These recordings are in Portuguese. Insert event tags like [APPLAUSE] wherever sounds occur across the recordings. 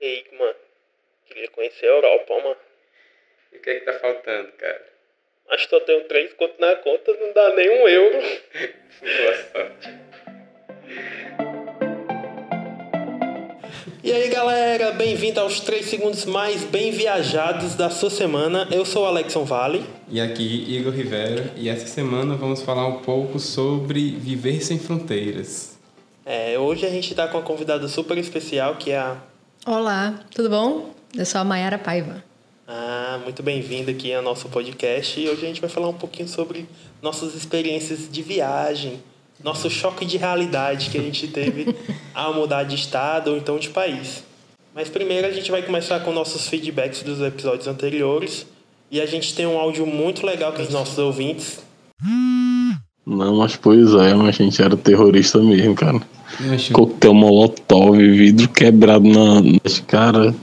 Ei, mano. Queria conhecer a Europa, mano. E o que é que tá faltando, cara? Acho que eu tenho três contos na conta, não dá nem um euro. Boa sorte. E aí, galera, bem-vindo aos 3 segundos mais bem viajados da sua semana. Eu sou o Alexon Vale. E aqui, Igor Rivera, e essa semana vamos falar um pouco sobre viver sem fronteiras. É, hoje a gente tá com uma convidada super especial que é a. Olá, tudo bom? Eu sou a Mayara Paiva. Ah, muito bem-vinda aqui ao nosso podcast. E hoje a gente vai falar um pouquinho sobre nossas experiências de viagem, nosso choque de realidade que a gente teve [LAUGHS] ao mudar de estado ou então de país. Mas primeiro a gente vai começar com nossos feedbacks dos episódios anteriores. E a gente tem um áudio muito legal com os nossos ouvintes. Não, mas pois é, mas a gente era terrorista mesmo, cara. Coquetel molotov, vidro quebrado na. Cara,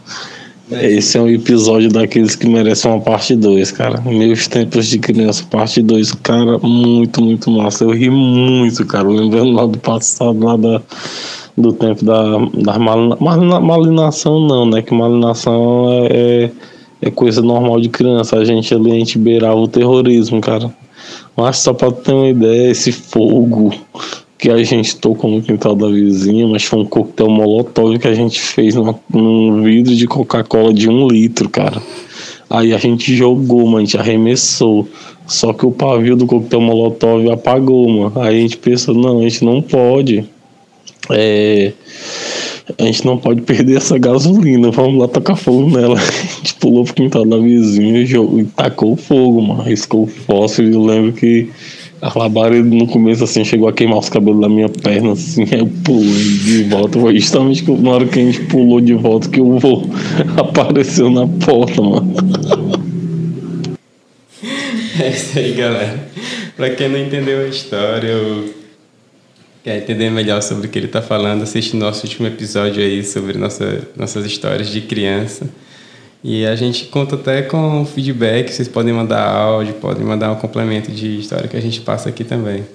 esse é um episódio daqueles que merecem uma parte 2, cara. Meus tempos de criança, parte 2, cara, muito, muito massa. Eu ri muito, cara, lembrando lá do passado, lá da, do tempo da, da malina, malina- malinação, não, né? Que malinação é, é, é coisa normal de criança. A gente ali, a gente beirava o terrorismo, cara. Mas só pra ter uma ideia, esse fogo que a gente tocou no quintal da vizinha, mas foi um coquetel molotov que a gente fez numa- num vidro de Coca-Cola de um litro, cara. Aí a gente jogou, mano, a gente arremessou. Só que o pavio do coquetel molotov apagou, mano. Aí a gente pensou, não, a gente não pode. É, a gente não pode perder essa gasolina, vamos lá tocar fogo nela. [LAUGHS] A gente pulou pro quintal da vizinha e tacou fogo, mano. Riscou fósforo. Eu lembro que a labareda no começo assim chegou a queimar os cabelos da minha perna, assim. Eu pulei de volta. Foi justamente na hora que a gente pulou de volta que o vô [LAUGHS] apareceu na porta, mano. [LAUGHS] É isso aí, galera. Pra quem não entendeu a história ou quer entender melhor sobre o que ele tá falando, assiste nosso último episódio aí sobre nossa, nossas histórias de criança. E a gente conta até com feedback, vocês podem mandar áudio, podem mandar um complemento de história que a gente passa aqui também.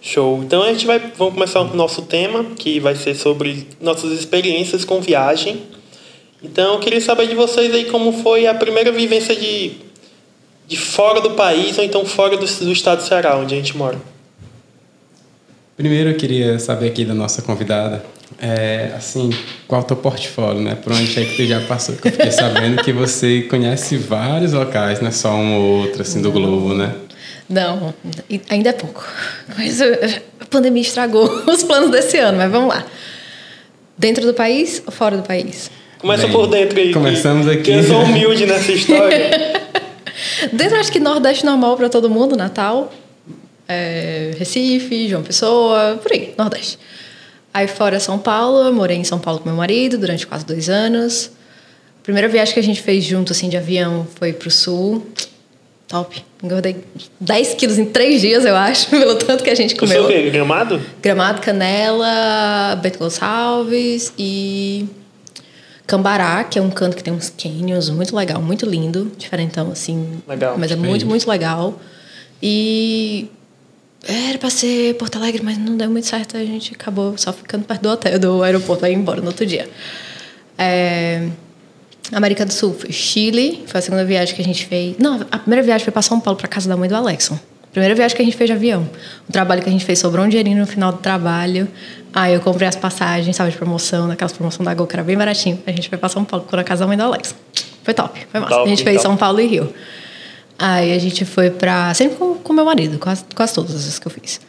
Show. Então a gente vai vamos começar o nosso tema, que vai ser sobre nossas experiências com viagem. Então eu queria saber de vocês aí como foi a primeira vivência de, de fora do país ou então fora do, do estado do Ceará, onde a gente mora. Primeiro eu queria saber aqui da nossa convidada, é, assim, qual é o teu portfólio, né? Por onde é que tu já passou? Que eu fiquei sabendo que você conhece vários locais, não é só um ou outro, assim, do globo, né? Não, ainda é pouco. Mas uh, a pandemia estragou [LAUGHS] os planos desse ano, mas vamos lá. Dentro do país ou fora do país? Começa Bem, por dentro aí. que- começamos aqui. Que eu sou humilde nessa história. [LAUGHS] Dentro, acho que Nordeste normal para todo mundo, Natal, é, Recife, João Pessoa, por aí, Nordeste. Aí fora São Paulo, eu morei em São Paulo com meu marido durante quase dois anos. A primeira viagem que a gente fez junto, assim, de avião, foi pro Sul. Top. Engordei 10 quilos em três dias, eu acho, [LAUGHS] pelo tanto que a gente o comeu. Gramado? Gramado, Canela, Bento Gonçalves e Cambará, que é um canto que tem uns canyons muito legal, muito lindo, diferentão assim. Legal. Mas é muito, muito legal. E era pra ser Porto Alegre, mas não deu muito certo, a gente acabou só ficando perto do hotel, do aeroporto, aí embora no outro dia. É, América do Sul foi Chile, foi a segunda viagem que a gente fez. Não, a primeira viagem foi para São Paulo, para casa da mãe do Alexon. Primeira viagem que a gente fez de avião. O trabalho que a gente fez sobrou um dinheirinho no final do trabalho. Aí eu comprei as passagens, sabe, de promoção, naquelas promoções da Gol, que era bem baratinho. A gente foi para São Paulo, ficou na casa da mãe do Alexon. Foi top, foi massa. Top, a gente fez top. São Paulo e Rio. Aí a gente foi pra. Sempre com, com meu marido, quase, quase todas as vezes que eu fiz.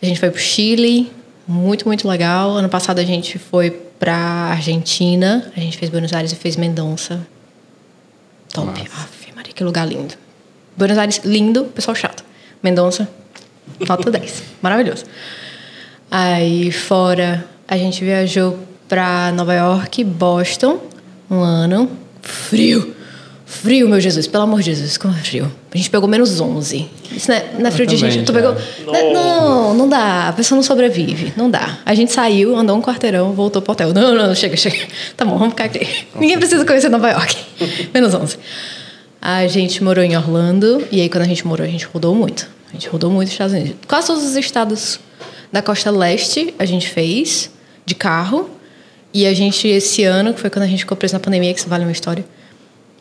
A gente foi pro Chile, muito, muito legal. Ano passado a gente foi pra Argentina, a gente fez Buenos Aires e fez Mendonça. Top. Aff, Maria, que lugar lindo. Buenos Aires, lindo, pessoal chato. Mendonça, nota 10. [LAUGHS] Maravilhoso. Aí fora, a gente viajou pra Nova York, Boston, um ano. Frio. Frio, meu Jesus, pelo amor de Jesus, como é frio. A gente pegou menos 11. Isso não é, não é frio de gente. Tu pegou. Não, não dá. A pessoa não sobrevive. Não dá. A gente saiu, andou um quarteirão, voltou pro hotel. Não, não, chega, chega. [LAUGHS] Tá bom, vamos ficar aqui. Ninguém precisa conhecer Nova York. [LAUGHS] Menos 11. A gente morou em Orlando. E aí, quando a gente morou, a gente rodou muito. A gente rodou muito os Estados Unidos. Quase todos os estados da costa leste a gente fez, de carro. E a gente, esse ano, que foi quando a gente ficou preso na pandemia, que isso vale uma história,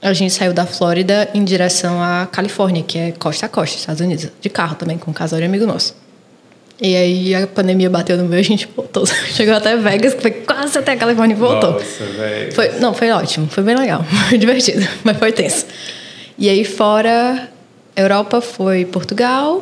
a gente saiu da Flórida em direção à Califórnia, que é costa a costa, Estados Unidos, de carro também, com um casal de amigo nosso. E aí a pandemia bateu no meio e a gente voltou. [LAUGHS] Chegou até Vegas, que foi quase até a Califórnia e voltou. Nossa. Foi, não, foi ótimo, foi bem legal, [LAUGHS] foi divertido, [LAUGHS] mas foi tenso. E aí fora Europa foi Portugal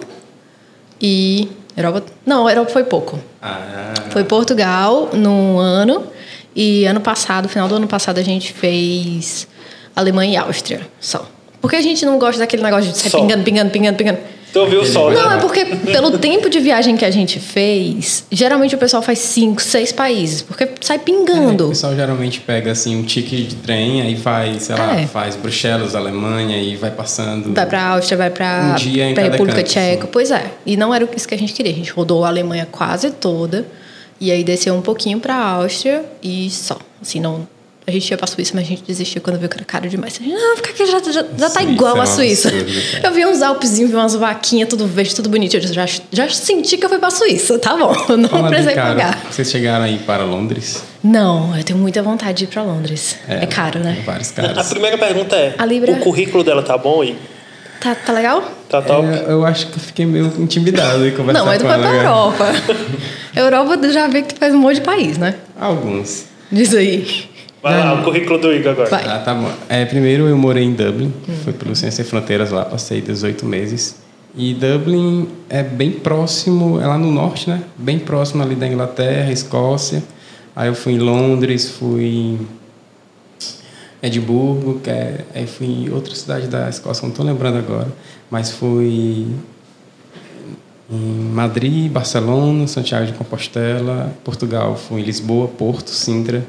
e Europa, não, Europa foi pouco. Ah, Foi Portugal no ano e ano passado, final do ano passado a gente fez Alemanha e Áustria, só. Porque a gente não gosta daquele negócio de sair pingando, pingando, pingando, pingando. Tu ouviu o sol, né? Não, é porque pelo tempo de viagem que a gente fez, geralmente o pessoal faz cinco, seis países, porque sai O pingando. pessoal geralmente pega assim um ticket de trem, aí faz, sei lá, É. faz Bruxelas, Alemanha e vai passando. Vai pra Áustria, vai pra, Um dia em pra República canto, Tcheca. assim. Pois é. E não era isso que a gente queria. A gente rodou a Alemanha quase toda. E aí desceu um pouquinho pra Áustria e só. Assim, não. A gente ia pra Suíça, mas a gente desistiu quando viu que era caro demais. A gente, não, fica aqui, já, já, já tá Suíça igual é um a Suíça. absurdo, eu vi uns Alpezinhos, vi umas vaquinhas, tudo verde, tudo bonitinho. Eu já, já senti que eu fui pra Suíça. Tá bom, [LAUGHS] não Fala de precisei cara, pagar. Vocês chegaram aí para Londres? Não, eu tenho muita vontade de ir pra Londres. É, caro, né? Vários A caras. primeira pergunta é: A Libra- o currículo dela tá bom aí? Tá, tá legal? Tá top? É, eu acho que eu fiquei meio intimidado em conversar Não, mas tu ela. pra né? Europa. [LAUGHS] Europa tu já vê que tu faz um monte de país, né? Alguns. Diz aí. Vai lá, o currículo do Igor agora. Vai. Ah, tá bom. É, primeiro eu morei em Dublin, foi pelo Ciência Sem Fronteiras lá, passei 18 meses. E Dublin é bem próximo, é lá no norte, né? Bem próximo ali da Inglaterra, Escócia. Aí eu fui em Londres, fui em Edimburgo, que é, aí fui em outra cidade da Escócia, não estou lembrando agora. Mas fui em Madrid, Barcelona, Santiago de Compostela, Portugal. Fui em Lisboa, Porto, Sintra.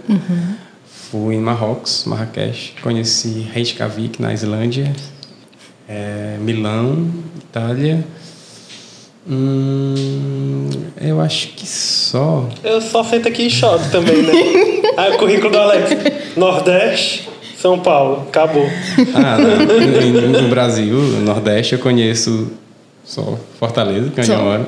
Fui em Marrocos, Marrakech. Conheci Reykjavik, na Islândia. É, Milão, Itália. Hum, eu acho que só. Eu só sento aqui e choro também, né? Aí [LAUGHS] o currículo do Alex: Nordeste, São Paulo, acabou. Ah, não. no, no Brasil, no Nordeste, eu conheço só Fortaleza, que é onde eu moro.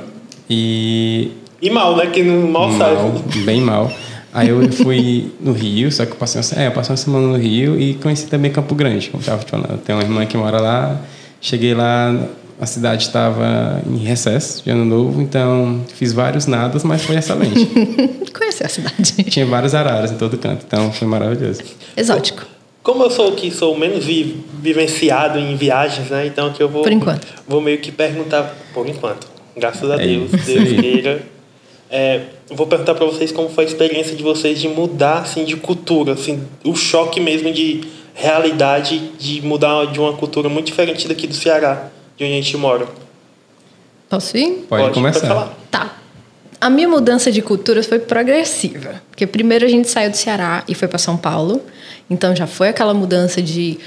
E E mal, né? Que não mal, sai. mal, bem mal. Aí eu fui no Rio, só que eu passei uma, é, eu passei uma semana no Rio e conheci também Campo Grande, como estava te falando. Eu tenho uma irmã que mora lá. Cheguei lá, a cidade estava em recesso de ano novo, então fiz vários nadas, mas foi excelente. [LAUGHS] Conhecer a cidade. Tinha vários araras em todo canto, então foi maravilhoso. Exótico. Como eu sou o que sou menos vi- vivenciado em viagens, né? Então que eu vou. Por enquanto. Vou meio que perguntar. Por enquanto. Graças a É Deus. isso Deus queira. É, eu vou perguntar para vocês como foi a experiência de vocês de mudar assim de cultura, assim, o choque mesmo de realidade de mudar de uma cultura muito diferente daqui do Ceará, de onde a gente mora. Posso ir? Pode, começar. falar. Tá. A minha mudança de cultura foi progressiva. Porque primeiro a gente saiu do Ceará e foi para São Paulo. Então já foi aquela mudança de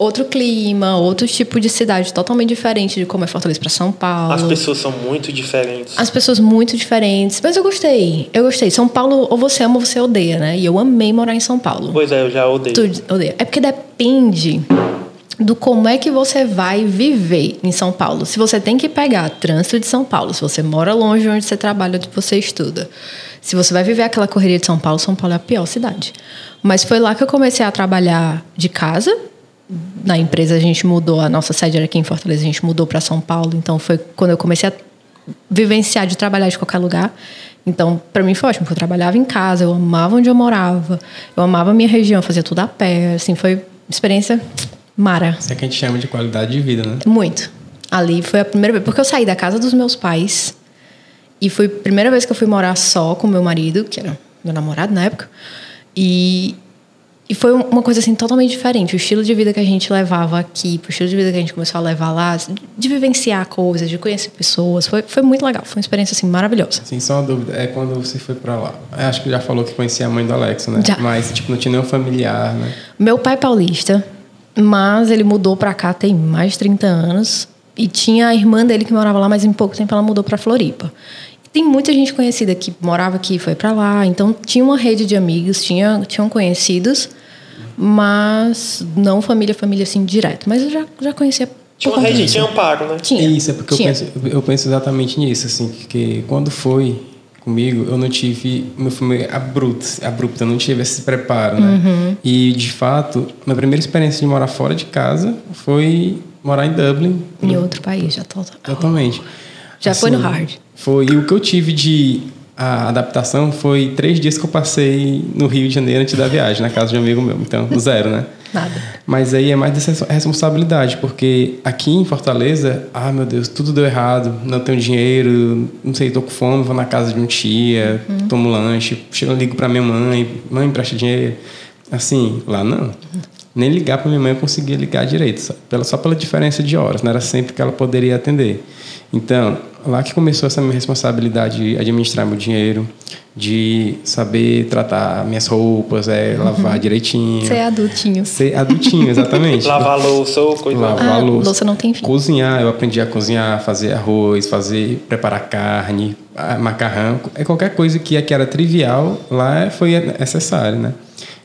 outro clima, outro tipo de cidade totalmente diferente de como é Fortaleza para São Paulo. As pessoas são muito diferentes. As pessoas muito diferentes. Mas eu gostei. Eu gostei. São Paulo, ou você ama ou você odeia, né? E eu amei morar em São Paulo. Pois é, eu já odeio. Tu odeia. É porque depende do como é que você vai viver em São Paulo. Se você tem que pegar trânsito de São Paulo, se você mora longe de onde você trabalha, onde você estuda. Se você vai viver aquela correria de São Paulo, São Paulo é a pior cidade. Mas foi lá que eu comecei a trabalhar de casa. Na empresa a gente mudou, a nossa sede era aqui em Fortaleza, a gente mudou para São Paulo. Então foi quando eu comecei a vivenciar de trabalhar de qualquer lugar. Então, para mim foi ótimo, porque eu trabalhava em casa, eu amava onde eu morava, eu amava a minha região, fazia tudo a pé, assim, foi experiência mara, Isso é que a gente chama de qualidade de vida, né? muito. Ali foi a primeira vez, porque eu saí da casa dos meus pais e foi a primeira vez que eu fui morar só com meu marido, que era meu namorado na época, e e foi uma coisa assim totalmente diferente. O estilo de vida que a gente levava aqui, o estilo de vida que a gente começou a levar lá, de vivenciar coisas, de conhecer pessoas, foi, foi muito legal. Foi uma experiência assim maravilhosa. Sim, só uma dúvida. É quando você foi pra lá. Eu acho que já falou que conhecia a mãe do Alex, né? Já. Mas, tipo, não tinha nenhum familiar, né? Meu pai é paulista, mas ele mudou pra cá tem mais de 30 anos. E tinha a irmã dele que morava lá, mas em pouco tempo ela mudou pra Floripa. Tem muita gente conhecida que morava aqui foi pra lá. Então tinha uma rede de amigos, tinha, tinham conhecidos, mas não família, família assim direto. Mas eu já, já conhecia Tinha por uma rede de amparo, né? Tinha. Isso, é porque eu penso, eu penso exatamente nisso, assim, que quando foi comigo, eu não tive. Meu foi meio abrupto, abrupto, eu não tive esse preparo, né? E, de fato, minha primeira experiência de morar fora de casa foi morar em Dublin. Em outro país, já tô. Totalmente. Já foi no Assim, hard. Foi. E o que eu tive de a adaptação foi três dias que eu passei no Rio de Janeiro antes da viagem, na casa de um amigo meu. Então, zero, né? Nada. Mas aí é mais dessa responsabilidade, porque aqui em Fortaleza, ah, meu Deus, tudo deu errado, não tenho dinheiro, não sei, tô com fome, vou na casa de um tia, tomo lanche, chego, ligo pra minha mãe, mãe, empresta dinheiro. Assim, lá não. Nem ligar pra minha mãe eu conseguia ligar direito, só pela, só pela diferença de horas, não era sempre que ela poderia atender. Então, lá que começou essa minha responsabilidade de administrar meu dinheiro, de saber tratar minhas roupas, é, lavar direitinho. É adultinho. Ser adultinho, exatamente. [LAUGHS] Lavar louça ou coisa. Lavar Ah, louça. louça não tem fim. Cozinhar, eu aprendi a cozinhar, fazer arroz, fazer, preparar carne, macarrão. É qualquer coisa que aqui era trivial, lá foi necessário, né?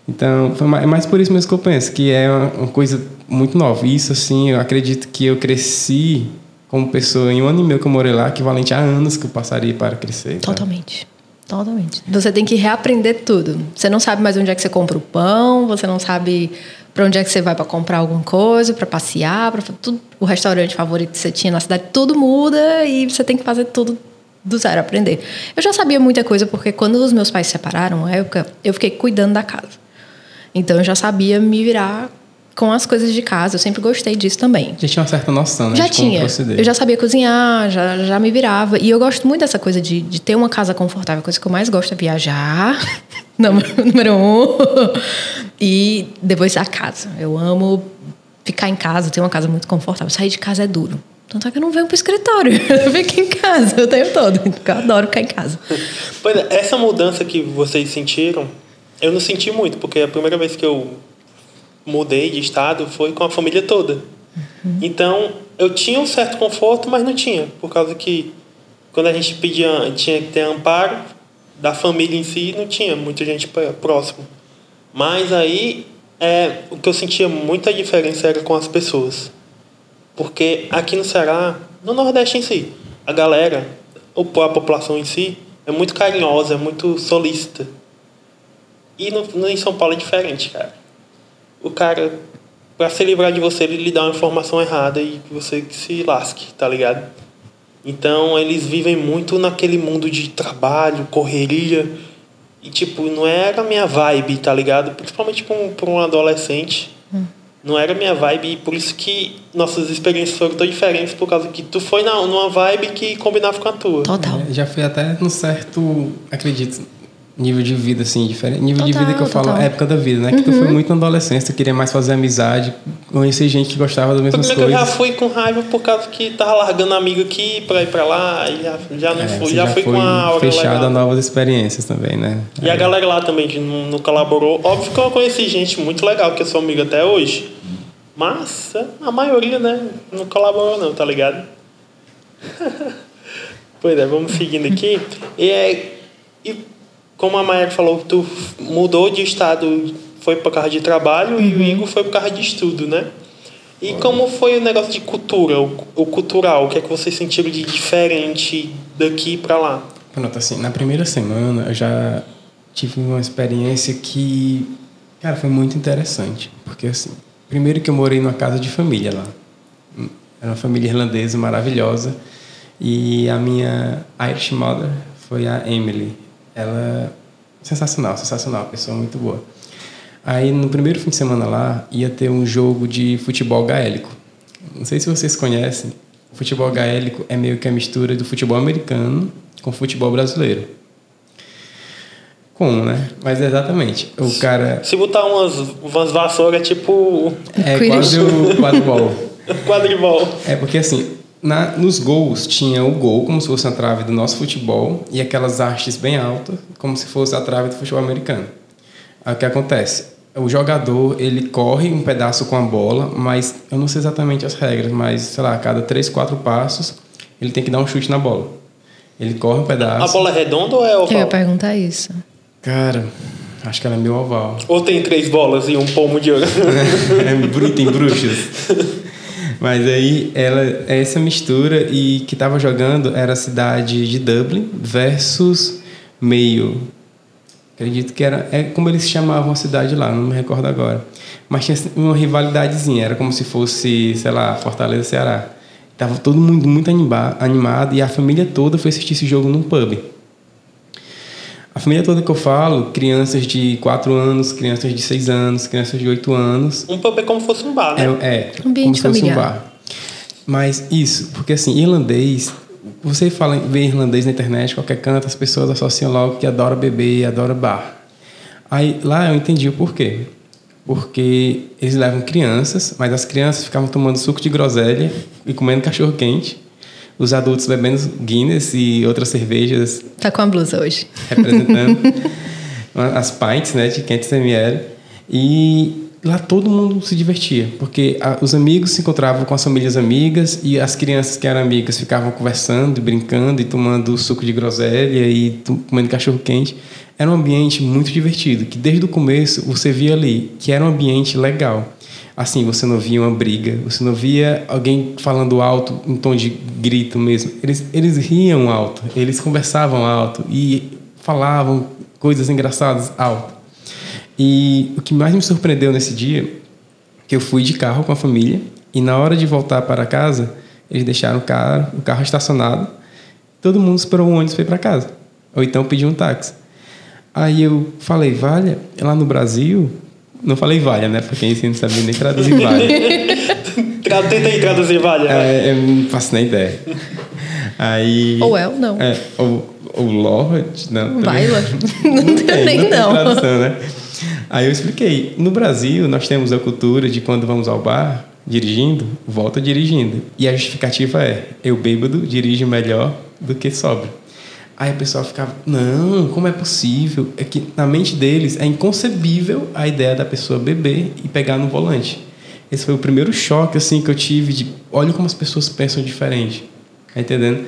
Então, foi mais, é mais por isso mesmo que eu penso, que é uma, uma coisa muito nova. Isso, assim, eu acredito que eu cresci como pessoa em um ano e meio que eu morei lá, equivalente a anos que eu passaria para crescer. Totalmente. Totalmente. Você tem que reaprender tudo. Você não sabe mais onde é que você compra o pão, você não sabe para onde é que você vai para comprar alguma coisa, para passear, para tudo, o restaurante favorito que você tinha na cidade, tudo muda e você tem que fazer tudo do zero, aprender. Eu já sabia muita coisa porque quando os meus pais se separaram, na época, eu fiquei cuidando da casa. Então eu já sabia me virar com as coisas de casa. Eu sempre gostei disso também. Já tinha uma certa noção, né? Já tinha. proceder. Eu já sabia cozinhar, já, já me virava. E eu gosto muito dessa coisa de, de ter uma casa confortável. A coisa que eu mais gosto é viajar. [LAUGHS] Número número um. E depois a casa. Eu amo ficar em casa, ter uma casa muito confortável. Sair de casa é duro. Tanto é que eu não venho pro escritório. [LAUGHS] Eu fico em casa o tempo todo. porque Eu adoro ficar em casa. Pois é, essa mudança que vocês sentiram, eu não senti muito, porque a primeira vez que eu mudei de estado foi com a família toda. Então, eu tinha um certo conforto, mas não tinha, por causa que quando a gente pedia, tinha que ter amparo da família em si, não tinha muita gente pró- próximo. Mas aí, é, o que eu sentia muita diferença era com as pessoas. Porque aqui no Ceará, no Nordeste em si, a galera, ou a população em si, é muito carinhosa, é muito solícita. E no, no- em São Paulo é diferente, cara. O cara, pra se livrar de você, ele lhe dá uma informação errada e que você que se lasque, tá ligado? Então eles vivem muito naquele mundo de trabalho, correria. E tipo, não era a minha vibe, tá ligado? Principalmente pra um, pra um adolescente. Não era a minha vibe e por isso que nossas experiências foram tão diferentes, por causa que tu foi na, numa vibe que combinava com a tua. Total. É, Já fui até num certo, acredito, nível de vida, assim, diferente. Nível de Total, vida que eu falo, total. Uhum. época da vida, né? Que tu foi muito na adolescência, tu queria mais fazer amizade, conhecer gente que gostava das mesmas Primeiro que eu já coisas. fui com raiva por causa que tava largando amigo aqui pra ir pra lá, e já, já não É, fui, você já, fui com a aura fechado a legal. novas experiências também, né? E a galera lá também que não, não colaborou. Óbvio que eu conheci gente muito legal, que eu sou amigo até hoje. Mas a maioria, né, não colaborou não, tá ligado? [LAUGHS] pois é, vamos seguindo aqui. E, é, e como a Maia falou, tu mudou de estado, foi por causa de trabalho e o Igor foi por causa de estudo, né? E como foi o negócio de cultura, o, o cultural? O que é que vocês sentiram de diferente daqui pra lá? Pronto, assim, na primeira semana eu já tive uma experiência que, cara, foi muito interessante. Porque, assim, primeiro que eu morei numa casa de família lá. Era uma família irlandesa maravilhosa. E a minha Irish mother foi a Emily. Ela, sensacional, sensacional, pessoa muito boa. Aí, no primeiro fim de semana lá, ia ter um jogo de futebol gaélico. Não sei se vocês conhecem. O futebol gaélico é meio que a mistura do futebol americano com o futebol brasileiro. Como, né? Mas exatamente. O cara Se botar umas, umas vassouras, tipo é quase o quadribol. [LAUGHS] quadribol. É porque assim, na, nos gols tinha o gol, como se fosse a trave do nosso futebol, e aquelas hastes bem altas, como se fosse a trave do futebol americano. Aí o que acontece? O jogador, ele corre um pedaço com a bola, mas eu não sei exatamente as regras, mas, sei lá, a cada três, quatro passos, ele tem que dar um chute na bola. Ele corre um pedaço. A bola é redonda ou é Eu ia oval? perguntar isso. Cara, acho que ela é meio oval. Ou tem três bolas e um pomo de ouro? [LAUGHS] é bruto em bruxas. [LAUGHS] Mas aí ela é essa mistura e que tava jogando era a cidade de Dublin versus meio. Acredito que era. É como eles chamavam a cidade lá, não me recordo agora. Mas tinha uma rivalidadezinha, era como se fosse, sei lá, Fortaleza Ceará. Tava todo mundo muito animado e a família toda foi assistir esse jogo num pub. A família toda que eu falo, crianças de 4 anos, crianças de 6 anos, crianças de 8 anos. Um pub é como se fosse um bar, né? É, é Ambiente como se fosse familiar. um bar. Mas isso, porque assim, irlandês, você fala, vê irlandês na internet, qualquer canto, as pessoas associam logo que adora beber, adora bar. Aí lá eu entendi o porquê. Porque eles levam crianças, mas as crianças ficavam tomando suco de groselha e comendo cachorro quente. Os adultos bebendo Guinness e outras cervejas Tá com a blusa hoje. representando [LAUGHS] as pints né, de 500 ml. E lá todo mundo se divertia, porque a, os amigos se encontravam com as famílias amigas e as crianças que eram amigas ficavam conversando, brincando e tomando suco de groselha e comendo cachorro quente. Era um ambiente muito divertido, que desde o começo você via ali que era um ambiente legal. Assim, você não via uma briga, você não via alguém falando alto, em tom de grito mesmo. Eles, eles riam alto, eles conversavam alto e falavam coisas engraçadas alto. E o que mais me surpreendeu nesse dia, que eu fui de carro com a família e na hora de voltar para casa, eles deixaram o carro, o carro estacionado. Todo mundo esperou o ônibus para ir para casa. Ou então pediu um táxi. Aí eu falei, Valha, lá no Brasil, não falei Valha, né? Porque esse não sabia nem [LAUGHS] traduzir Valha. Aí traduzir, vale. É, eu não faço nem ideia. Aí. Ou é ou não. É, ou, ou Lord, não. Também- Lord. [LAUGHS] Não tem nem tem não. tradução, né? Aí eu expliquei. No Brasil, nós temos a cultura de quando vamos ao bar, dirigindo, volta dirigindo. E a justificativa é: eu bêbado dirijo melhor do que sóbrio. Aí o pessoal ficava, não, como é possível? É que na mente deles é inconcebível a ideia da pessoa beber e pegar no volante. Esse foi o primeiro choque assim que eu tive de, olha como as pessoas pensam diferente. Tá entendendo?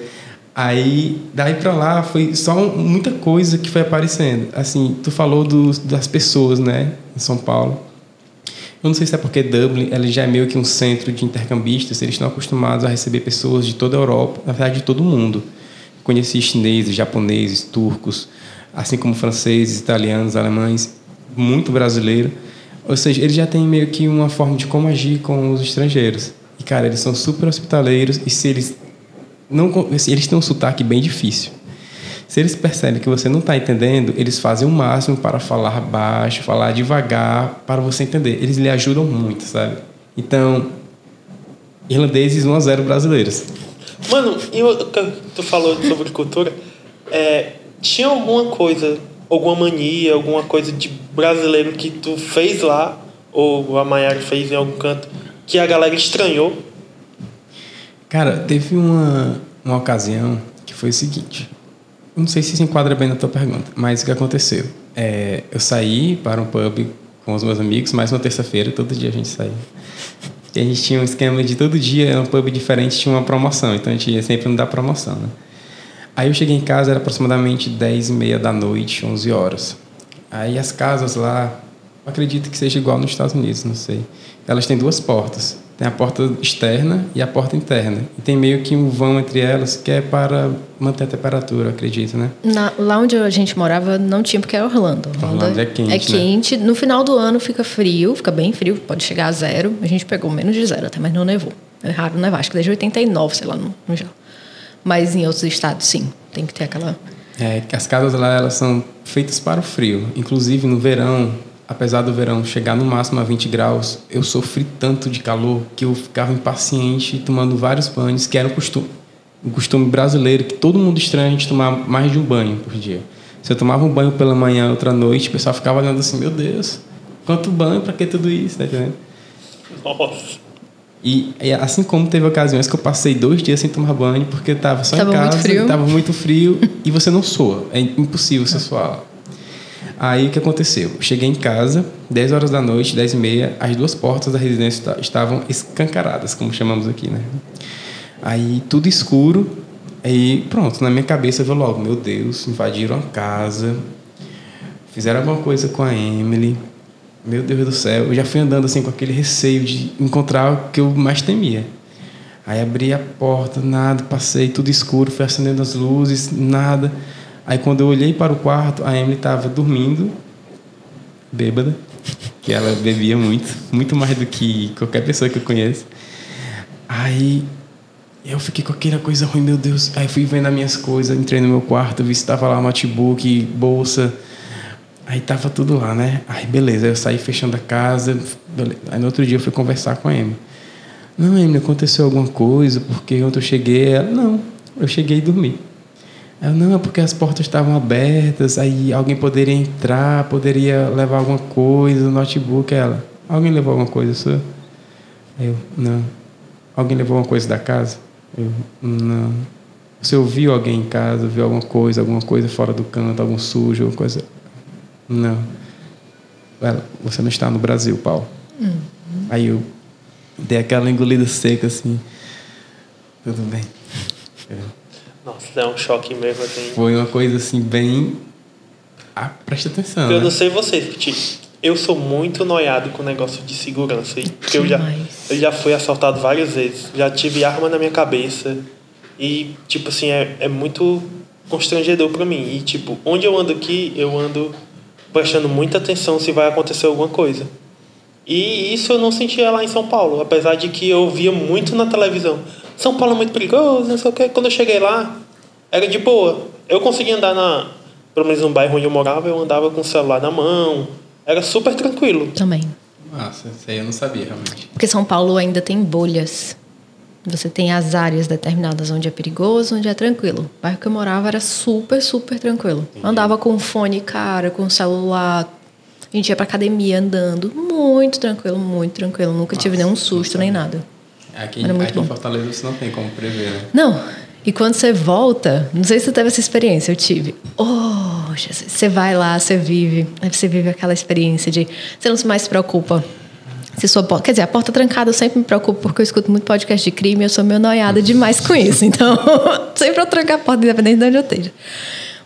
Aí, daí pra lá, foi só muita coisa que foi aparecendo. Assim, tu falou dos, das pessoas, né, em São Paulo. Eu não sei se é porque Dublin ele já é meio que um centro de intercambistas, eles estão acostumados a receber pessoas de toda a Europa, na verdade de todo o mundo. Conheci chineses, japoneses, turcos, assim como franceses, italianos, alemães, muito brasileiro. Ou seja, eles já têm meio que uma forma de como agir com os estrangeiros. E, cara, eles são super hospitaleiros e se eles não assim, eles têm um sotaque bem difícil. Se eles percebem que você não está entendendo, eles fazem o máximo para falar baixo, falar devagar, para você entender. Eles lhe ajudam muito, sabe? Então, irlandeses 1 a 0 brasileiros. Mano, e o que tu falou sobre cultura, é, tinha alguma coisa, alguma mania, alguma coisa de brasileiro que tu fez lá, ou a Mayara fez em algum canto, que a galera estranhou? Cara, teve uma, uma ocasião que foi o seguinte. eu Não sei se se enquadra bem na tua pergunta, mas o que aconteceu? É, eu saí para um pub com os meus amigos, mais uma terça-feira, todo dia a gente saía. E a gente tinha um esquema de todo dia, era um pub diferente, tinha uma promoção, então a gente ia sempre no da promoção, né? Aí eu cheguei em casa, era aproximadamente 10 e meia da noite, 11 horas. Aí as casas lá, acredito que seja igual nos Estados Unidos, não sei. Elas têm duas portas. Tem a porta externa e a porta interna. E tem meio que um vão entre elas que é para manter a temperatura, acredito, né? Na- lá onde a gente morava não tinha, porque era Orlando. Orlando é quente, É né? quente. No final do ano fica frio, fica bem frio, pode chegar a zero. A gente pegou menos de zero até, mas não nevou. É raro nevar, acho que desde 89, sei lá, no, no geral. Mas em outros estados, sim, tem que ter aquela. É, as casas lá elas são feitas para o frio. Inclusive no verão, apesar do verão chegar no máximo a 20 graus, eu sofri tanto de calor que eu ficava impaciente tomando vários banhos, que era um costume, um costume brasileiro que todo mundo estranha a gente tomar mais de um banho por dia. Se eu tomava um banho pela manhã, outra noite, o pessoal ficava olhando assim, meu Deus, quanto banho, para que tudo isso, tá entendendo? Nossa. E, e assim como teve ocasiões que eu passei dois dias sem tomar banho porque tava só Tava em muito casa, frio. tava muito frio e você não soa. É impossível você suar. Aí o que aconteceu? Cheguei em casa, 10 horas da noite, 10 e meia, as duas portas da residência esta- estavam escancaradas, como chamamos aqui, né? Aí tudo escuro, aí pronto, na minha cabeça veio logo, meu Deus, invadiram a casa, fizeram alguma coisa com a Emily. Meu Deus do céu, eu já fui andando assim com aquele receio de encontrar o que eu mais temia. Aí abri a porta, nada, passei tudo escuro, fui acendendo as luzes, nada. Aí quando eu olhei para o quarto, a Emily estava dormindo, bêbada, que ela bebia muito, muito mais do que qualquer pessoa que eu conheço. Aí eu fiquei com aquela coisa ruim, meu Deus. Aí fui vendo as minhas coisas, entrei no meu quarto, vi se estava lá notebook, bolsa. Aí tava tudo lá, né? Aí beleza, eu saí fechando a casa. Aí no outro dia eu fui conversar com a Emily. Não, Emily, aconteceu alguma coisa, porque ontem eu cheguei. Ela, não, eu cheguei e dormi. Eu, não, é porque as portas estavam abertas, aí alguém poderia entrar, poderia levar alguma coisa, o notebook. Ela, alguém levou alguma coisa sua? Eu, não. Alguém levou alguma coisa da casa? Eu, não. Você ouviu alguém em casa, viu alguma coisa, alguma coisa fora do canto, algum sujo, alguma coisa? Não. Ela, você não está no Brasil, Paulo. Uhum. Aí eu dei aquela engolida seca assim. Tudo bem. [LAUGHS] Nossa, é um choque mesmo assim. Foi uma coisa assim bem. Ah, presta atenção. Eu né? não sei vocês, porque eu sou muito noiado com o negócio de segurança. Porque eu já, eu já fui assaltado várias vezes. Já tive arma na minha cabeça. E, tipo assim, é, é muito constrangedor para mim. E, tipo, onde eu ando aqui, eu ando prestando muita atenção se vai acontecer alguma coisa. E isso eu não sentia lá em São Paulo, apesar de que eu via muito na televisão. São Paulo é muito perigoso, não sei o quê. Quando eu cheguei lá, era de boa. Eu conseguia andar na. Pelo menos no bairro onde eu morava, eu andava com o celular na mão. Era super tranquilo. Também. Nossa, isso aí eu não sabia realmente. Porque São Paulo ainda tem bolhas. Você tem as áreas determinadas onde é perigoso, onde é tranquilo. O bairro que eu morava era super, super tranquilo. Entendi. Andava com fone, cara, com celular. A gente ia pra academia andando. Muito tranquilo, muito tranquilo. Nunca Nossa, tive nenhum susto nem nada. Aqui, Era muito aqui bom. em Fortaleza você não tem como prever, né? Não. E quando você volta, não sei se você teve essa experiência, eu tive. Oh, Jesus. Você vai lá, você vive. Aí você vive aquela experiência de. Você não mais se preocupa. Se sua porta, quer dizer, a porta trancada eu sempre me preocupo porque eu escuto muito podcast de crime e eu sou meio noiada demais com isso. Então, [LAUGHS] sempre eu tranco a porta, independente de onde eu esteja.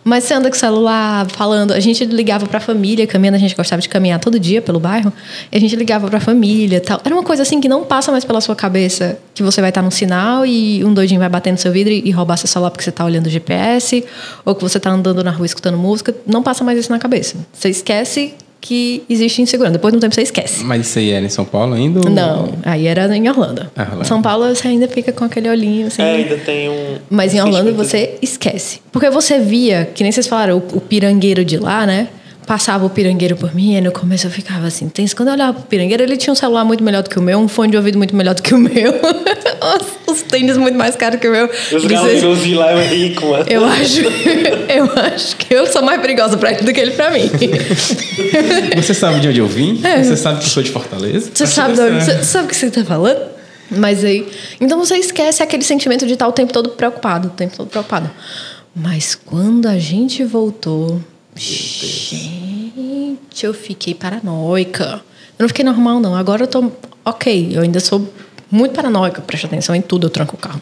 Mas você anda com o celular falando. A gente ligava pra família, caminhando, a gente gostava de caminhar todo dia pelo bairro. A gente ligava pra família tal. Era uma coisa assim que não passa mais pela sua cabeça que você vai estar no sinal e um doidinho vai bater no seu vidro e roubar seu celular porque você tá olhando o GPS, ou que você tá andando na rua escutando música. Não passa mais isso na cabeça. Você esquece que existe insegurança. Depois de um tempo você esquece. Mas isso aí era em São Paulo ainda? Ou... Não, aí era em Orlando. Ah, Orlando. São Paulo você ainda fica com aquele olhinho assim. É, ainda tem um. Mas em Orlando você esquece. Porque você via, que nem vocês falaram, o, o pirangueiro de lá, né? Passava o pirangueiro por mim, e no começo eu ficava assim, tenso. Quando eu olhava pro pirangueiro, ele tinha um celular muito melhor do que o meu, um fone de ouvido muito melhor do que o meu, os, [LAUGHS] os tênis muito mais caros que o meu. Os galos de lá é rico, mano. Eu acho, [LAUGHS] eu acho que eu sou mais perigosa pra ele do que ele pra mim. [LAUGHS] Você sabe de onde eu vim? É. Você sabe que eu sou de Fortaleza? Você sabe, onde, você sabe o que você tá falando? Mas aí. Então você esquece aquele sentimento de estar o tempo todo preocupado, o tempo todo preocupado. Mas quando a gente voltou Gente, eu fiquei paranoica. Eu não fiquei normal, não. Agora eu tô ok. Eu ainda sou muito paranoica, presta atenção em tudo, eu tranco o carro.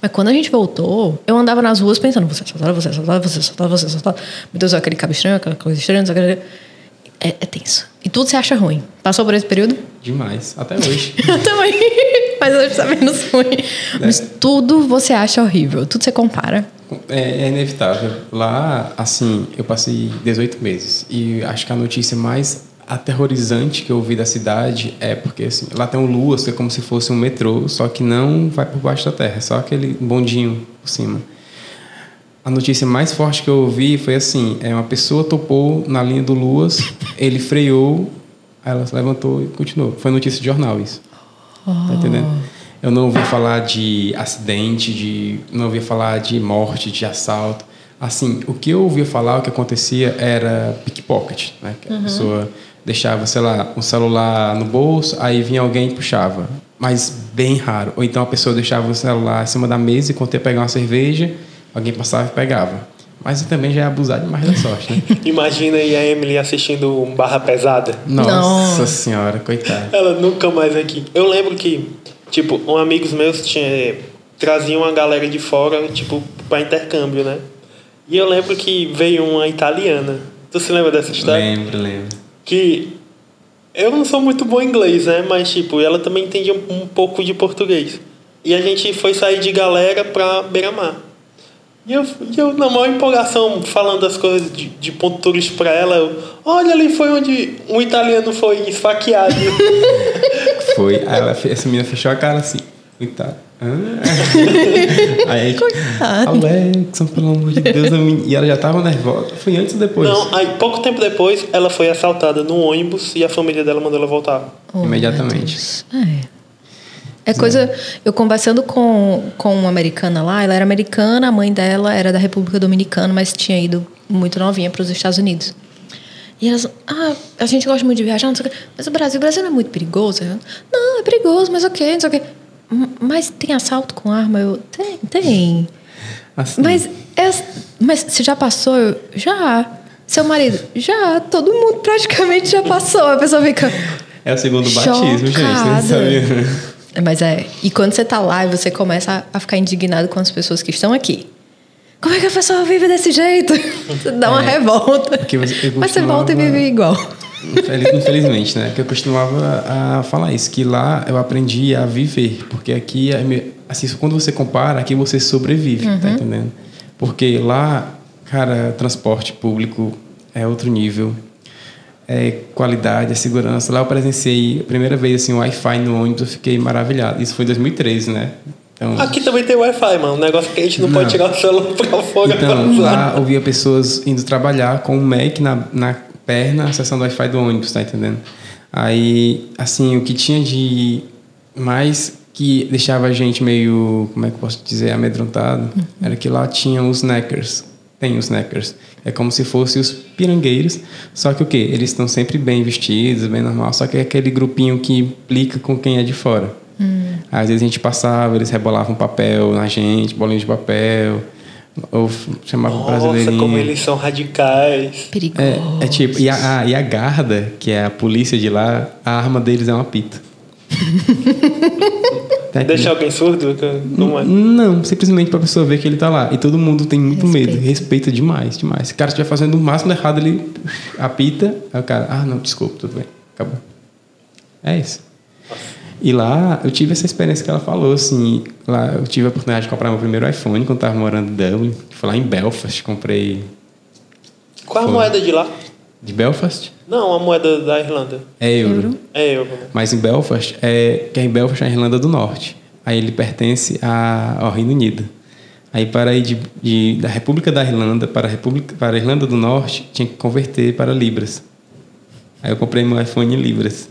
Mas quando a gente voltou, eu andava nas ruas pensando, você assaltada, você assaltada, você assaltada, você assaltada. Meu Deus, aquele cabo estranho, aquela coisa estranha, é, é tenso. E tudo você acha ruim. Passou por esse período? Demais, até hoje. [LAUGHS] eu também, mas hoje tá menos ruim. É. Mas tudo você acha horrível, tudo você compara. É, é, inevitável. Lá, assim, eu passei 18 meses e acho que a notícia mais aterrorizante que eu ouvi da cidade é porque assim, lá tem um Luas, que é como se fosse um metrô, só que não vai por baixo da terra, só aquele bondinho por cima. A notícia mais forte que eu ouvi foi assim: é uma pessoa topou na linha do Luas, [LAUGHS] ele freou, ela levantou e continuou. Foi notícia de jornal isso. Oh. Tá entendendo? Eu não ouvi falar de acidente, de não ouvi falar de morte, de assalto. Assim, o que eu ouvia falar, o que acontecia era pickpocket, né? Que a uhum. pessoa deixava, sei lá, um celular no bolso, aí vinha alguém e puxava. Mas bem raro. Ou então a pessoa deixava o celular em cima da mesa e quando ia pegar uma cerveja, alguém passava e pegava. Mas também já é abusar demais da sorte, né? [LAUGHS] Imagina aí a Emily assistindo um Barra Pesada. Nossa Não. senhora, coitada. Ela nunca mais aqui. Eu lembro que Tipo, um amigos meus tinha, traziam uma galera de fora, tipo, para intercâmbio, né? E eu lembro que veio uma italiana. Tu se lembra dessa história? Lembro, lembro. Que eu não sou muito bom em inglês, né? Mas, tipo, ela também entendia um, um pouco de português. E a gente foi sair de galera pra Beira-Mar. E eu, e eu, na maior empolgação, falando as coisas de, de ponto turístico pra ela, eu, olha ali foi onde um italiano foi esfaqueado. [LAUGHS] Foi. Aí ela, essa menina fechou a cara assim. Coitado. Ah. [LAUGHS] Aí Coitado. Alexson, pelo amor de Deus, menina. E ela já tava nervosa. Foi antes ou depois? Não, aí pouco tempo depois, ela foi assaltada no ônibus e a família dela mandou ela voltar. Oh, Imediatamente. É. É coisa. Eu conversando com, com uma americana lá, ela era americana, a mãe dela era da República Dominicana, mas tinha ido muito novinha para os Estados Unidos. E elas, ah, a gente gosta muito de viajar, não sei o quê. Mas o Brasil, o Brasil não é muito perigoso? Eu, não, é perigoso, mas ok, não sei o quê. "Hum, Mas tem assalto com arma? Eu, tem, tem. Assim, Mas, é, mas você já passou? Eu, já. Seu marido? Já. Todo mundo praticamente já passou. A pessoa fica. É o segundo batismo, gente. Você não Chocada. sabia? Mas é. E quando você tá lá e você começa a, a ficar indignado com as pessoas que estão aqui. Como é que a pessoa vive desse jeito? [LAUGHS] Você dá uma revolta. Porque você- Mas você volta e vive igual. Infeliz- Infelizmente, né? Que eu costumava a falar isso, que lá eu aprendi a viver, porque aqui, é assim, quando você compara, aqui você sobrevive, tá entendendo? Porque lá, cara, transporte público é outro nível, é qualidade, é segurança. Lá eu presenciei a primeira vez assim, o Wi-Fi no ônibus, eu fiquei maravilhado. Isso foi em 2013, né? Então, Aqui também tem Wi-Fi, mano. Um negócio que a gente não, pode tirar o celular pra fora pra Então, usar. lá eu via pessoas indo trabalhar com um Mac na, na perna, acessando o Wi-Fi do ônibus, tá entendendo? Aí, assim, o que tinha de mais que deixava a gente meio, como é que eu posso dizer, amedrontado, era que lá tinha os snackers. Tem os snackers. É como se fossem os pirangueiros, só que o quê? Eles estão sempre bem vestidos, bem normal, só que é aquele grupinho que implica com quem é de fora. Às vezes a gente passava, eles rebolavam papel na gente, bolinho de papel, ou o Nossa, brasileirinho. como eles são radicais. Perigoso. É, é tipo, e a, a- e a Garda, que é a polícia de lá, a arma deles é um apito. [LAUGHS] Tá Deixar alguém surdo? é. Não, simplesmente pra pessoa ver que ele tá lá. E todo mundo tem muito Respeita. medo, respeita demais, demais. Se o cara estiver fazendo o máximo errado, ele apita, aí o cara, ah, não, desculpa, tudo bem, acabou. É isso. E lá eu tive essa experiência que ela falou, assim, lá eu tive a oportunidade de comprar meu primeiro iPhone quando tava morando em Dublin, foi lá em Belfast, comprei Qual a moeda de lá? De Belfast, Não, a moeda da Irlanda. é euro. Euro. É euro. Mas em Belfast, é, que é em Belfast é a Irlanda do Norte. Aí ele pertence a, ao Reino Unido. Aí para ir de, de- da República da Irlanda para a República para a Irlanda do Norte, tinha que converter para libras. Aí eu comprei meu iPhone em libras.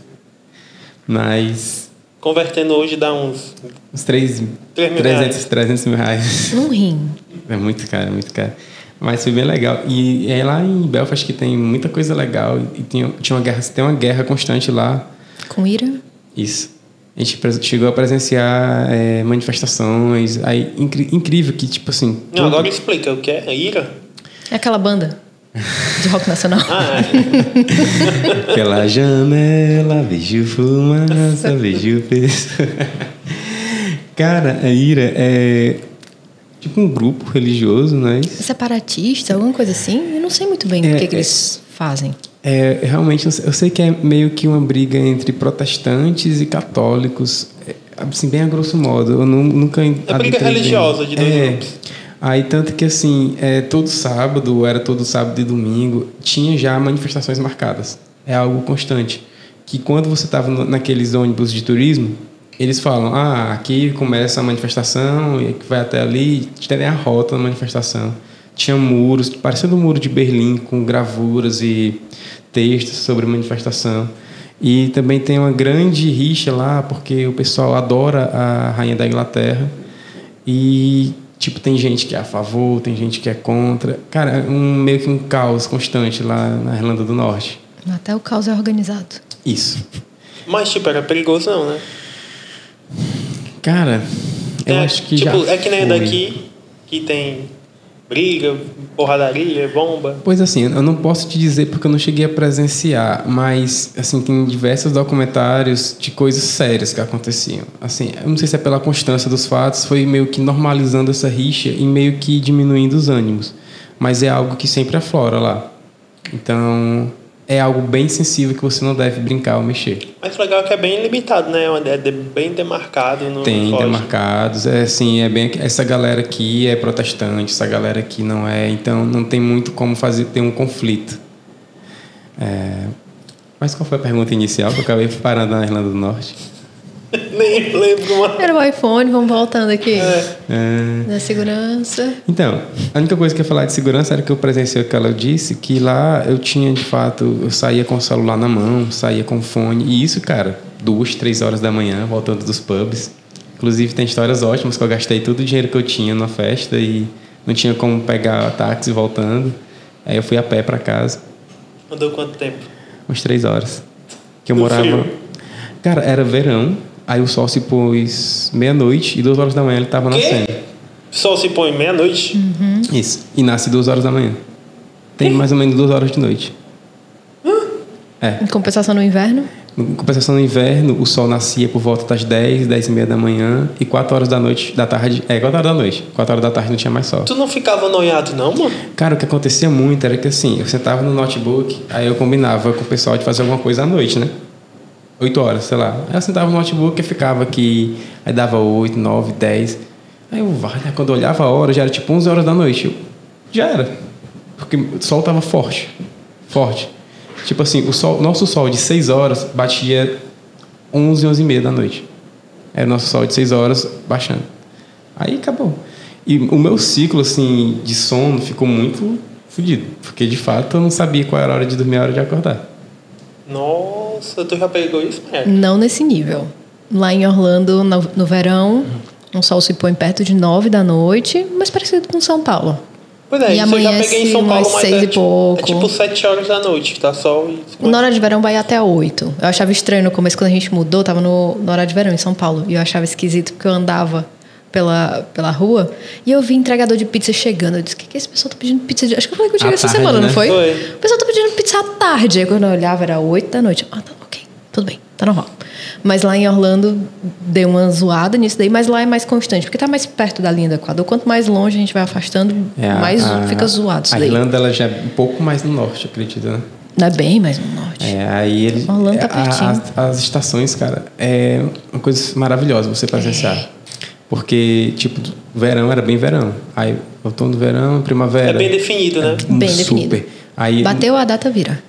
Mas Convertendo hoje dá uns. uns 3, Três mil 300, reais. 300 mil reais. Um rim. É muito caro, é muito caro. Mas foi bem legal. E é lá em Belfast que tem muita coisa legal. E tinha, tinha uma guerra, tem uma guerra constante lá. Com ira. Isso. A gente chegou a presenciar é, manifestações. Aí, incri- incrível que, tipo assim. Não, agora explica o que é ira. É aquela banda de rock nacional. Ah, é. [LAUGHS] Pela janela, vejo fumaça, vejo pessoa. [LAUGHS] Cara, a ira é tipo um grupo religioso, né? Separatista, alguma coisa assim. Eu não sei muito bem É, o que, que é. eles fazem. É, realmente, eu sei- que é meio que uma briga entre protestantes e católicos, é, assim, bem a grosso modo. Eu nu- nunca É briga religiosa de dois É. grupos. Aí, tanto que, assim, é, todo sábado, era todo sábado e domingo, tinha já manifestações marcadas. É algo constante. Que quando você estava naqueles ônibus de turismo, eles falam, ah, aqui começa a manifestação, e vai até ali, tem a rota da manifestação. Tinha muros, parecendo um muro de Berlim, com gravuras e textos sobre manifestação. E também tem uma grande rixa lá, porque o pessoal adora a rainha da Inglaterra. E, tipo, tem gente que é a favor, tem gente que é contra. Cara, é um, meio que um caos constante lá na Irlanda do Norte. Até o caos é organizado. Isso. Mas, tipo, era perigoso não, né? Cara, eu é, acho que tipo, já é que nem foi. daqui, que tem briga, porradaria, bomba. Pois assim, eu não posso te dizer porque eu não cheguei a presenciar, mas assim tem diversos documentários de coisas sérias que aconteciam. Assim, eu não sei se é pela constância dos fatos, foi meio que normalizando essa rixa e meio que diminuindo os ânimos, mas é algo que sempre aflora lá. Então, é algo bem sensível que você não deve brincar ou mexer. Mas o legal é que é bem limitado, né? É de- bem demarcado. No Tem foge. demarcados, é assim, é bem essa galera aqui é protestante, essa galera aqui não é, então não tem muito como fazer ter um conflito. É, mas qual foi a pergunta inicial que eu acabei parando na Irlanda do Norte? [LAUGHS] Nem lembro uma. Era o iPhone, vamos voltando aqui. É. É, Da segurança. Então, a única coisa que eu ia falar de segurança era que eu presenciei o que ela disse, que lá eu tinha de fato, eu saía com o celular na mão, saía com fone, e isso, cara, duas, três horas da manhã, voltando dos pubs. Inclusive tem histórias ótimas que eu gastei todo o dinheiro que eu tinha na festa e não tinha como pegar táxi voltando. Aí eu fui a pé para casa, Andou quanto tempo? umas três horas. Que eu No morava. frio? Cara, era verão, aí o sol se pôs meia-noite e duas horas da manhã ele tava Quê? nascendo. O sol se põe meia-noite? Hum. Isso. E nasce duas horas da manhã. Tem mais ou menos duas horas de noite. É. Em compensação no inverno. Em compensação no inverno, o sol nascia por volta das 10, 10 e meia da manhã e 4 horas da noite, da tarde. É, 4 horas da noite. 4 horas da tarde não tinha mais sol. Tu não ficava noiado, não, mano? Cara, o que acontecia muito era que assim, eu sentava no notebook, aí eu combinava com o pessoal de fazer alguma coisa à noite, né? 8 horas, sei lá. Aí eu sentava no notebook e ficava aqui, aí dava 8, 9, 10. Aí eu, né? quando eu olhava a hora, já era tipo 11 horas da noite. Eu, já era. Porque o sol tava forte. Forte. Tipo assim, o sol, nosso sol de 6 horas batia 11, 11 e meia da noite. Era o nosso sol de 6 horas baixando. Aí acabou. E o meu ciclo, assim, de sono ficou muito fodido. Porque, de fato, eu não sabia qual era a hora de dormir e a hora de acordar. Nossa, tu já pegou isso? Não nesse nível. Lá em Orlando, no, no verão, um sol se põe perto de nove da noite, mas parecido com São Paulo. Pois é, E isso eu já peguei em São Paulo, mas seis é, e tipo, pouco. é tipo 7 horas da noite, tá sol e... Na hora de verão vai até oito. Eu achava estranho no começo, quando a gente mudou, tava no, no hora de verão em São Paulo. E eu achava esquisito, porque eu andava pela, pela rua e eu vi entregador de pizza chegando. Eu disse, o que, que esse pessoal tá pedindo pizza de... Acho que eu falei contigo essa tarde, semana, não né? foi? Foi. O pessoal tá pedindo pizza à tarde. Aí quando eu olhava, era oito da noite. Ah, tá, ok. Tudo bem, tá normal. Mas lá em Orlando deu uma zoada nisso daí, mas lá é mais constante, porque tá mais perto da linha do Equador. Quanto mais longe a gente vai afastando, É, a- mais a- fica zoado isso A daí. Irlanda, ela já é um pouco mais no norte, acredita, né? Não é bem mais no norte. É, aí ele. Orlando tá a- pertinho. as, as estações, cara, é uma coisa maravilhosa você presenciar. Porque, tipo, verão era bem verão. Aí, outono, verão, primavera. É bem definido, né? um Bem super. definido. Aí, Bateu a data, vira.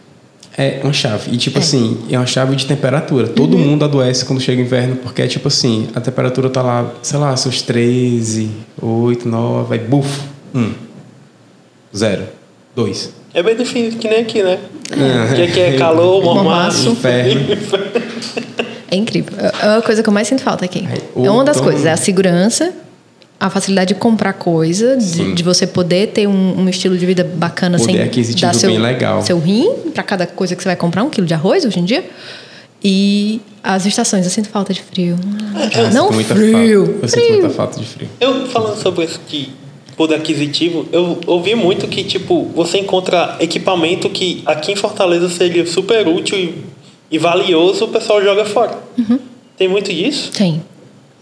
É uma chave. E tipo É. assim, é uma chave de temperatura. Todo Uhum. mundo adoece quando chega o inverno, porque é tipo assim, a temperatura tá lá, sei lá, seus 13, 8, 9, aí buf, 1, 0, 2. É bem definido que nem aqui, né? É. Que aqui é calor, [LAUGHS] mormaço. Inferno. [LAUGHS] É incrível. É a coisa que eu mais sinto falta aqui. Aí, É uma das coisas. É a segurança, a facilidade de comprar coisa, de, de você poder ter um, um estilo de vida bacana Poder sem aquisitivo dar seu, bem legal. seu rim para cada coisa que você vai comprar, um quilo de arroz hoje em dia. E as estações, eu sinto falta de frio. Eu Não sinto muita frio. Falta. Eu sinto frio. muita falta de frio. Eu falando sobre esse de poder aquisitivo, eu ouvi muito que, tipo, você encontra equipamento que aqui em Fortaleza seria super útil e, e valioso, o pessoal joga fora. Uhum. Tem muito disso? Tem,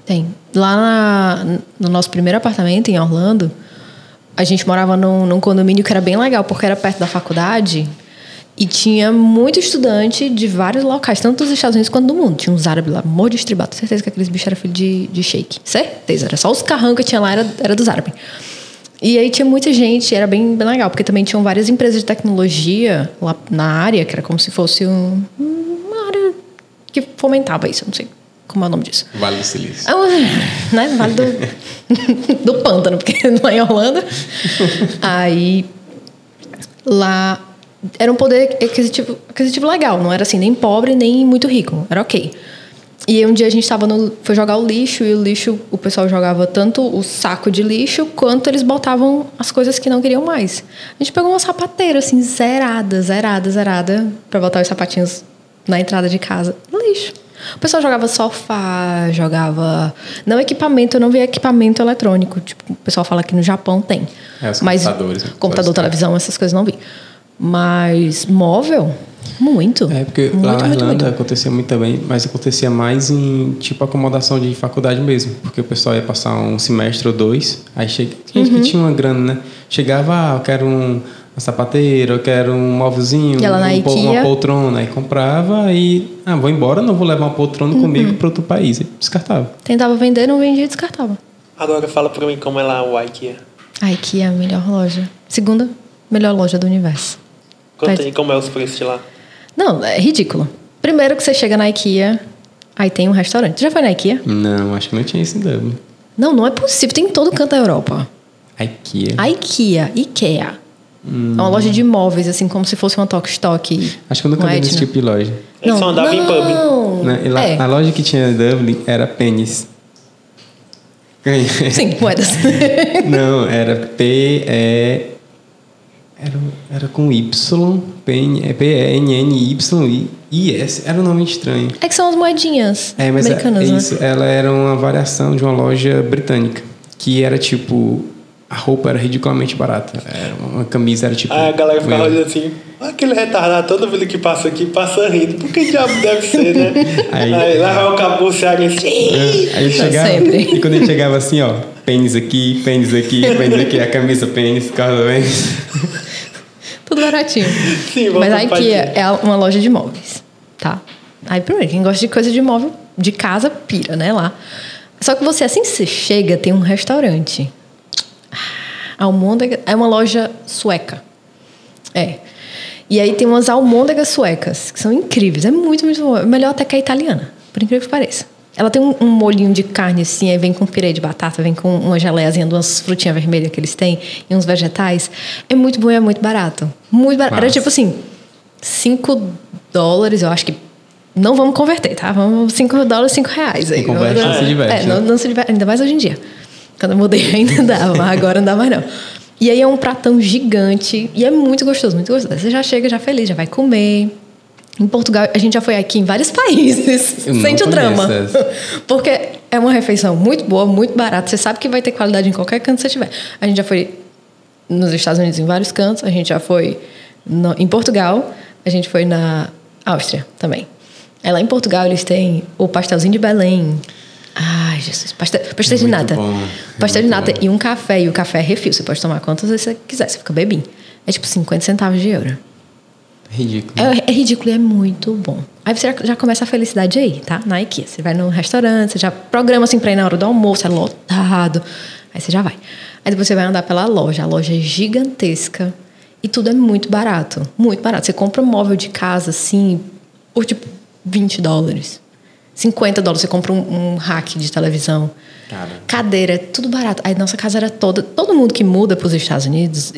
tem. Lá na- no nosso primeiro apartamento, em Orlando, a gente morava num, num condomínio que era bem legal, porque era perto da faculdade e tinha muito estudante de vários locais, tanto dos Estados Unidos quanto do mundo. Tinha uns árabes lá, morro de estribado. Certeza que aqueles bichos eram filho de, de shake. Certeza, era só os carrão que tinha lá, era, era dos árabes. E aí tinha muita gente, era bem, bem legal, porque também tinham várias empresas de tecnologia lá na área, que era como se fosse um- uma área que fomentava isso, não sei como é o nome disso. Vale do Silício. É né? Vale do, [LAUGHS] do pântano, porque [LAUGHS] não é em Holanda. Aí lá era um poder aquisitivo, aquisitivo legal, não era assim, nem pobre, nem muito rico. Era ok. E um dia a gente estava no. Foi jogar o lixo, e o lixo, o pessoal jogava tanto o saco de lixo quanto eles botavam as coisas que não queriam mais. A gente pegou uma sapateira, assim, zerada, zerada, zerada, para botar os sapatinhos na entrada de casa. Lixo. O pessoal jogava sofá, jogava. Não equipamento, eu não vi equipamento eletrônico. Tipo, o pessoal fala que no Japão tem. É, Mas computadores? Computador, televisão, essas coisas não vi. Mas móvel, muito. É, porque muito, lá na muito, Irlanda muito. acontecia muito também, mas acontecia mais em tipo acomodação de faculdade mesmo. Porque o pessoal ia passar um semestre ou dois, aí chega. Gente Uhum. que tinha uma grana, né? Chegava, ah, eu quero um, sapateira, eu quero um móvelzinho, E um po- uma poltrona. Aí comprava e, ah, vou embora, não vou levar uma poltrona Uhum. comigo para outro país. E descartava. Tentava vender, não vendia e descartava. Agora fala pra mim como é lá o IKEA. A IKEA é a melhor loja. Segunda melhor loja do universo. Conta Vai- aí como é os preços lá. Não, é ridículo. Primeiro que você chega na IKEA, aí tem um restaurante. Já foi na IKEA? Não, acho que não tinha isso em Dublin. Não, não é possível. Tem em todo canto da Europa. IKEA. A IKEA, IKEA. É uma loja de imóveis, assim, como se fosse uma Tok Stock. Acho que eu nunca vi nesse Etna. tipo de loja. Ele só andava em pub. Não. Né? Lá- É. A loja que tinha em Dublin era pênis. Sim, moedas. [LAUGHS] Não, era P, E. Era, era com Y, P, N, é P, E, N, N, Y, I, I, S. Era um nome estranho. é que são as moedinhas É, mas é, americanas, é né? isso. Ela era uma variação de uma loja britânica. Que era tipo. A roupa era ridiculamente barata. Era uma camisa era tipo. Aí a galera ficava olhando assim, "Ah, aquele retardado, toda vida que passa aqui, passa rindo. Por que diabo deve ser, né? [LAUGHS] Aí- Aí, lá vai o capô cearense. É, Aí chegava, Sempre. [LAUGHS] e quando ele chegava assim, ó, pênis aqui, pênis aqui, pênis aqui, a camisa pênis, calça pênis. Tudo baratinho. [LAUGHS] Sim, Mas a IKEA é uma loja de imóveis, tá? Aí, primeiro, quem gosta de coisa de imóvel, de casa, pira, né, lá. Só que você, assim que você chega, tem um restaurante. A Almôndega é uma loja sueca. É. E aí tem umas almôndegas suecas, que são incríveis. É muito, muito bom. Melhor até que a italiana, por incrível que pareça. Ela tem um, um molhinho de carne assim, aí vem com purê de batata, vem com uma geleiazinha umas frutinhas vermelhas que eles têm e uns vegetais. É muito bom e é muito barato. Muito barato. Era Massa. tipo assim, 5 dólares, eu acho que. Não vamos converter, tá? Vamos 5 dólares, 5 reais aí. Não converte, não se diverte, É, né? não, não se diverte, ainda mais hoje em dia. Quando eu mudei [LAUGHS] ainda dava, mas agora não dá mais não. E aí é um pratão gigante e é muito gostoso, muito gostoso. Você já chega já feliz, já vai comer. Em Portugal, a gente já foi aqui em vários [LAUGHS] países. Eu Sente o drama. essa. [LAUGHS] Porque é uma refeição muito boa, muito barata. Você sabe que vai ter qualidade em qualquer canto que você tiver. A gente já foi nos Estados Unidos em vários cantos. A gente já foi no- em Portugal. A gente foi na Áustria também. Aí lá em Portugal eles têm o pastelzinho de Belém. Ai, Jesus. Pastel, pastel de nata. bom, é pastel de nata bom. e um café. E o café é refil. Você pode tomar quantas vezes você quiser. Você fica bebinho. É tipo 50 centavos de euro. Ridículo. É, é ridículo e é muito bom. Aí você já, já começa a felicidade aí, tá? Na IKEA. Você vai no restaurante, você já programa assim pra ir na hora do almoço, é lotado. Aí você já vai. Aí depois você vai andar pela loja. A loja é gigantesca e tudo é muito barato. Muito barato. Você compra um móvel de casa assim por tipo 20 dólares. 50 dólares. Você compra um, um rack de televisão. Cadeira, é tudo barato. Aí nossa casa era toda. Todo mundo que muda para os Estados Unidos,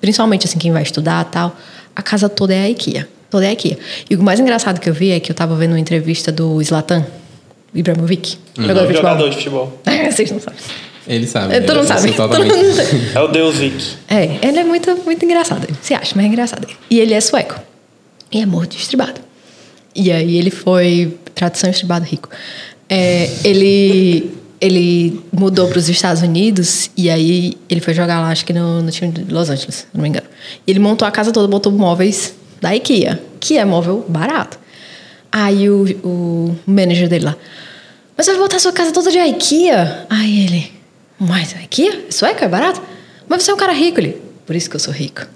principalmente assim, quem vai estudar tal, a casa toda é a IKEA. Toda é a IKEA. E o mais engraçado que eu vi é que eu tava vendo uma entrevista do Zlatan Ibrahimovic. jogador de futebol. Jogador de futebol. [LAUGHS] É, vocês não sabem. Ele sabe. É, todo mundo ele sabe. É o Deus Vic. É, ele é muito, muito engraçado. Você acha, mas é engraçado. E ele é sueco. E é morto estribado. E aí ele foi. Tradução estribado rico. É, ele, ele mudou para os Estados Unidos e aí ele foi jogar lá, acho que no, no time de Los Angeles, não me engano. E ele montou a casa toda, botou móveis da IKEA, que é móvel barato. Aí o, o manager dele lá. Mas você vai botar a sua casa toda de IKEA? Aí ele. Mas IKEA? Sueca é barato? Mas você é um cara rico. Ele. Por isso que eu sou rico.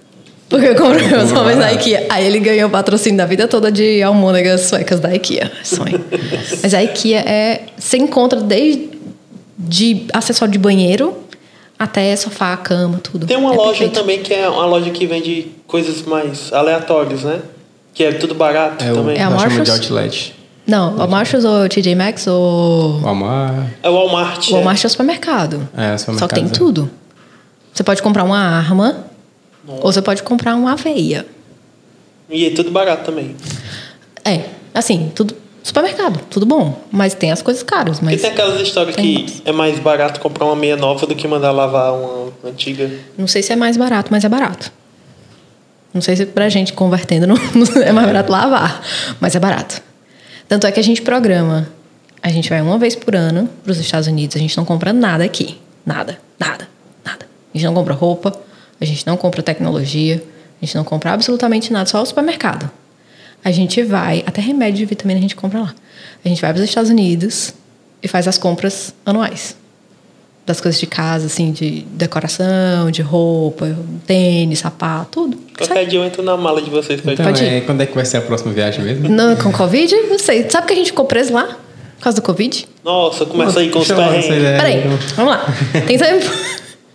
Porque eu compro meus móveis na IKEA. Aí ele ganhou o patrocínio da vida toda de almôndegas suecas da IKEA. Sonho. Mas a IKEA é. Você encontra desde de acessório de banheiro até sofá, cama, tudo. Tem uma É loja perfeito. também que é uma loja que vende coisas mais aleatórias, né? Que é tudo barato É o, também. É a chamamos de Marshalls? outlet. Não, o Marshalls ou TJ Maxx ou. Walmart. É o Walmart. O Walmart é o supermercado. É, Só supermercado, que tem é. tudo. Você pode comprar uma arma ou você pode comprar uma aveia. E é tudo barato também. É, assim, tudo. Supermercado, tudo bom. Mas tem as coisas caras. Mas tem aquelas histórias tem que é mais barato comprar uma meia nova do que mandar lavar uma antiga. não sei se é mais barato, mas é barato. Não sei se pra gente convertendo não, [LAUGHS] não é mais barato lavar, mas é barato. Tanto é que a gente programa. A gente vai uma vez por ano para os Estados Unidos. A gente não compra nada aqui. Nada, nada, nada. A gente não compra roupa, a gente não compra tecnologia, a gente não compra absolutamente nada, só o supermercado. A gente vai, até remédio de vitamina a gente compra lá. A gente vai para os Estados Unidos e faz as compras anuais. das coisas de casa, assim, de decoração, de roupa, tênis, sapato, tudo. Qualquer dia eu entro na mala de vocês pra Então, Pode ir. é, quando é que vai ser a próxima viagem mesmo? Não, com Covid, não sei. Sabe que a gente ficou preso lá? Por causa do Covid? Nossa, começa aí com os perrengues. Peraí, vamos lá. Tem tempo?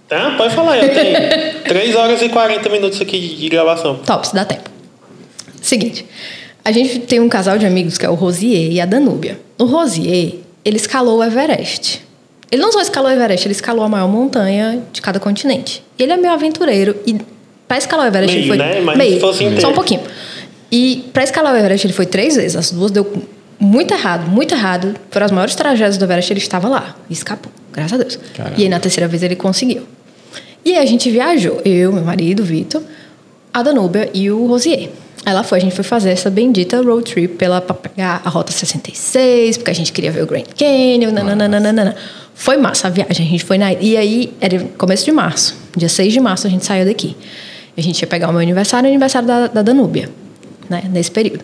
Tá, pode falar, eu tenho [LAUGHS] 3 horas e 40 minutos aqui de gravação. Top, se dá tempo. Seguinte, a gente tem um casal de amigos que é o Rosier e a Danúbia. O Rosier, ele escalou o Everest. Ele não só escalou o Everest, ele escalou a maior montanha de cada continente. Ele é meio aventureiro e para escalar o Everest Meio, ele foi né? Mas meio, se fosse inteiro. só um pouquinho. E para escalar o Everest ele foi três vezes. As duas deu muito errado, muito errado. Foram as maiores tragédias do Everest, ele estava lá e escapou, graças a Deus. Caramba. E aí na terceira vez ele conseguiu. E aí a gente viajou, eu, meu marido, Vitor, a Danúbia e o Rosier. Lá foi, a gente foi fazer essa bendita road trip pela, pra pegar a Rota 66, porque a gente queria ver o Grand Canyon, nananana. Foi massa a viagem, a gente foi na... E aí, era começo de março, dia 6 de março a gente saiu daqui. A gente ia pegar o meu aniversário e o aniversário da, da Danúbia, né, nesse período.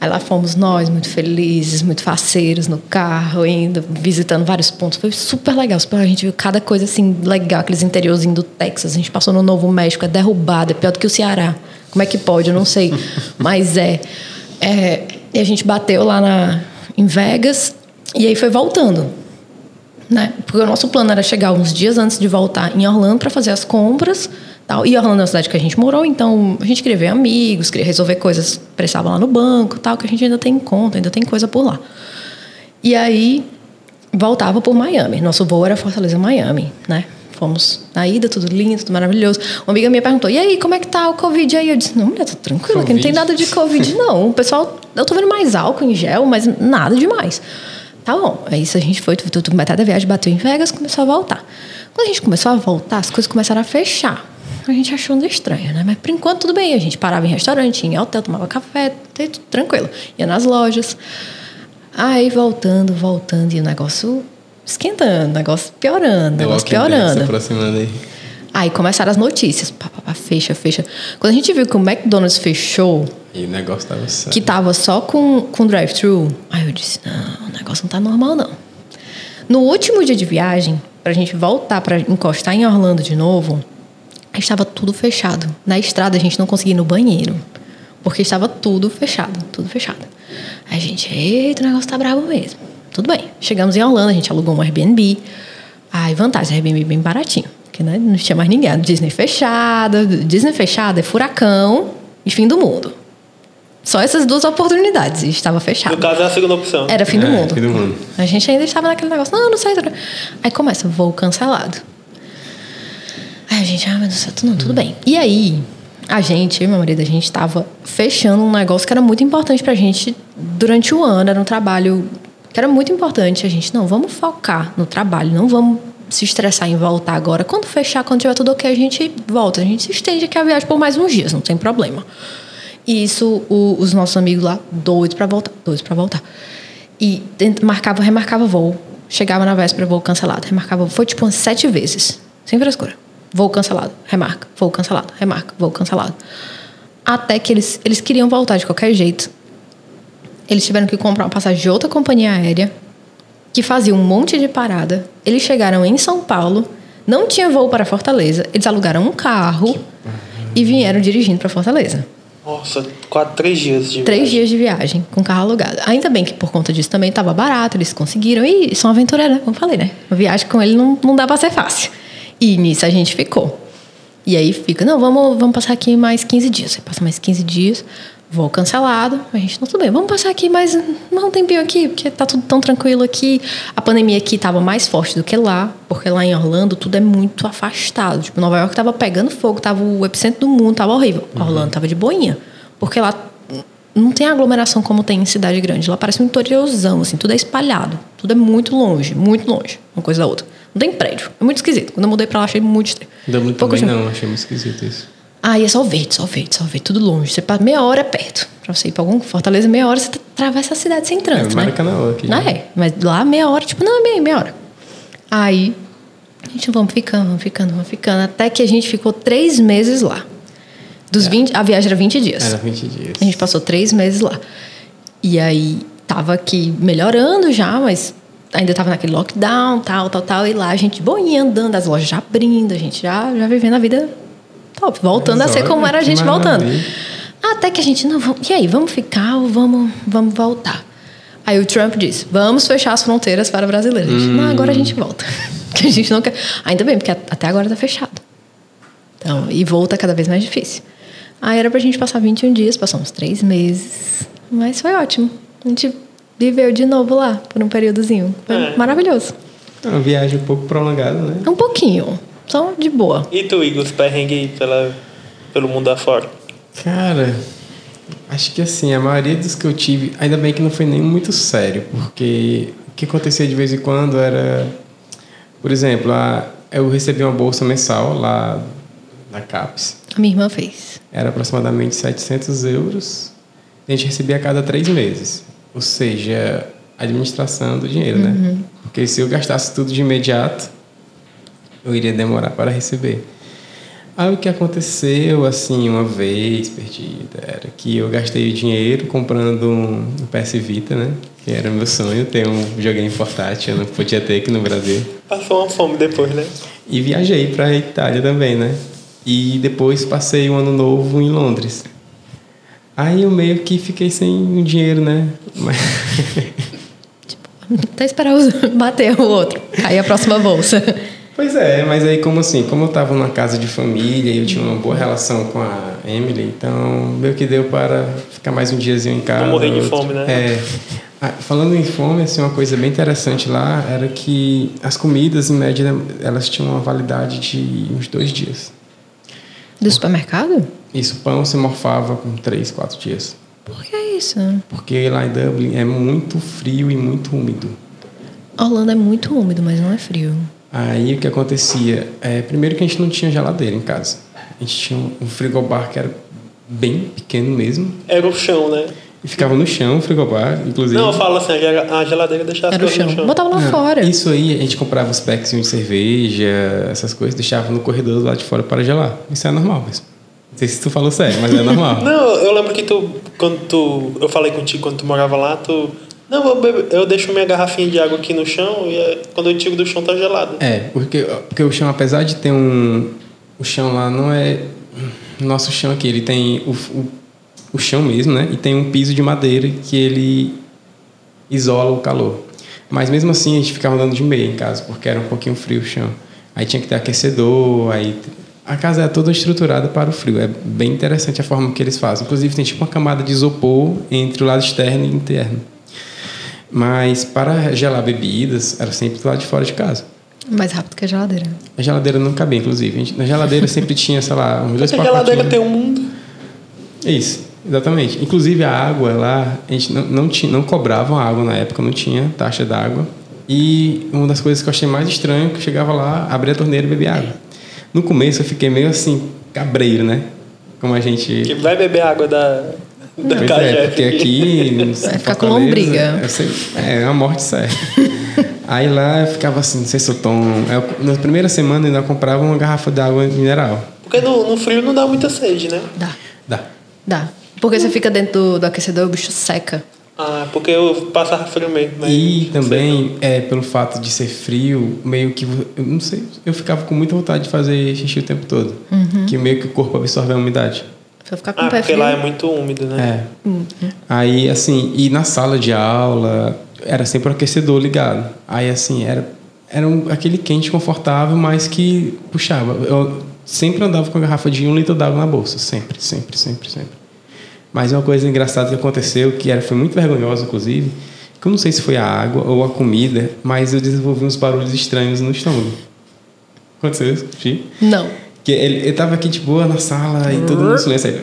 Aí lá fomos nós, muito felizes, muito faceiros no carro, indo, visitando vários pontos. Foi super legal. super. A gente viu cada coisa assim legal, aqueles interiorzinhos do Texas. A gente passou no Novo México, é derrubado, é pior do que o Ceará. Como é que pode? Eu não sei. [LAUGHS] Mas é. é e a gente bateu lá na, em Vegas e aí foi voltando. Né? Porque o nosso plano era chegar uns dias antes de voltar em Orlando para fazer as compras. Tal. E Orlando é uma cidade que a gente morou, então a gente queria ver amigos, queria resolver coisas que precisavam lá no banco, tal, que a gente ainda tem conta, ainda tem coisa por lá. E aí voltava por Miami. Nosso voo era Fortaleza, Miami, né? Fomos na ida, tudo lindo, tudo maravilhoso. Uma amiga minha perguntou: "E aí, como é que tá o Covid aí?" Eu disse: "Não, mulher, tá tranquilo, aqui não tem nada de Covid [LAUGHS] não. O pessoal, eu tô vendo mais álcool em gel, mas nada demais." Tá bom. Aí isso a gente foi, tudo, tudo, metade da viagem bateu em Vegas, começou a voltar. Quando a gente começou a voltar, as coisas começaram a fechar. A gente achou um estranho, né? Mas por enquanto tudo bem. A gente parava em restaurante, em hotel, tomava café, tudo tranquilo. Ia nas lojas. Aí voltando, voltando, e o negócio esquentando, o negócio piorando, o negócio se piorando. aproximando aí. Aí começaram as notícias. Pá, pá, pá, fecha, fecha. Quando a gente viu que o McDonald's fechou, E o negócio tava sério. que tava só com, com drive-thru, aí eu disse, não, o negócio não tá normal, não. No último dia de viagem, pra gente voltar pra encostar em Orlando de novo, estava tudo fechado. Na estrada a gente não conseguia ir no banheiro, porque estava tudo fechado, tudo fechado. Aí a gente, eita, o negócio tá bravo mesmo. Tudo bem. Chegamos em Orlando, a gente alugou um Airbnb. Aí, vantagem, Airbnb bem baratinho, porque né, não tinha mais ninguém. Disney fechada, Disney fechada é furacão e fim do mundo. Só essas duas oportunidades e estava fechado. No caso é a segunda opção. Era fim do É, mundo. fim do mundo. A gente ainda estava naquele negócio, não, não sei. não. Aí começa, voo cancelado. Aí a gente, ah, meu Deus do céu, não, tudo bem. E aí, a gente, eu e meu marido, a gente estava fechando um negócio que era muito importante pra gente durante o ano. Era um trabalho que era muito importante. A gente, não, vamos focar no trabalho, não vamos se estressar em voltar agora. Quando fechar, quando tiver tudo ok, a gente volta. A gente se estende aqui a viagem por mais uns dias, não tem problema. E isso, o- os nossos amigos lá, doidos pra voltar, doidos pra voltar. E marcava, remarcava voo. Chegava na véspera, voo cancelado. Remarcava, foi tipo umas sete vezes. Sem frescura. Voo cancelado, remarca. Voo cancelado, remarca. Voo cancelado. Até que eles, eles queriam voltar de qualquer jeito. Eles tiveram que comprar uma passagem de outra companhia aérea que fazia um monte de parada. Eles chegaram em São Paulo, não tinha voo para Fortaleza. Eles alugaram um carro e vieram dirigindo para Fortaleza. Nossa, quatro, três dias de Três viagem. dias de viagem com carro alugado. Ainda bem que por conta disso também estava barato, eles conseguiram. E são aventureiros, né? como falei, né? Uma viagem com ele não, não dá para ser fácil. E nisso a gente ficou. E aí fica, não, vamos, vamos passar aqui mais 15 dias. Você passa mais 15 dias, voo cancelado. A gente, não, tudo bem, vamos passar aqui mais um tempinho aqui, porque tá tudo tão tranquilo aqui. A pandemia aqui estava mais forte do que lá, porque lá em Orlando tudo é muito afastado. Tipo, Nova York tava pegando fogo, tava o epicentro do mundo, tava horrível. Orlando tava de boinha. Porque lá não tem aglomeração como tem em cidade grande. Lá parece um interiorzão, assim, tudo é espalhado. Tudo é muito longe, muito longe, uma coisa da outra. Não tem prédio. É muito esquisito. Quando eu mudei pra lá, achei muito estranho. Dublin Pouco também não, achei muito esquisito isso. Ah, e é só verde, só verde, só verde, tudo longe. Você passa meia hora é perto. Pra você ir pra algum Fortaleza, meia hora você atravessa a cidade sem trânsito, né? Maracanã aqui. Ah, é. Mas lá meia hora, tipo, não, é meia, meia hora. Aí, a gente vamos ficando, vamos ficando, vamos ficando. Até que a gente ficou três meses lá. Dos 20, a viagem era 20 dias. Era 20 dias. A gente passou três meses lá. E aí, tava aqui melhorando já, mas ainda tava naquele lockdown, tal, tal, tal. E lá a gente boinha andando, as lojas já abrindo, a gente já, já vivendo a vida top. Voltando Mas a ser olha, como era a gente voltando. Até que a gente, não, vamos, e aí, vamos ficar ou vamos, vamos voltar? Aí o Trump disse, vamos fechar as fronteiras para brasileiros. A gente, não, agora a gente volta. [LAUGHS] que a gente não quer... Ainda bem, porque até agora tá fechado. Então, e volta cada vez mais difícil. Aí era pra gente passar 21 dias, passamos três meses. Mas foi ótimo. A gente viveu de novo lá, por um períodozinho. Foi É. maravilhoso. É uma viagem um pouco prolongada, né? Um pouquinho, só de boa. E tu, Igor, os perrengues aí pela, pelo mundo afora? Cara, acho que assim, a maioria dos que eu tive, ainda bem que não foi nem muito sério, porque o que acontecia de vez em quando era, por exemplo, a, eu recebi uma bolsa mensal lá da CAPES, A minha irmã fez. era aproximadamente 700 euros, a gente recebia a cada três meses, ou seja, administração do dinheiro, né? Porque se eu gastasse tudo de imediato, eu iria demorar para receber. Aí o que aconteceu, assim, uma vez perdida, era que eu gastei o dinheiro comprando um PS Vita, né? Que era meu sonho, ter um videogame portátil, eu não podia ter aqui no Brasil. Passou uma fome depois, né? E viajei para a Itália também, né? E depois passei um ano novo em Londres. Aí eu meio que fiquei sem dinheiro, né? Mas... [LAUGHS] Até esperar os- [LAUGHS] bater o outro. Aí a próxima bolsa. Pois é, mas aí como assim, como eu estava numa casa de família e eu tinha uma boa relação com a Emily, então meio que deu para ficar mais um diazinho em casa. Não morrer de fome, né? É. Ah, Falando em fome, assim, uma coisa bem interessante lá era que as comidas, em média, elas tinham uma validade de uns dois dias. Do supermercado? Isso, pão se morfava com três, quatro dias. Por que isso? Porque lá em Dublin é muito frio e muito úmido. Orlando é muito úmido, mas não é frio. Aí o que acontecia? É, primeiro que a gente não tinha geladeira em casa. A gente tinha um frigobar que era bem pequeno mesmo. Era o chão, né? E ficava no chão o frigobar, inclusive. Não, eu falo assim, a gel- a geladeira deixava Era o chão. chão. Botava lá Não, fora. Isso aí, a gente comprava os packs de cerveja, essas coisas, deixava no corredor do lado de fora para gelar. Isso é normal mesmo. Não sei se tu falou sério, mas é normal. [LAUGHS] Não, eu lembro que tu, quando tu. Eu falei contigo quando tu morava lá, tu. Não, eu, bebo- eu deixo minha garrafinha de água aqui no chão e é- quando eu tiro do chão tá gelado. É, porque, porque o chão, apesar de ter um. O chão lá não é. Nosso chão aqui, ele tem o, o, o chão mesmo, né? E tem um piso de madeira que ele isola o calor. Mas mesmo assim a gente ficava andando de meia em casa, porque era um pouquinho frio o chão. Aí tinha que ter aquecedor, aí. A casa é toda estruturada para o frio. É bem interessante a forma que eles fazem. Inclusive tem tipo uma camada de isopor entre o lado externo e interno. Mas para gelar bebidas, era sempre do lado de fora de casa. Mais rápido que a geladeira. A geladeira não cabia, inclusive. A gente- na geladeira sempre tinha, sei lá, uns dois Essa geladeira pacotinhos. tem um mundo. Isso, exatamente. Inclusive a água lá, a gente não, não, tinha, não cobravam água na época, não tinha taxa d'água. E uma das coisas que eu achei mais estranho é que eu chegava lá, abria a torneira e bebia água. No começo eu fiquei meio assim, cabreiro, né? Como a gente. Que vai beber água da. Da Pois é, porque aqui. [LAUGHS] Vai ficar com lombriga. É, sei- é uma morte certa. [LAUGHS] Aí lá eu ficava assim, não sei se eu tomo. Eu, na primeira semana eu ainda comprava uma garrafa de água mineral. Porque no, no frio não dá muita sede, né? Dá. Dá. Dá. Porque você fica dentro do, do aquecedor, o bicho seca. Ah, porque eu passava frio mesmo. mas E também, é, pelo fato de ser frio, meio que. Eu não sei, eu ficava com muita vontade de fazer xixi o tempo todo. Que meio que o corpo absorve a umidade. Vai ficar com não. o Ah, pé porque frio. lá é muito úmido, né? É. Aí, assim, e na sala de aula, era sempre o aquecedor ligado. Aí, assim, era, era um, aquele quente confortável, mas que puxava. Eu sempre andava com a garrafa de um litro d'água na bolsa. Sempre, sempre, sempre, sempre. Mas uma coisa engraçada que aconteceu, que era, foi muito vergonhosa, inclusive, que eu não sei se foi a água ou a comida, mas eu desenvolvi uns barulhos estranhos no estômago. Aconteceu isso? Xi? Não. Que ele, ele tava aqui de boa na sala e todo mundo em silêncio. Aí,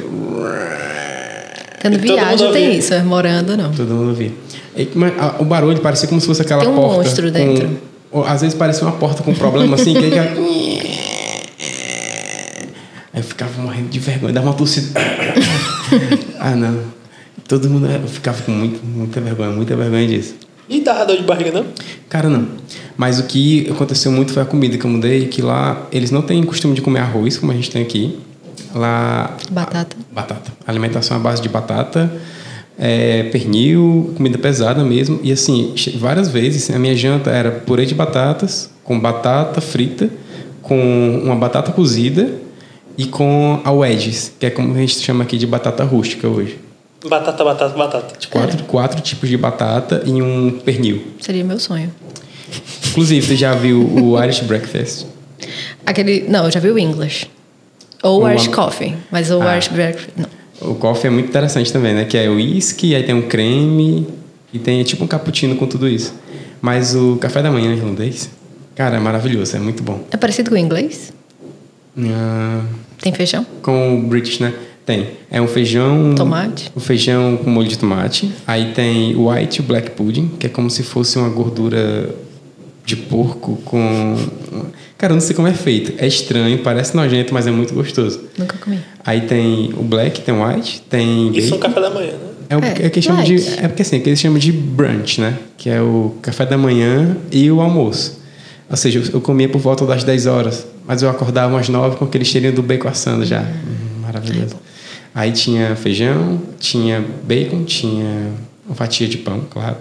Quando E todo viaja mundo tem ouvia. isso, é morando não. Todo mundo via. Aí, mas, a- o barulho parecia como se fosse aquela Tem um porta. monstro com- dentro. ou, às vezes parecia uma porta com problema assim, que aí, [LAUGHS] aí eu ficava morrendo de vergonha, dava uma tossida. [LAUGHS] ah, não. Todo mundo eu ficava com muito, muita vergonha, muita vergonha disso. E dava dor de barriga, não? Cara, não. Mas o que aconteceu muito foi a comida que eu mudei, que lá eles não têm costume de comer arroz, como a gente tem aqui. Lá. Batata. Batata. A alimentação é à base de batata, é, pernil, comida pesada mesmo. E assim, várias vezes a minha janta era purê de batatas, com batata frita, com uma batata cozida e com a wedges, que é como a gente chama aqui de batata rústica hoje. Batata, batata, batata. Quatro, quatro tipos de batata e um pernil. Seria meu sonho. Inclusive, você já viu o Irish Breakfast? Aquele. Não, eu já vi o English. Ou o Irish am- Coffee. Mas o Ah. Irish Breakfast. Não. O coffee é muito interessante também, né? Que é o whisky, aí tem um creme e tem tipo um cappuccino com tudo isso. Mas o café da manhã irlandês, cara, é maravilhoso, é muito bom. É parecido com o inglês? Ah, Tem feijão? com o British, né? Tem. É um feijão. Tomate? Um feijão com molho de tomate. Aí tem o white black pudding, que é como se fosse uma gordura de porco com. Cara, eu não sei como é feito. É estranho, parece nojento, mas é muito gostoso. Nunca comi. Aí tem o black, tem o white, tem. Isso é um café da manhã, né? É o É, é, que chama de, é porque assim, é que eles chamam de brunch, né? Que é o café da manhã e o almoço. Ou seja, eu- comia por volta das 10 horas, mas eu acordava umas 9 com aquele cheirinho do bacon assando já. Hum, maravilhoso. Aí tinha feijão, tinha bacon, tinha uma fatia de pão, claro.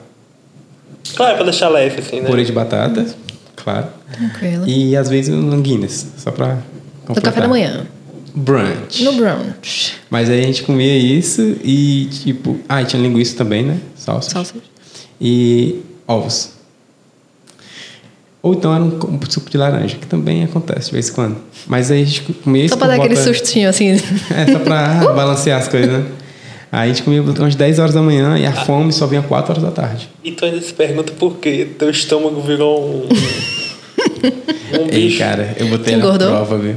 Claro, pra deixar leve, assim, né? Purê de batata, claro. Tranquilo. E às vezes um Guinness, só pra No completar. café da manhã. Brunch. No brunch. Mas aí a gente comia isso e tipo. Ah, e tinha linguiça também, né? Salsa. Sausage. E ovos. Ou então era um co- suco de laranja, que também acontece de vez em quando. Mas aí a gente comia isso. Só pra por dar aquele volta- sustinho assim. É, só pra ah, [LAUGHS] balancear as coisas, né? Aí a gente comia umas 10 horas da manhã e a fome só vinha 4 horas da tarde. E tu ainda se pergunta por que teu estômago virou um. [LAUGHS] um Ei, bicho. cara, eu botei Você na engordou? prova, viu?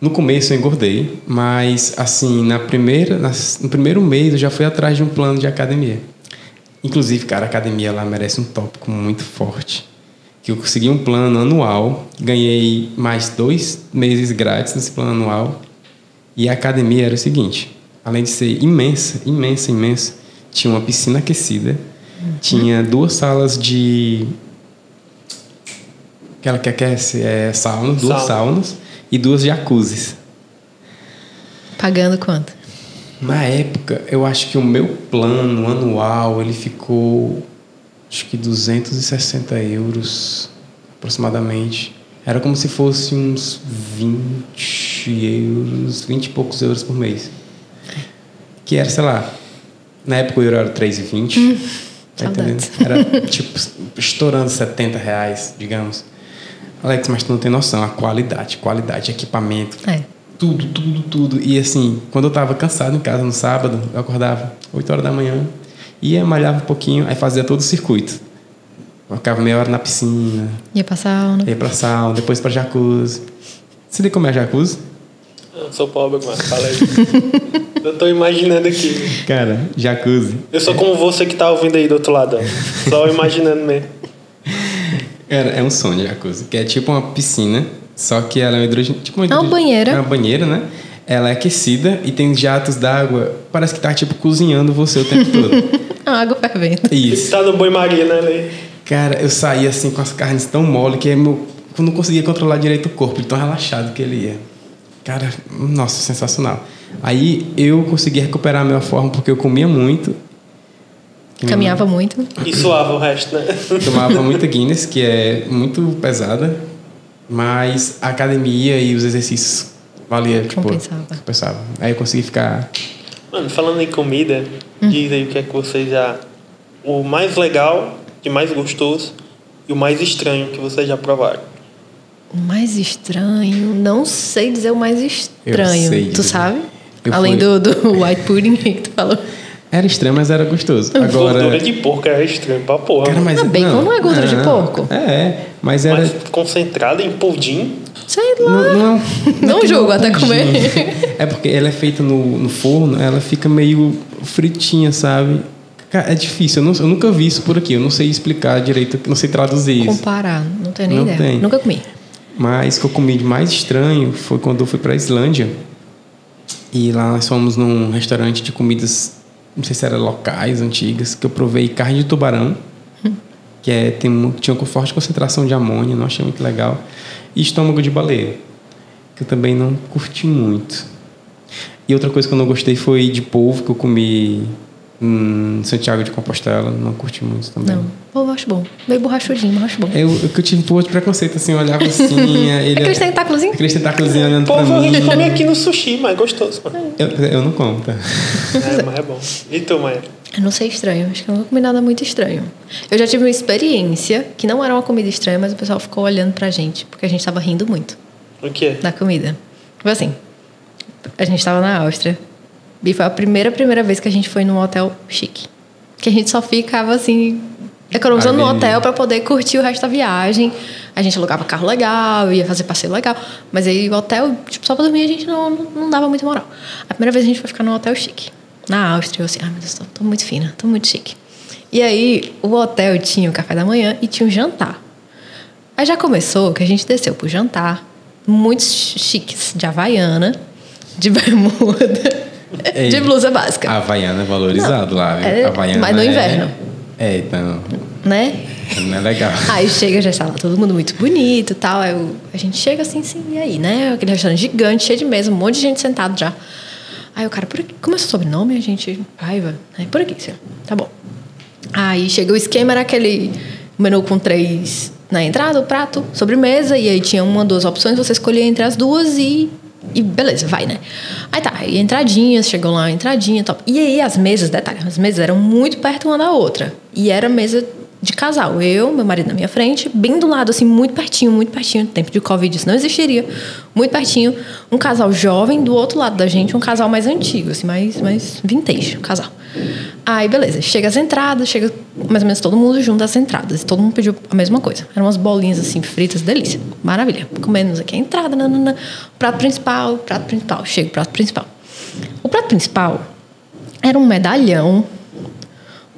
No começo eu engordei, mas assim, na primeira, nas- no primeiro mês eu já fui atrás de um plano de academia. Inclusive, cara, a academia lá merece um tópico muito forte. Que eu consegui um plano anual, ganhei mais dois meses grátis nesse plano anual. E a academia era o seguinte: além de ser imensa, imensa, imensa, tinha uma piscina aquecida, tinha duas salas de Aquela que aquece é sauna, duas Sauna. saunas e duas jacuzzis. Pagando quanto? Na época, eu acho que o meu plano anual ele ficou acho que 260 euros aproximadamente. Era como se fosse uns 20 euros, 20 e poucos euros por mês. Que era, sei lá, na época o euro era 3,20. tá entendendo? Era tipo estourando 70 reais, digamos. Alex, mas tu não tem noção, a qualidade, qualidade, equipamento, É. tudo, tudo, tudo. E assim, quando eu tava cansado em casa no sábado, eu acordava 8 horas da manhã, ia, malhava um pouquinho, aí fazia todo o circuito. Ficava meia hora na piscina, Ia pra sauna. ia pra sauna, depois pra jacuzzi. Você tem como é a jacuzzi? Eu sou pobre, mas fala aí. [LAUGHS] eu tô imaginando aqui. Cara, jacuzzi. Eu sou como você que tá ouvindo aí do outro lado. Só imaginando mesmo. Cara, é um sonho jacuzzi, que é tipo uma piscina, só que ela é um hidrogênio. Tipo uma, É hidrogênio- banheira. É uma banheira, né? Ela é aquecida e tem jatos d'água. Parece que tá tipo cozinhando você o tempo todo. [LAUGHS] A água fervendo. Isso. Tá no boi-maria, né, Lei? Cara, eu saía assim com as carnes tão mole que meu, eu não conseguia controlar direito o corpo, de tão relaxado que ele ia. Cara, nossa, sensacional. Aí eu consegui recuperar a minha forma porque eu comia muito. Caminhava muito. E suava o resto, né? mãe [LAUGHS] Tomava muita Guinness, que é muito pesada, mas a academia e os exercícios valia, tipo, Compensava. compensava. Aí eu consegui ficar Mano, falando em comida, diz aí o que é que vocês já. O mais legal e mais gostoso e o mais estranho que vocês já provaram. O mais estranho. Não sei dizer o mais estranho. sei tu dizer. sabe? Eu Além fui- do, do white pudding que tu falou. Era estranho, mas era gostoso. Gordura Agora, de porco é estranho pra porra. cara, mas Ah, bacon não é gordura de porco? É, é, mas era Mas concentrada em pudim. Sei lá. Não, não, Não não até pudim. comer. É porque ela é feita no, no forno, ela fica meio fritinha, sabe? Cara, É difícil, eu, não- eu nunca vi isso por aqui, eu não sei explicar direito, não sei traduzir isso. Comparar, não tenho nem Não ideia. tem. Nunca comi. Mas o que eu comi de mais estranho foi quando eu fui pra Islândia. E lá nós fomos num restaurante de comidas, não sei se eram locais, antigas, que eu provei carne de tubarão, que é, tem, tinha com forte concentração de amônia, não achei muito legal. E estômago de baleia, que eu também não curti muito. E outra coisa que eu não gostei foi de polvo, que eu comi Hum, Santiago de Compostela, não curti muito também. Não. Eu acho bom. Meio borrachudinho, mas eu acho bom. Eu, eu, eu tive um pouco de preconceito, assim, eu olhava assim. [LAUGHS] ele, Aqueles tentáculozinhos? Aqueles tentáculozinhos olhando Pô, pra a mim. gente come aqui no sushi, mas é gostoso. mano. Eu, eu não como, tá? É, mas é bom. E tu, Maia? Eu não sei estranho. Acho que eu não comi nada muito estranho. Eu já tive uma experiência que não era uma comida estranha, mas o pessoal ficou olhando pra gente, porque a gente tava rindo muito O quê? da comida. Tipo assim, a gente tava na Áustria. E foi a primeira, primeira vez que a gente foi num hotel chique. Que a gente só ficava assim, economizando no hotel pra poder curtir o resto da viagem. A gente alugava carro legal, ia fazer passeio legal. Mas aí o hotel, tipo, só pra dormir a gente não, não, dava muita moral. A primeira vez a gente foi ficar num hotel chique. Na Áustria, eu assim, ai meu Deus, tô, tô muito fina, tô muito chique. E aí o hotel tinha o café da manhã e tinha o jantar. Aí já começou que a gente desceu pro jantar, muitos chiques, de havaiana, de [LAUGHS] bermuda, Ei, de blusa básica, Havaiana é valorizado lá, viu? é, Havaiana mas no é- inverno. É, então. né? Não é legal. [LAUGHS] Aí chega, já estava todo mundo muito bonito tal. Aí o- a gente chega assim, assim, e aí, né? Aquele restaurante gigante, cheio de mesa, um monte de gente sentado já. Aí o cara, por aqui, como é seu sobrenome? A gente, raiva. Aí, por aqui, senhor. Tá bom. Aí chega o esquema, era aquele menu com três na entrada, o prato, sobremesa, e aí tinha uma, duas opções, você escolhia entre as duas e. E beleza, vai, né? Aí tá, aí entradinhas, chegou lá, entradinha, top. E aí as mesas, detalhe, as mesas eram muito perto uma da outra. E era mesa de casal. Eu, meu marido na minha frente, bem do lado, assim, muito pertinho, muito pertinho. No tempo de Covid isso não existiria. Muito pertinho. Um casal jovem, do outro lado da gente, um casal mais antigo, assim, mais, mais vintage, um casal. Aí, beleza. Chega as entradas, chega mais ou menos todo mundo junto às entradas. Todo mundo pediu a mesma coisa. Eram umas bolinhas, assim, fritas, delícia. Maravilha. Comendo aqui a entrada, nanana. Prato principal, prato principal. Chega o prato principal. O prato principal era um medalhão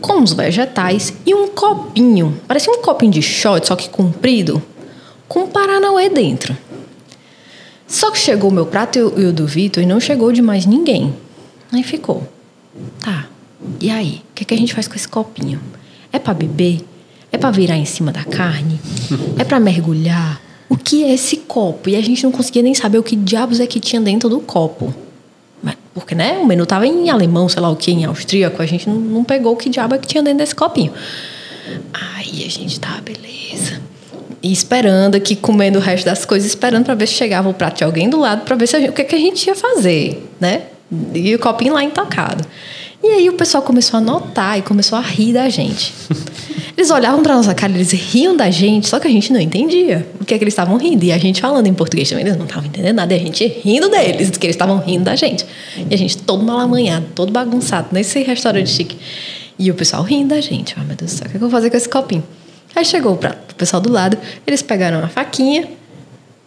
com uns vegetais e um copinho. Parecia um copinho de shot, só que comprido, com um Paranauê dentro. Só que chegou o meu prato e o, do Vitor e não chegou de mais ninguém. Aí ficou. Tá. E aí? O que, que a gente faz com esse copinho? É pra beber? É pra virar em cima da carne? [LAUGHS] É pra mergulhar? O que é esse copo? E a gente não conseguia nem saber o que diabos é que tinha dentro do copo. Porque, né? O menu tava em alemão, sei lá o que, em austríaco. A gente não, não pegou o que diabo é que tinha dentro desse copinho. Aí a gente tá, beleza. E esperando aqui, comendo o resto das coisas, esperando para ver se chegava o prato de alguém do lado, para ver se gente- o que, que a gente ia fazer, né? E o copinho lá intocado. E aí o pessoal começou a notar e começou a rir da gente. Eles olhavam para nossa cara, eles riam da gente, só que a gente não entendia o que é que eles estavam rindo. E a gente falando em português também, eles não estavam entendendo nada. E a gente rindo deles, que eles estavam rindo da gente. E a gente todo malamanhado, todo bagunçado, nesse restaurante chique. E o pessoal rindo da gente. Ah, meu Deus do céu, o que eu vou fazer com esse copinho? Aí chegou o prato, o pessoal do lado, eles pegaram uma faquinha,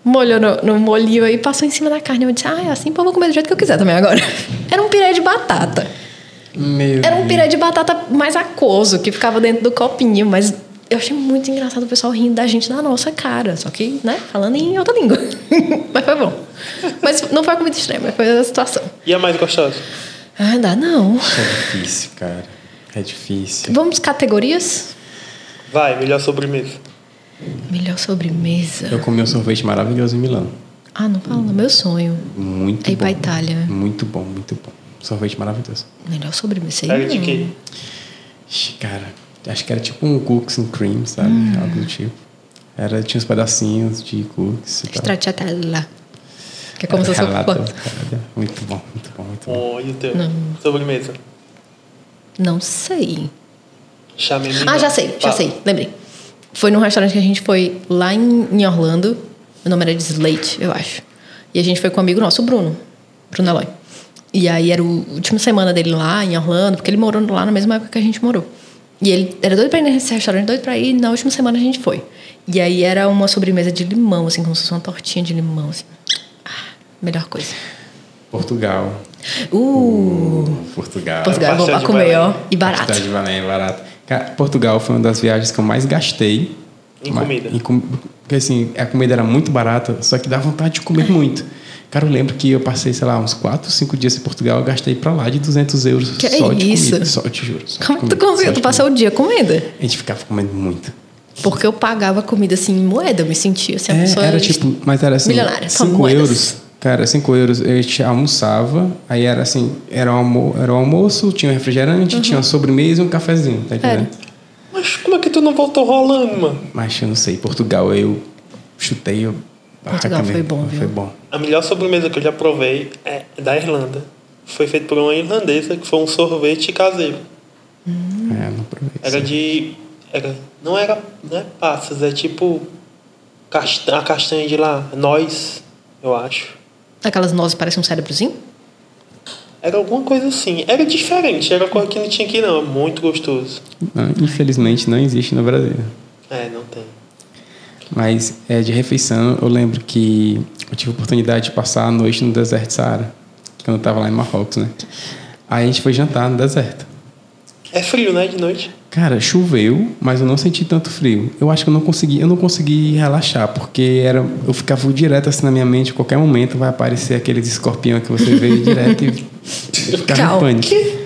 molhou no, no molhinho aí, passou em cima da carne. Eu disse, ah, é assim, pô, eu vou comer do jeito que eu quiser também agora. [LAUGHS] Era um pirê de batata. Meu Era um pirê de batata mais aquoso, que ficava dentro do copinho, mas eu achei muito engraçado o pessoal rindo da gente na nossa cara. Só que, né, falando em outra língua. [LAUGHS] mas foi bom. Mas não foi a comida extrema, foi a situação. E a mais gostosa? Ah, dá não. É difícil, cara. É difícil. Vamos categorias? Vai, melhor sobremesa. Melhor sobremesa. Eu comi um sorvete maravilhoso em Milão. Ah, não fala, meu sonho. Muito É ir bom. pra Itália. Muito bom, muito bom. Sorvete maravilhoso. Melhor sobremesa. sei Era de quê? Cara, acho que era tipo um cookies and cream, sabe? Hum. Algo do tipo. Era, tinha uns pedacinhos de cookies e. Stracciatella. Que é como se fosse um. Muito bom, muito bom, muito bom. Oh, e o teu? Não. Sobremesa. Não sei. Chamei Ah, já sei, já sei, lembrei. Foi num restaurante que a gente foi lá em, em Orlando. O nome era de Slate, eu acho. E a gente foi com um amigo nosso, o Bruno. Bruno Eloy. E aí era a última semana dele lá em Orlando, porque ele morou lá na mesma época que a gente morou. E ele era doido pra ir nesse restaurante, doido pra ir, e na última semana a gente foi. E aí era uma sobremesa de limão, assim, como se fosse uma tortinha de limão, assim. Ah, melhor coisa. Portugal. Uh! Portugal. Portugal é pastel pra de comer, ó. E barato. Pastel de Belém barato. Portugal foi uma das viagens que eu mais gastei. Em comida. em com- Porque assim, a comida era muito barata, só que dá vontade de comer muito. Cara, eu lembro que eu passei, sei lá, uns 4, 5 dias em Portugal, eu gastei pra lá de 200 euros Que só de isso? comida. Só, eu te juro. Só Como que tu comida, Tu passou o dia comendo? comida. A gente ficava comendo muito. Porque eu pagava comida assim em moeda, eu me sentia assim, a É, pessoa era tipo, mas era assim, milionária, só 5 moedas. euros. Cara, 5 euros a gente almoçava, aí era assim, era o, almo era o almoço, tinha um refrigerante, tinha uma sobremesa e um cafezinho, tá entendendo? Mas como é que tu não voltou rolando, mano? Mas eu não sei, Portugal eu chutei, eu... Portugal Barraca foi bom, viu? Foi bom. A melhor sobremesa que eu já provei é da Irlanda. Foi feito por uma irlandesa que foi um sorvete caseiro. É, não provei. Era de. Era, não era. Não é passas, é tipo. Castanha, a castanha de lá. Nós, eu acho. Aquelas nozes parecem um cérebrozinho? Era alguma coisa assim. Era diferente, era coisa que não tinha aqui não. Muito gostoso. Infelizmente não existe no Brasil. É, não tem. Mas é, de refeição, eu lembro que eu tive a oportunidade de passar a noite no deserto Saara, quando eu estava lá em Marrocos, né? Aí a gente foi jantar no deserto. É frio, né, de noite? Cara, choveu, mas eu não senti tanto frio. Eu acho que eu não consegui, eu não consegui relaxar, porque era, eu ficava direto assim na minha mente, a qualquer momento vai aparecer aqueles escorpião que você vê direto e [LAUGHS] ficava em pânico.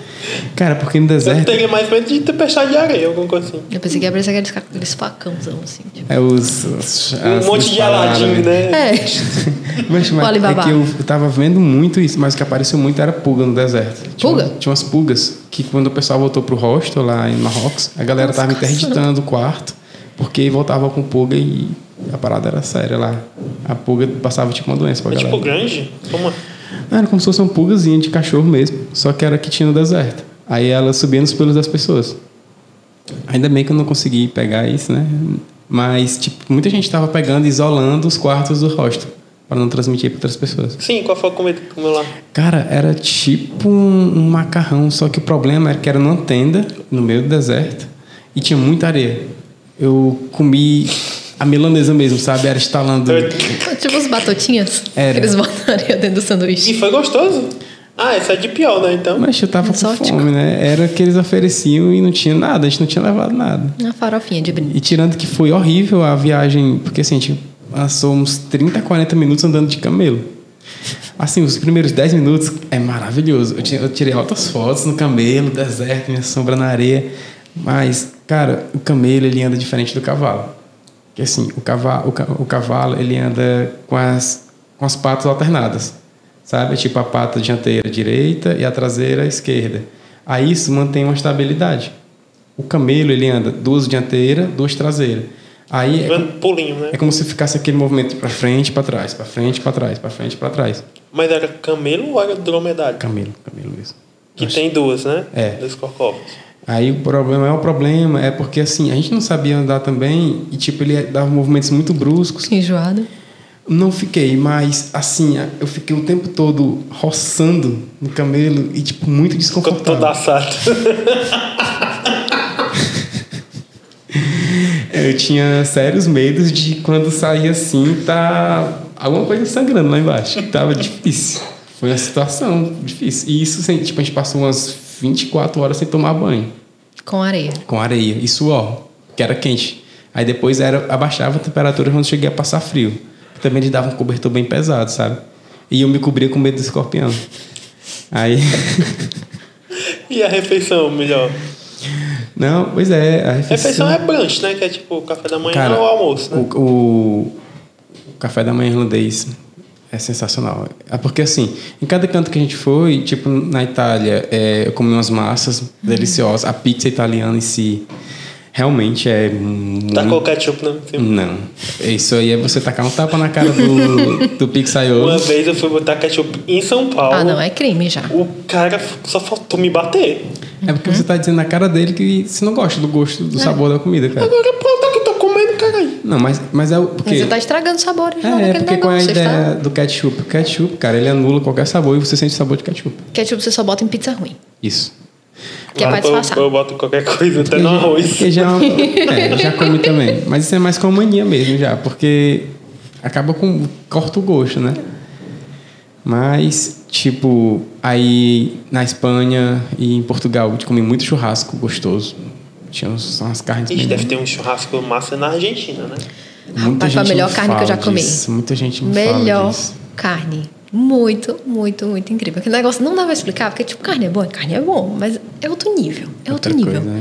Cara, porque no Eu deserto teria mais medo de tempestade de areia, alguma coisa assim. Eu pensei que ia aparecer aqueles, aqueles facãozão, assim. Tipo. é os, os Um monte de aladinho, né? É. [LAUGHS] Mas, mas é que eu, eu tava vendo muito isso, mas o que apareceu muito era pulga no deserto. Tinha, Pulga? uma- tinha umas pulgas que quando o pessoal voltou pro hostel lá em Marrocos, a galera Nossa, tava interditando o quarto, porque voltava com pulga e a parada era séria lá. A pulga passava tipo uma doença pra É galera. tipo grande? Como? Era como se fosse uma pulgazinha de cachorro mesmo, só que era que tinha no deserto. Aí ela subia nos pelos das pessoas. Ainda bem que eu não consegui pegar isso, né? Mas, tipo, muita gente estava pegando e isolando os quartos do hostel, para não transmitir para outras pessoas. Sim, qual foi a comida que comeu lá? Cara, era tipo um, um macarrão, só que o problema era que era numa tenda, no meio do deserto, e tinha muita areia. Eu comi a milanesa mesmo, sabe? Era instalando. Tipo os batotinhas. Era. Que eles botam areia dentro do E sanduíche. foi gostoso? Ah, esse é de pior, né? Então. Mas eu tava com Exótico. fome, né? Era que eles ofereciam e não tinha nada, a gente não tinha levado nada. Uma farofinha de brinde. E tirando que foi horrível a viagem, porque assim, a gente passou uns 30, 40 minutos andando de camelo. Assim, os primeiros 10 minutos é maravilhoso. Eu, tinha- eu tirei altas fotos no camelo, deserto, minha sombra na areia. Mas, cara, o camelo ele anda diferente do cavalo. Que assim, o cavalo, o, ca- o cavalo ele anda com as, com as patas alternadas. Sabe? Tipo a pata dianteira direita e a traseira esquerda. Aí isso mantém uma estabilidade. O camelo ele anda duas dianteiras, duas traseiras. Aí é, Dando pulinho, né? é como se ficasse aquele movimento para frente, para trás, para frente, para trás, para frente, para trás. Mas era camelo ou era dromedário? Camelo, camelo mesmo. Que tem duas, né? É. Dois corcovos. Aí o problema é o problema, é porque assim, a gente não sabia andar também e tipo ele dava movimentos muito bruscos. Enjoado. Não fiquei, mas assim, eu fiquei o tempo todo roçando no camelo e tipo muito Ficou todo desconfortável. assado. [LAUGHS] Eu tinha sérios medos de quando saía assim, tá alguma coisa sangrando lá embaixo. Tava difícil. Foi uma situação difícil. E isso, assim, tipo, a gente passou umas 24 horas sem tomar banho. Com areia. Com areia e suor, que era quente. Aí depois era, abaixava a temperatura quando cheguei a passar frio. Também eles davam um cobertor bem pesado, sabe? E eu me cobria com medo do escorpião. Aí. [LAUGHS] E a refeição, melhor? Não, pois é, a refeição. Refeição é brunch, né? Que é tipo o café da manhã Cara, ou almoço, né? O, o, o café da manhã irlandês é sensacional. É porque, assim, em cada canto que a gente foi, tipo, na Itália, é, eu comi umas massas deliciosas. A pizza italiana em si realmente é muito... Tacou ketchup no filme. Não. Isso aí é você tacar um tapa na cara do, [LAUGHS] do Uma pizzaiolo. vez eu fui botar ketchup em São Paulo. Ah, não, é crime já. O cara só faltou me bater. É porque você tá dizendo na cara dele que você não gosta do gosto, do sabor da comida, cara. Agora pronto, aqui tô comendo, caralho. Não, mas, mas é o... Porque... Mas você tá estragando o sabor já É, daquele porque qual é a ideia está... do ketchup? O ketchup, cara, ele anula qualquer sabor e você sente o sabor de ketchup. Ketchup você só bota em pizza ruim. Isso. Que é pra eu, eu boto qualquer coisa, até no arroz. Porque já, [LAUGHS] é, já comi também. Mas isso é mais com mania mesmo já, porque acaba com. corta o gosto, né? Mas, tipo, aí na Espanha e em Portugal eu comi muito churrasco gostoso. Tinha uns- umas carnes Ixi, deve ter um churrasco massa na Argentina, né? Muita Rapaz, foi a gente melhor me carne que eu já comi. disso, Muita gente me fala Melhor carne. Muito, muito, muito incrível. Aquele negócio não dá pra explicar, porque, tipo, carne é boa, carne é bom, mas é outro nível. É outro Outra nível. coisa, né?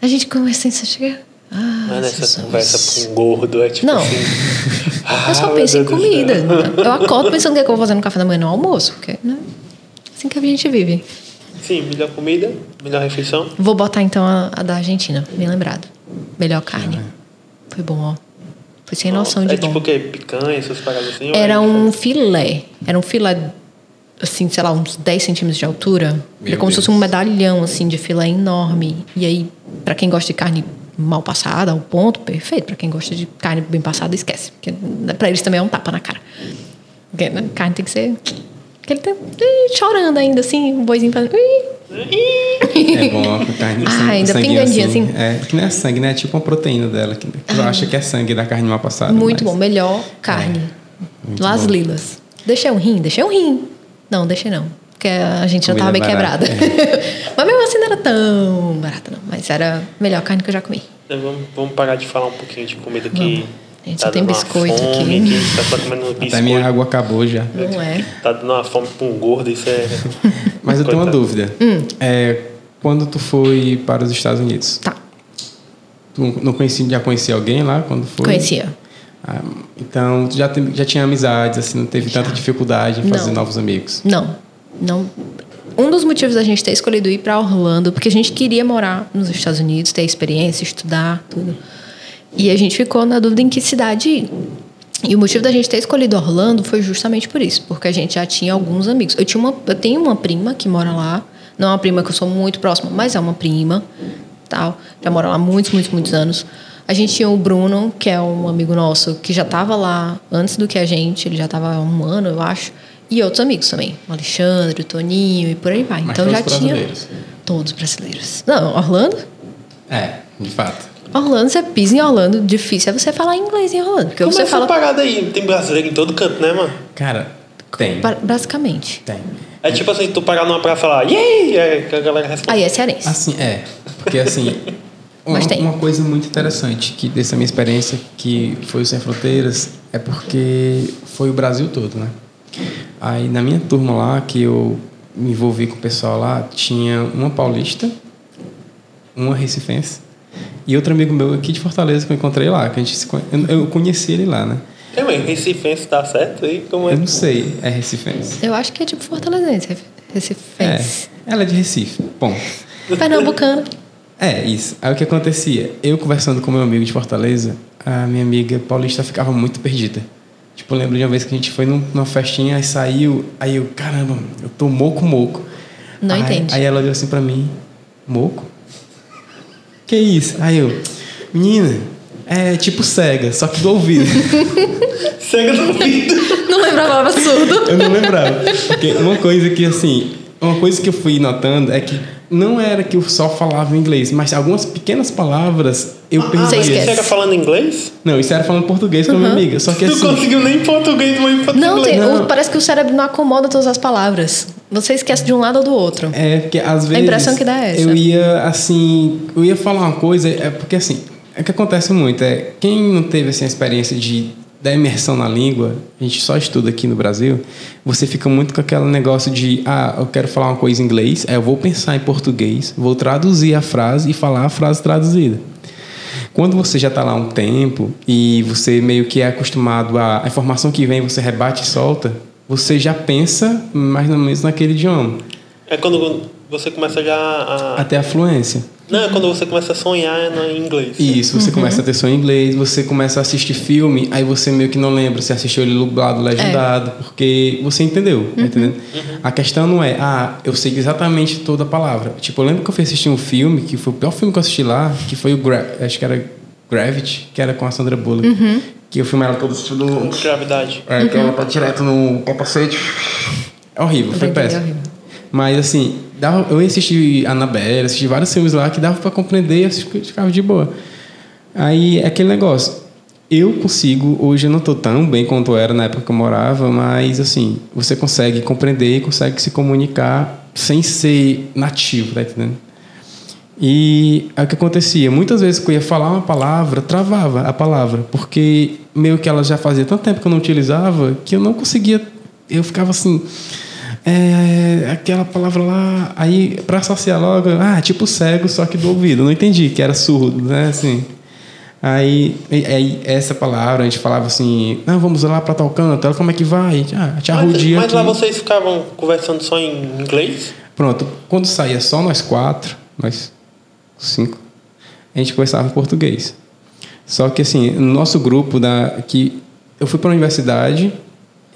A gente come assim, você chega. Ah, Não é nessa Jesus. conversa com um gordo, é tipo Não. assim. [LAUGHS] Eu só ah, penso em comida. Eu acordo pensando o que, é que eu vou fazer no café da manhã no almoço. Porque, né? Assim que a gente vive. Sim, melhor comida, melhor refeição. Vou botar então a, a da Argentina, bem lembrado. Melhor carne. Foi bom, ó. Foi sem noção de é bom. tipo o quê? Picanha, essas paradas assim? ou Era é um filé. Era um filé, assim, sei lá, uns 10 centímetros de altura. Meu Era como se Deus. fosse um medalhão, assim, de filé enorme. E aí, pra quem gosta de carne mal passada, ao ponto, perfeito. Pra quem gosta de carne bem passada, esquece. Porque pra eles também é um tapa na cara. Porque né, carne tem que ser... Tem, ih, chorando ainda, assim, um boizinho fazendo... É bom a carne Ah, sangue- ainda sanguinho pingandinho, assim. É, que não é sangue, né? É tipo uma proteína dela. Que tu acha que é sangue da carne mal passada. Muito mas- bom, melhor carne. muito Las bom. Lilas. Deixei um rim? Deixei um rim. Não, deixei não. Porque a gente já Comida tava bem barata, quebrada. [LAUGHS] Mas mesmo assim não era tão barata, não. Mas era a melhor carne que eu já comi. Então, vamos, vamos parar de falar um pouquinho de comida que. Vamos. A gente tá só tem dando uma biscoito fome, aqui. Que a gente tá só comendo biscoito. Até minha água acabou já. Não é? Tá dando uma fome com um gordo, isso é. [LAUGHS] Mas eu tenho uma dúvida. É, quando tu foi para os Estados Unidos, Tá. tu não conhecia, já conhecia alguém lá quando foi? Conhecia. Ah, então, tu já, tem- já tinha amizades, assim, não teve tanta dificuldade em fazer Não. novos amigos. Não. Não. Um dos motivos da gente ter escolhido ir para Orlando, porque a gente queria morar nos Estados Unidos, ter experiência, estudar, tudo. E a gente ficou na dúvida em que cidade ir. E o motivo da gente ter escolhido Orlando foi justamente por isso, porque a gente já tinha alguns amigos. Eu, tinha uma, eu tenho uma prima que mora lá, não é uma prima que eu sou muito próxima, mas é uma prima, tal. Já mora lá há muitos, muitos, muitos anos. A gente tinha o Bruno, que é um amigo nosso, que já estava lá antes do que a gente, ele já estava há um ano, eu acho. E outros amigos também, o Alexandre, o Toninho e por aí vai. Mas então já todos tinha brasileiros. todos brasileiros. Não, Orlando? É, de fato. Orlando, você pisa em Orlando, difícil é você falar inglês em Orlando. Porque Como você é essa fala. parada aí? Tem brasileiro em todo canto, né, mano? Cara, tem. ba- Basicamente. Tem. É tipo assim, tu parar numa praia e falar, yay! É, que a galera responde. Aí é cearense. Assim, é. Porque assim. [LAUGHS] Uma, Mas tem. uma coisa muito interessante que dessa minha experiência que foi o Sem Fronteiras é porque foi o Brasil todo, né? Aí na minha turma lá, que eu me envolvi com o pessoal lá, tinha uma paulista, uma recifense e outro amigo meu aqui de Fortaleza que eu encontrei lá, que a gente se conhe- eu, eu conheci ele lá, né? É, mas Recifense tá certo aí? Como é? Eu não sei, é recifense. Eu acho que é tipo fortalezense, É, recifense. ela é de Recife, ponto. [LAUGHS] Pernambucano. É, isso. Aí o que acontecia? Eu conversando com meu amigo de Fortaleza, a minha amiga paulista ficava muito perdida. Tipo, eu lembro de uma vez que a gente foi num- numa festinha, aí saiu, aí eu, caramba, eu tô moco, moco. Não aí, entende. Aí ela olhou assim pra mim, moco? Que isso? Aí eu, menina, é tipo cega, só que do ouvido. [LAUGHS] Cega do ouvido. Não lembrava absurdo. Eu não lembrava. Porque uma coisa que, assim, uma coisa que eu fui notando é que não era que eu só falava inglês, mas algumas pequenas palavras eu Ah, perdia. Você era falando inglês? Não, isso era falando português com a minha amiga. Só que tu assim. conseguiu nem português, mas em Não, tem, Não. o- parece que o cérebro não acomoda todas as palavras. Você esquece de um lado ou do outro. É, porque às vezes. impressão que dá é essa. Eu ia, assim. Eu ia falar uma coisa, é porque assim. É que acontece muito. É, quem não teve assim, a experiência de da imersão na língua, a gente só estuda aqui no Brasil, você fica muito com aquele negócio de, ah, eu quero falar uma coisa em inglês, aí eu vou pensar em português, vou traduzir a frase e falar a frase traduzida. Quando você já está lá um tempo e você meio que é acostumado a, a informação que vem, você rebate e solta, você já pensa mais ou menos naquele idioma, É quando você começa já a. até a fluência. Não, é quando você começa a sonhar no- em inglês. Isso, você começa a ter som em inglês, você começa a assistir filme, aí você meio que não lembra se assistiu ele dublado, legendado, porque você entendeu, tá entendendo? A questão não é, ah, eu sei exatamente toda a palavra. Tipo, eu lembro que eu fui assistir um filme, que foi o pior filme que eu assisti lá, que foi o, Gra acho que era Gravity, que era com a Sandra Bullock, que o filme era todo tudo... Gravidade. É, que ela tá direto no capacete. É horrível, foi bem péssimo. horrível. Mas assim, dava, eu assisti Annabelle, assisti vários filmes lá que dava pra compreender e ficava de boa. Aí é aquele negócio. Eu consigo, hoje eu não tô tão bem quanto eu era na época que eu morava, mas assim, você consegue compreender e consegue se comunicar sem ser nativo, tá entendendo? E é o que acontecia. Muitas vezes que eu ia falar uma palavra, travava a palavra, porque meio que ela já fazia tanto tempo que eu não utilizava que eu não conseguia. Eu ficava assim. É, aquela palavra lá, aí para associar logo, ah, tipo cego, só que do ouvido. Eu não entendi que era surdo, né? Assim. Aí, aí, essa palavra, a gente falava assim, não, vamos lá para tal canto, ela como é que vai? Ah, te arrudia Mas, mas lá vocês ficavam conversando só em inglês? Pronto, quando saía só nós quatro, nós cinco, a gente conversava em português. Só que assim, no nosso grupo, da, que eu fui para a universidade,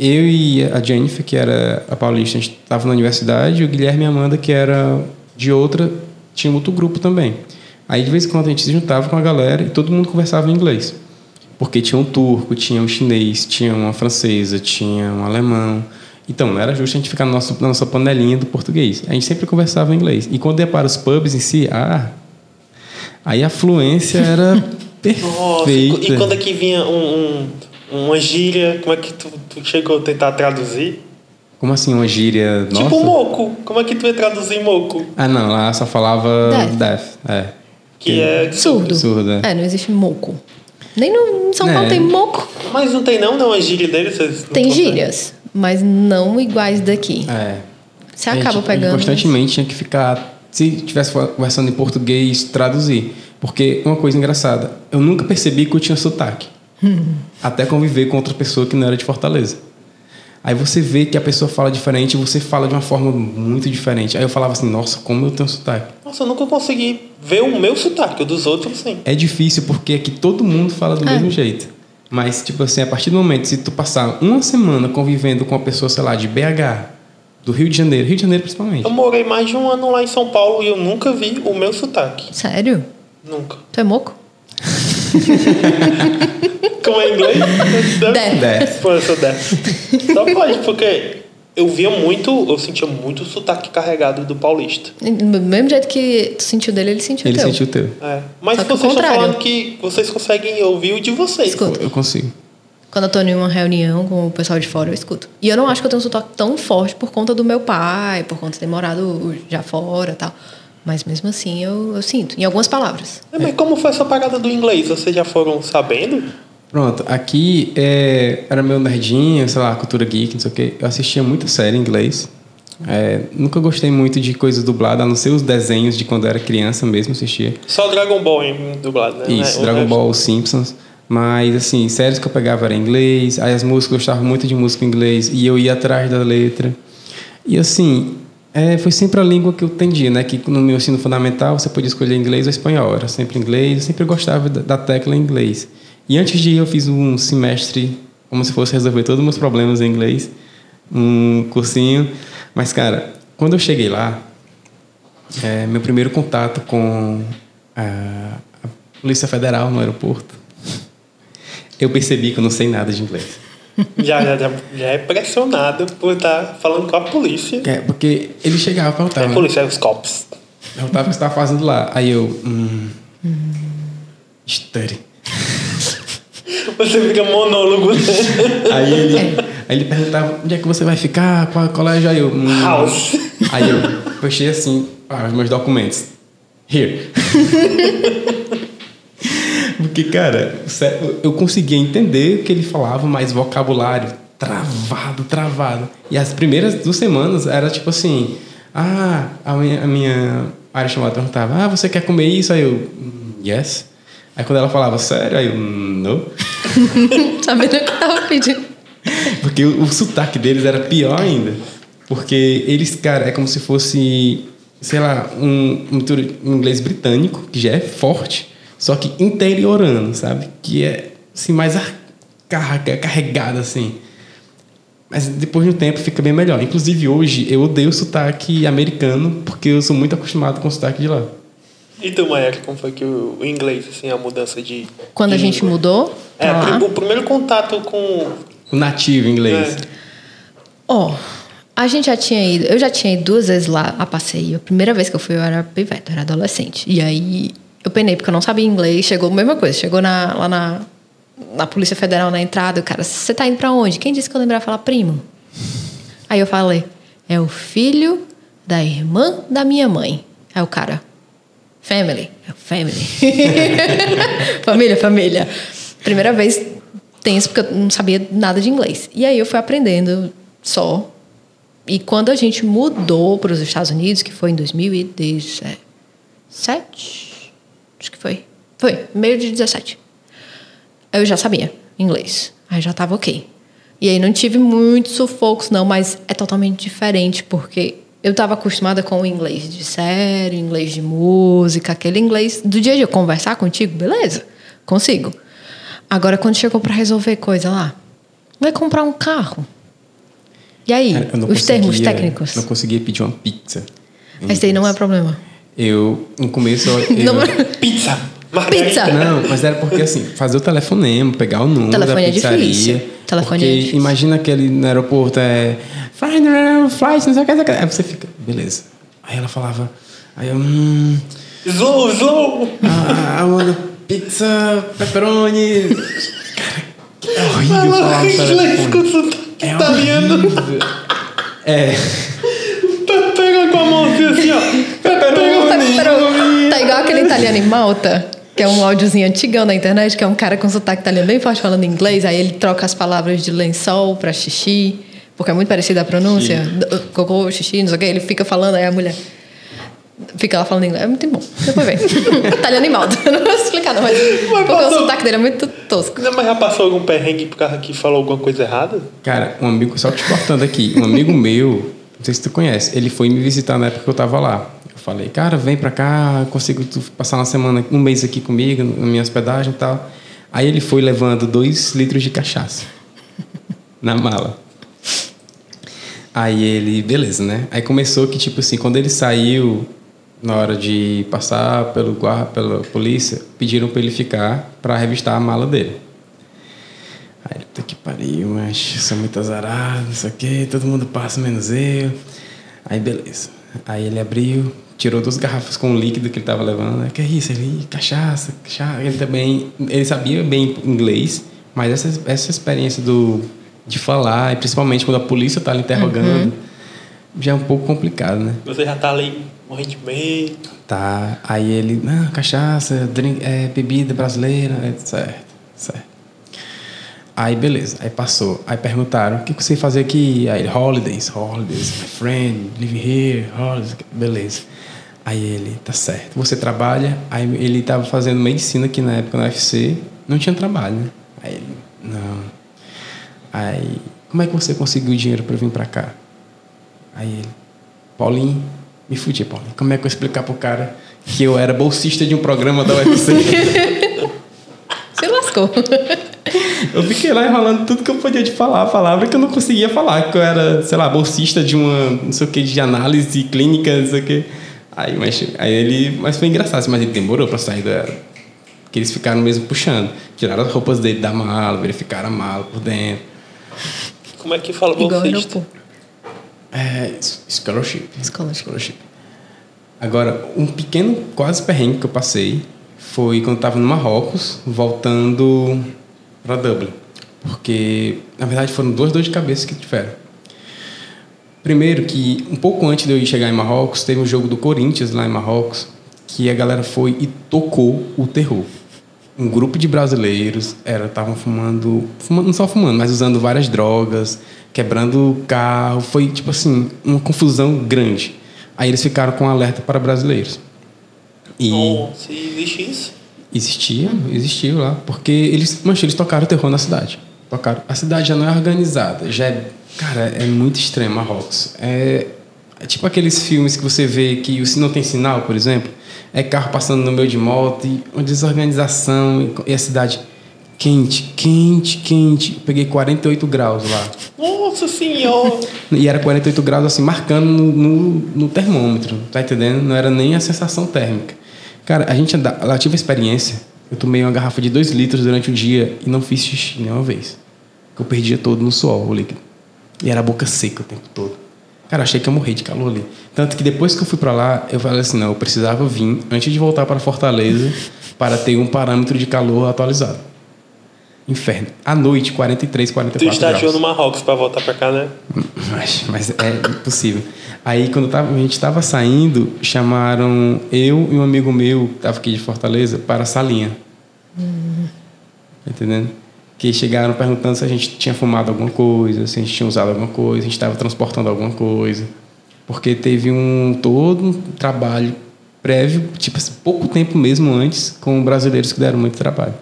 eu e a Jennifer, que era a paulista, a gente estava na universidade, e o Guilherme e a Amanda, que era de outra, tinha outro grupo também. Aí de vez em quando a gente se juntava com a galera e todo mundo conversava em inglês. Porque tinha um turco, tinha um chinês, tinha uma francesa, tinha um alemão. Então, não era justo a gente ficar no nosso, na nossa panelinha do português. A gente sempre conversava em inglês. E quando ia para os pubs em si, ah, aí a fluência era [LAUGHS] perfeita. Nossa, e quando é que vinha um, um, uma gíria, como é que tu, tu chegou a tentar traduzir? Como assim, uma gíria nossa? Tipo moco. Como é que tu ia traduzir moco? Ah, não, lá só falava Death. death. É. Que é Surdo. Surdo, é. É, não existe moco. Nem no, em São Paulo É. tem moco. Mas não tem não, não, a gíria deles? Tem gírias, mas não iguais daqui. É. Você A gente- acaba a gente pegando. Constantemente tinha que ficar, se tivesse conversando em português, traduzir. Porque uma coisa engraçada, eu nunca percebi que eu tinha sotaque. até conviver com outra pessoa que não era de Fortaleza. Aí você vê que a pessoa fala diferente e você fala de uma forma muito diferente. Aí eu falava assim, nossa, como eu tenho sotaque. Nossa, eu nunca consegui ver o meu sotaque, o dos outros sim. É difícil porque aqui todo mundo fala do É. mesmo jeito. Mas, tipo assim, a partir do momento, se tu passar uma semana convivendo com uma pessoa, sei lá, de BH, do Rio de Janeiro, Rio de Janeiro principalmente. Eu morei mais de um ano lá em São Paulo e eu nunca vi o meu sotaque. Sério? Nunca. Tu é moco? [LAUGHS] Como é em inglês? Death. Death. Pô, eu sou dessa. Só pode, porque eu via muito, eu sentia muito o sotaque carregado do paulista. Do mesmo jeito que tu sentiu dele, ele sentiu Ele teu. sentiu o teu. É. Mas Só vocês estão falando que vocês conseguem ouvir o de vocês. Escuta. Eu consigo. Quando eu tô em uma reunião com o pessoal de fora, eu escuto. E eu não acho que eu tenho um sotaque tão forte por conta do meu pai, por conta de ter morado já fora e tal. Mas mesmo assim eu, eu sinto, em algumas palavras. É, mas como foi essa parada do inglês? Vocês já foram sabendo? Pronto, aqui é, era meu nerdinho, sei lá, cultura geek, não sei o quê. Eu assistia muita série em inglês. É, nunca gostei muito de coisas dubladas, a não ser os desenhos de quando eu era criança mesmo, assistia. Só Dragon Ball em dublado, né? Isso, O Dragon resto- Ball, Simpsons. Mas, assim, séries que eu pegava era em inglês. Aí as músicas, eu gostava muito de música em inglês. E eu ia atrás da letra. E, assim, é, foi sempre a língua que eu entendia, né? Que no meu ensino fundamental você podia escolher inglês ou espanhol. Era sempre inglês. Eu sempre gostava da, da tecla em inglês. E antes de ir, eu fiz um semestre como se fosse resolver todos os meus problemas em inglês. Um cursinho. Mas, cara, quando eu cheguei lá, é, meu primeiro contato com a, a Polícia Federal no aeroporto, eu percebi que eu não sei nada de inglês. Já, já, já, já é pressionado por estar falando com a polícia. É, porque ele chegava e É perguntava, a né? polícia, é os cops. perguntava o que você estava fazendo lá. Aí eu, hum, study. Você fica monólogo. Aí ele, aí ele perguntava, onde é que você vai ficar? Qual colégio? Aí eu, hum, House. Aí eu puxei assim, ah, os meus documentos. Here. [LAUGHS] Porque, cara, eu conseguia entender o que ele falava, mas vocabulário travado, travado. E as primeiras duas semanas era tipo assim: ah, a minha, a minha área chamada perguntava, ah, você quer comer isso? Aí eu, "Hum, yes. Aí quando ela falava sério, aí eu, "Hum, não. [LAUGHS] Sabendo o que eu tava pedindo. Porque o, o sotaque deles era pior ainda. Porque eles, cara, é como se fosse, sei lá, um, um inglês britânico, que já é forte, só que interiorano, sabe? Que é, assim, mais ar- carga, carregado, assim. Mas depois de um tempo fica bem melhor. Inclusive hoje eu odeio o sotaque americano, porque eu sou muito acostumado com o sotaque de lá. E tu, Maia, como foi que o, o inglês, assim, a mudança de. Quando a de gente língua? mudou É, pra lá, o primeiro contato com. O nativo inglês. É. Ó, a gente já tinha ido, eu já tinha ido duas vezes lá a passeio. A primeira vez que eu fui, eu era pivete, eu era adolescente. E aí eu penei, porque eu não sabia inglês, chegou a mesma coisa. Chegou na- lá na, na Polícia Federal na entrada, o cara, você tá indo pra onde? Quem disse que eu lembrava falar primo? Aí eu falei, é o filho da irmã da minha mãe. Aí o cara, family, family. [LAUGHS] família, família. Primeira vez tenso, porque eu não sabia nada de inglês. E aí eu fui aprendendo só. E quando a gente mudou para os Estados Unidos, que foi em 2017, acho que foi. Foi, meio de 17. eu já sabia inglês. Aí já tava ok. E aí não tive muitos sufocos, não, mas é totalmente diferente, porque eu estava acostumada com o inglês de série, inglês de música, aquele inglês do dia a dia. Conversar contigo, beleza, consigo. Agora, quando chegou para resolver coisa lá, vai comprar um carro. E aí, não os termos técnicos? Não conseguia pedir uma pizza. em Esse aí não é problema. Eu, no começo, eu, [LAUGHS] eu- Não- Pizza! Margarita. Pizza! Não, mas era porque assim, fazer o telefonema, pegar o número Telefone da é pizzaria. difícil. Telefone porque é difícil. imagina aquele no aeroporto, é. Final flight, não sei o que, não sei o que. Aí você fica, beleza. Aí ela falava, aí eu, hum. Slow, slow! Ah, I want a pizza, pepperoni. Cara, [LAUGHS] é horrível falar Fala no inglês com sotaque É italiano. horrível. É. Pega com a mão assim ó. Tá igual aquele italiano em Malta, que é um áudiozinho antigão na internet, que é um cara com sotaque italiano bem forte falando inglês, aí ele troca as palavras de lençol pra xixi, porque é muito parecida a pronúncia. Cocô, xixi, não sei o que, ele fica falando, aí a mulher fica lá falando inglês. É muito bom. Depois vem. [LAUGHS] italiano em Malta. Não vou explicar, não, mas. Porque o passou. sotaque dele é muito tosco. Não, mas já passou algum perrengue por causa que falou alguma coisa errada? Cara, um amigo, só te cortando aqui, um amigo meu, não sei se tu conhece, ele foi me visitar na época que eu tava lá. Falei, cara, vem pra cá, consigo passar uma semana, um mês aqui comigo, na minha hospedagem e tal. Aí ele foi levando dois litros de cachaça [LAUGHS] na mala. Aí ele, beleza, né? Aí começou que, tipo assim, quando ele saiu, na hora de passar pelo guarda, pela polícia, pediram pra ele ficar pra revistar a mala dele. Aí ele, puta que pariu, mas sou muito azarado, não sei o quê, todo mundo passa menos eu. Aí beleza. Aí ele abriu, tirou duas garrafas com o líquido que ele tava levando. Aí, que é isso? Ele, "Ih, cachaça, cachaça. Ele também, ele sabia bem inglês, mas essa, essa experiência do, de falar, e principalmente quando a polícia tá lhe interrogando, já é um pouco complicado, né? Você já tá ali morrendo de medo. Tá, aí ele, não, cachaça, drink, é, bebida brasileira, é, certo, certo. Aí beleza, aí passou. Aí perguntaram, o que você fazia aqui? Aí holidays, holidays, my friend, live here, holidays, beleza. Aí ele, tá certo. Você trabalha? Aí ele tava fazendo medicina aqui na época na UFC, não tinha trabalho, né? Aí ele, não. Aí, como é que você conseguiu dinheiro para vir para cá? Aí ele, Paulinho, me fudi, Paulinho. Como é que eu explicar pro cara que eu era bolsista de um programa da UFC? [LAUGHS] Se lascou. Eu fiquei lá enrolando tudo que eu podia de falar, a palavra que eu não conseguia falar, que eu era, sei lá, bolsista de uma, não sei o que, de análise clínica, não sei o que. Aí, mas, aí ele, mas foi engraçado, mas ele demorou para sair da. Que eles ficaram mesmo puxando. Tiraram as roupas dele da mala, verificaram a mala por dentro. Como é que fala Igual bolsista? É, scholarship. Scholarship. Agora, um pequeno quase perrengue que eu passei foi quando eu estava no Marrocos, voltando para Dublin. Porque, na verdade, foram duas dores de cabeça que tiveram. Primeiro, que um pouco antes de eu chegar em Marrocos, teve um jogo do Corinthians lá em Marrocos, que a galera foi e tocou o terror. Um grupo de brasileiros estavam fumando, fumando, não só fumando, mas usando várias drogas, quebrando carro. Foi, tipo assim, uma confusão grande. Aí eles ficaram com um alerta para brasileiros. E Nossa, existe isso? Existia, existiu lá, porque eles, mancha, eles tocaram o terror na cidade. Tocaram. A cidade já não é organizada, já é, cara, é muito extremo Marrocos. É, é tipo aqueles filmes que você vê que o não tem sinal, por exemplo, é carro passando no meio de moto e uma desorganização e a cidade quente, quente, quente. Peguei 48 graus lá. Nossa senhora! [LAUGHS] E era 48 graus, assim, marcando no, no, no termômetro, tá entendendo? Não era nem a sensação térmica. Cara, a gente anda, lá tive a experiência. Eu tomei uma garrafa de 2 litros durante o dia e não fiz xixi nenhuma vez. Eu perdia todo no suor, o líquido. E era a boca seca o tempo todo. Cara, achei que eu morri de calor ali. Tanto que depois que eu fui pra lá, eu falei assim: não, eu precisava vir antes de voltar para Fortaleza para ter um parâmetro de calor atualizado. Inferno. À noite, 43, Tu 44 estagiou graus. no Marrocos pra voltar pra cá, né? Mas, mas é impossível. Aí, quando tava, a gente estava saindo, chamaram eu e um amigo meu, que estava aqui de Fortaleza, para a salinha. Entendendo? Que chegaram perguntando se a gente tinha fumado alguma coisa, se a gente tinha usado alguma coisa, se a gente estava transportando alguma coisa. Porque teve um todo um trabalho prévio, tipo assim, pouco tempo mesmo antes, com brasileiros que deram muito trabalho.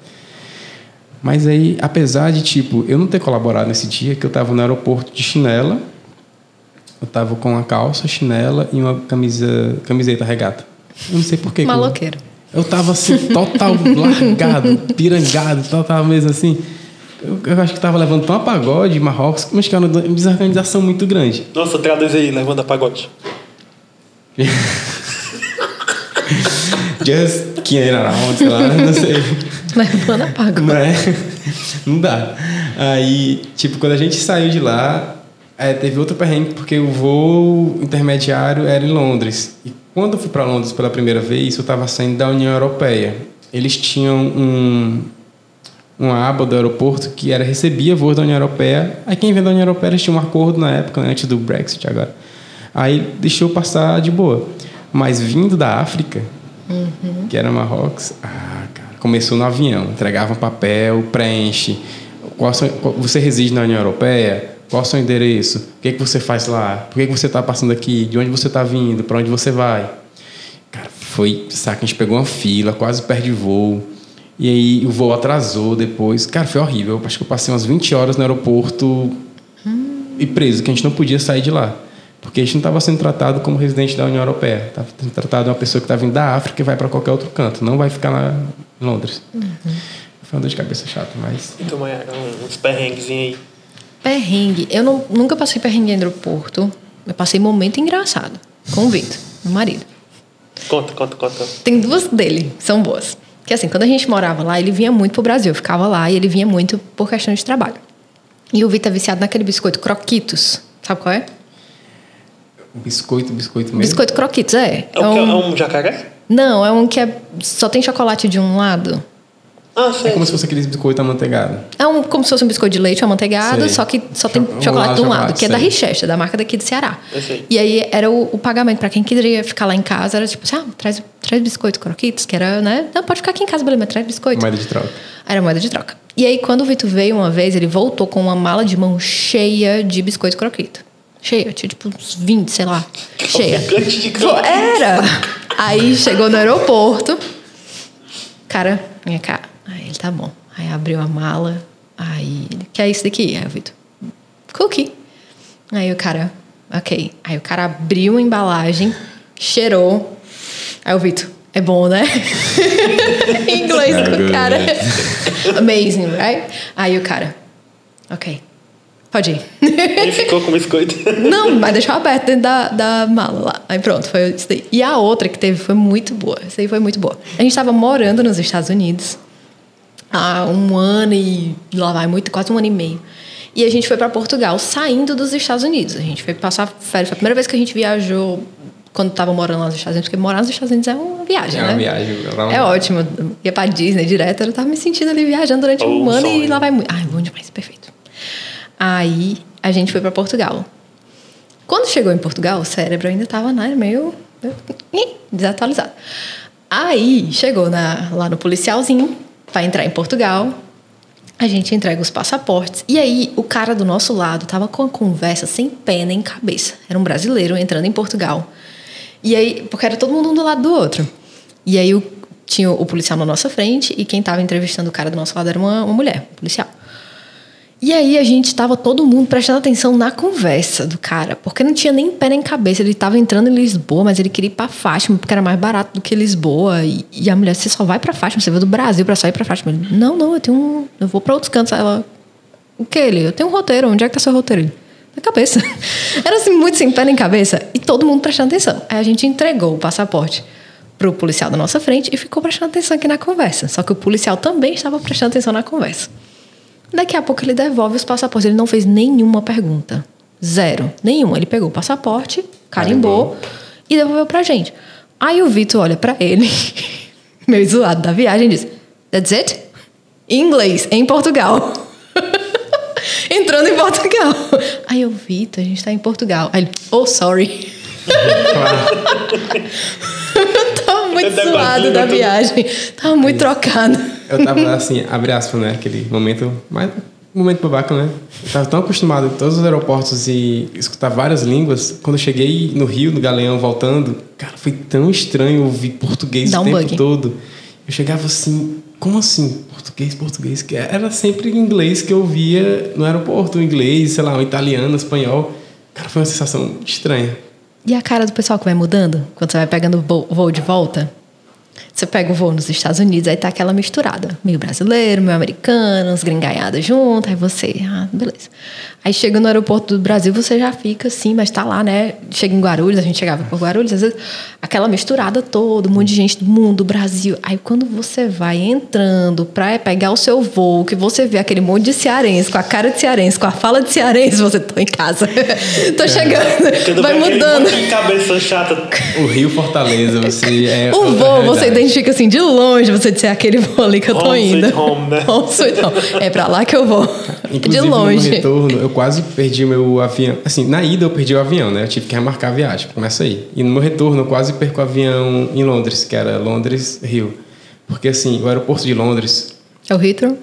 Mas aí, apesar de, tipo, eu não ter colaborado nesse dia, que eu tava no aeroporto de chinela, eu tava com uma calça, chinela e uma camisa, camiseta regata. Eu não sei porquê. Maloqueiro. Eu, eu tava assim, total [LAUGHS] largado, pirangado, total mesmo assim. Eu, eu acho que tava levando pra uma pagode, Marrocos, mas que era uma desorganização muito grande. Nossa, traduz aí, levando a pagode. [LAUGHS] Just kidding around, sei lá, não sei. [LAUGHS] Levando a pagode. Não é? Não dá. Aí, tipo, quando a gente saiu de lá, é, teve outro perrengue, porque o voo intermediário era em Londres. E quando eu fui para Londres pela primeira vez, eu estava saindo da União Europeia. Eles tinham um, uma aba do aeroporto que era recebia voos da União Europeia. Aí quem vem da União Europeia, eles tinham um acordo na época, né, antes do Brexit agora. Aí deixou passar de boa. Mas vindo da África, que era Marrocos, ah, começou no avião. Entregava um papel, preenche. Qual qual- você reside na União Europeia? Qual o seu endereço? O que, é que você faz lá? Por que, que você está passando aqui? De onde você está vindo? Para onde você vai? Cara, foi, saca, a gente pegou uma fila, quase perde voo. E aí o voo atrasou depois. Cara, foi horrível. Eu Acho que eu passei umas 20 horas no aeroporto e preso, que a gente não podia sair de lá. Porque a gente não estava sendo tratado como residente da União Europeia. Estava sendo tratado uma pessoa que está vindo da África e vai para qualquer outro canto. Não vai ficar lá em Londres. Foi uma dor de cabeça chata, mas... Então, Mayara, um- uns perrenguezinhos aí. Perrengue. Eu não, nunca passei perrengue em aeroporto. Eu passei momento engraçado com o Vitor, meu marido. Conta, conta, conta. Tem duas dele, que são boas. Que assim, quando a gente morava lá, ele vinha muito pro Brasil. Eu ficava lá e ele vinha muito por questão de trabalho. E o Vitor é viciado naquele biscoito Croquitos. Sabe qual é? Biscoito, biscoito mesmo. Biscoito Croquitos, é. É, o que, é um jacaré? Não, é um que é... só tem chocolate de um lado. Ah, É sei. como se fosse aqueles biscoito amanteigado. É um, como se fosse um biscoito de leite amanteigado, Sei. só que só tem Cho- um chocolate lado de um chocolate, lado, que é da. Richester, da marca daqui do Ceará. Eu sei. E aí era o, o pagamento para quem queria ficar lá em casa, era tipo assim, ah, traz, traz biscoito croquitos, que era, né? Não, pode ficar aqui em casa, beleza, mas traz biscoito. Moeda de troca. Era moeda de troca. E aí, quando o Vitor veio uma vez, ele voltou com uma mala de mão cheia de biscoito croquito. Cheia, tinha tipo uns 20, sei lá. Cheia. Era! Aí chegou no aeroporto. Cara, minha cara. Aí ele tá bom. Aí abriu a mala. Aí ele, que é isso daqui? Aí o Vitor, cookie. Aí o cara, ok. Aí o cara abriu a embalagem, cheirou. Aí o Vitor, é bom, né? em [LAUGHS] inglês com o cara. Amazing, right? Aí o cara, ok. Pode ir. Ele ficou com biscoito. [LAUGHS] Não, mas deixou aberto dentro da, da mala lá. Aí pronto, foi isso daí. E a outra que teve foi muito boa. Essa aí foi muito boa. A gente estava morando nos Estados Unidos há um ano e lá vai muito, quase um ano e meio. E a gente foi para Portugal saindo dos Estados Unidos. A gente foi passar férias. Foi a primeira vez que a gente viajou quando estava morando lá nos Estados Unidos, porque morar nos Estados Unidos é uma viagem, É né? uma viagem. pra lá. É ótimo. Ia pra Disney direto, eu tava me sentindo ali viajando durante um Oh, ano sonho. e lá vai muito. Ai, bom demais, perfeito. Aí a gente foi pra Portugal. Quando chegou em Portugal, o cérebro ainda tava né, meio, desatualizado. Aí chegou na- lá no policialzinho pra entrar em Portugal. A gente entrega os passaportes. E aí, o cara do nosso lado tava com a conversa sem pé nem cabeça. Era um brasileiro entrando em Portugal. E aí, porque era todo mundo um do lado do outro. E aí, o- tinha o policial na nossa frente e quem tava entrevistando o cara do nosso lado era uma, uma mulher, um policial. E aí, a gente tava todo mundo prestando atenção na conversa do cara, porque não tinha nem pé nem cabeça. Ele tava entrando em Lisboa, mas ele queria ir pra Fátima, porque era mais barato do que Lisboa. E, e a mulher, você só vai pra Fátima, você veio do Brasil pra só ir pra Fátima. Ele, não, não, eu tenho um. Eu vou pra outros cantos. Ela, o que ele? Eu tenho um roteiro, onde é que tá seu roteiro? Na cabeça. [LAUGHS] Era assim, muito sem pé nem cabeça. E todo mundo prestando atenção. Aí a gente entregou o passaporte pro policial da nossa frente e ficou prestando atenção aqui na conversa. Só que o policial também estava prestando atenção na conversa. Daqui a pouco ele devolve os passaportes. Ele não fez nenhuma pergunta. Zero. Nenhuma. Ele pegou o passaporte, carimbou e devolveu pra gente. Aí o Vitor olha pra ele, [LAUGHS] meio zoado da viagem, e diz: That's it? Em inglês, em Portugal. [LAUGHS] Entrando em Portugal. Aí eu, Vitor, a gente tá em Portugal. Aí ele, oh, sorry. Tava [LAUGHS] muito zoado imagino da tudo. viagem. [LAUGHS] Tava muito trocado. Eu tava assim, abre aspas, né? Aquele momento, mais momento babaca, né? Eu tava tão acostumado em todos os aeroportos e escutar várias línguas. Quando eu cheguei no Rio, no Galeão, voltando, cara, foi tão estranho ouvir português Dá o um tempo bug. todo. Eu chegava assim, como assim? Português, português? Era sempre inglês que eu via no aeroporto, inglês, sei lá, um italiano, espanhol. Cara, foi uma sensação estranha. E a cara do pessoal que vai mudando quando você vai pegando o voo- de volta? Você pega o voo nos Estados Unidos, aí tá aquela misturada. Meio brasileiro, meio americano, uns gringaiados junto, aí você, ah, beleza. Aí chega no aeroporto do Brasil, você já fica assim, mas tá lá, né? Chega em Guarulhos, a gente chegava por Guarulhos, às vezes, aquela misturada toda, um monte de gente do mundo, do Brasil. Aí quando você vai entrando pra pegar o seu voo, que você vê aquele monte de cearense, com a cara de cearense, com a fala de cearense, você tô em casa. [LAUGHS] tô chegando, Quando vai mudando. monte de cabeça chata. O Rio Fortaleza, você é. O voo, você realidade. identifica assim de longe, você disser aquele voo ali que eu tô Home indo. sweet home, né? Home sweet home. É pra lá que eu vou. Inclusive, de no longe. retorno, eu quase perdi o meu avião. Assim, na ida eu perdi o avião, né? Eu tive que remarcar a viagem. Começa aí. E no meu retorno, eu quase perco o avião em Londres, que era Londres-Rio. Porque, assim, o aeroporto de Londres, É o Heathrow?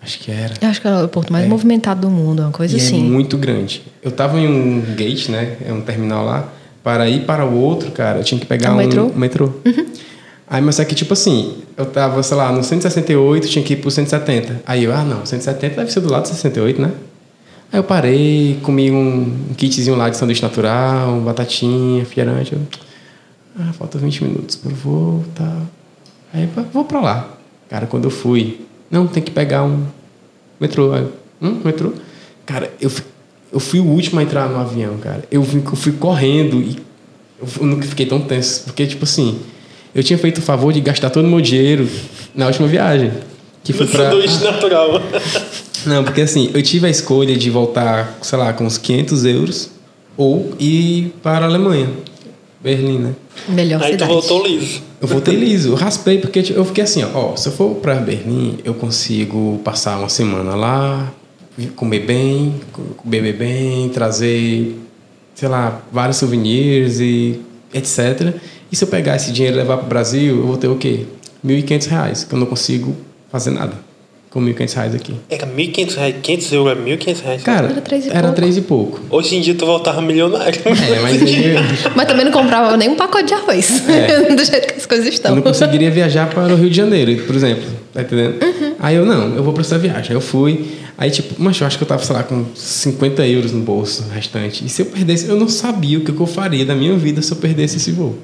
acho que era. Eu acho que é o aeroporto mais É. movimentado do mundo, uma coisa E é assim. muito grande. Eu tava em um gate, né? É um terminal lá. Para ir para o outro, cara, eu tinha que pegar É um um metrô? Uhum. Aí, mas é que, tipo assim, eu tava, sei lá, no 168, tinha que ir pro 170. Aí eu, ah, não, 170 deve ser do lado do 68, né? Aí eu parei, comi um, kitzinho lá de sanduíche natural, batatinha, refrigerante. Eu, ah, falta 20 minutos pro voo, tá. Aí eu, vou pra lá. Cara, quando eu fui, não, tem que pegar um metrô. Aí, hum, metrô? Cara, eu, eu fui o último a entrar no avião, cara. Eu, eu fui correndo e eu, eu nunca fiquei tão tenso. Porque, tipo assim, eu tinha feito o favor de gastar todo o meu dinheiro na última viagem. Que foi pra... sanduíche natural. [LAUGHS] Não, porque assim, eu tive a escolha de voltar, sei lá, com uns 500 euros ou ir para a Alemanha, Berlim, né? Melhor Aí tu cidade. voltou liso. Eu voltei liso, eu raspei porque tipo, eu fiquei assim, ó, ó, se eu for para Berlim, eu consigo passar uma semana lá, comer bem, beber bem, trazer, sei lá, vários souvenirs e etc. E se eu pegar esse dinheiro e levar para o Brasil, eu vou ter o quê? 1.500 reais, que eu não consigo fazer nada com 1.500 reais aqui. Era 1.500 reais. 500 euros é 1.500 reais. Cara, Era três e era e pouco. Hoje em dia tu voltava milionário. É, mas [LAUGHS] aí Mas também não comprava nem um pacote de arroz. É. [LAUGHS] Do jeito que as coisas eu estão. não conseguiria viajar para o Rio de Janeiro, por exemplo. Tá entendendo? Aí eu, não, eu vou para essa viagem. Aí eu fui. Aí, tipo, mas eu acho que eu tava, sei lá, com 50 euros no bolso restante. E se eu perdesse, eu não sabia o que eu faria da minha vida se eu perdesse esse voo.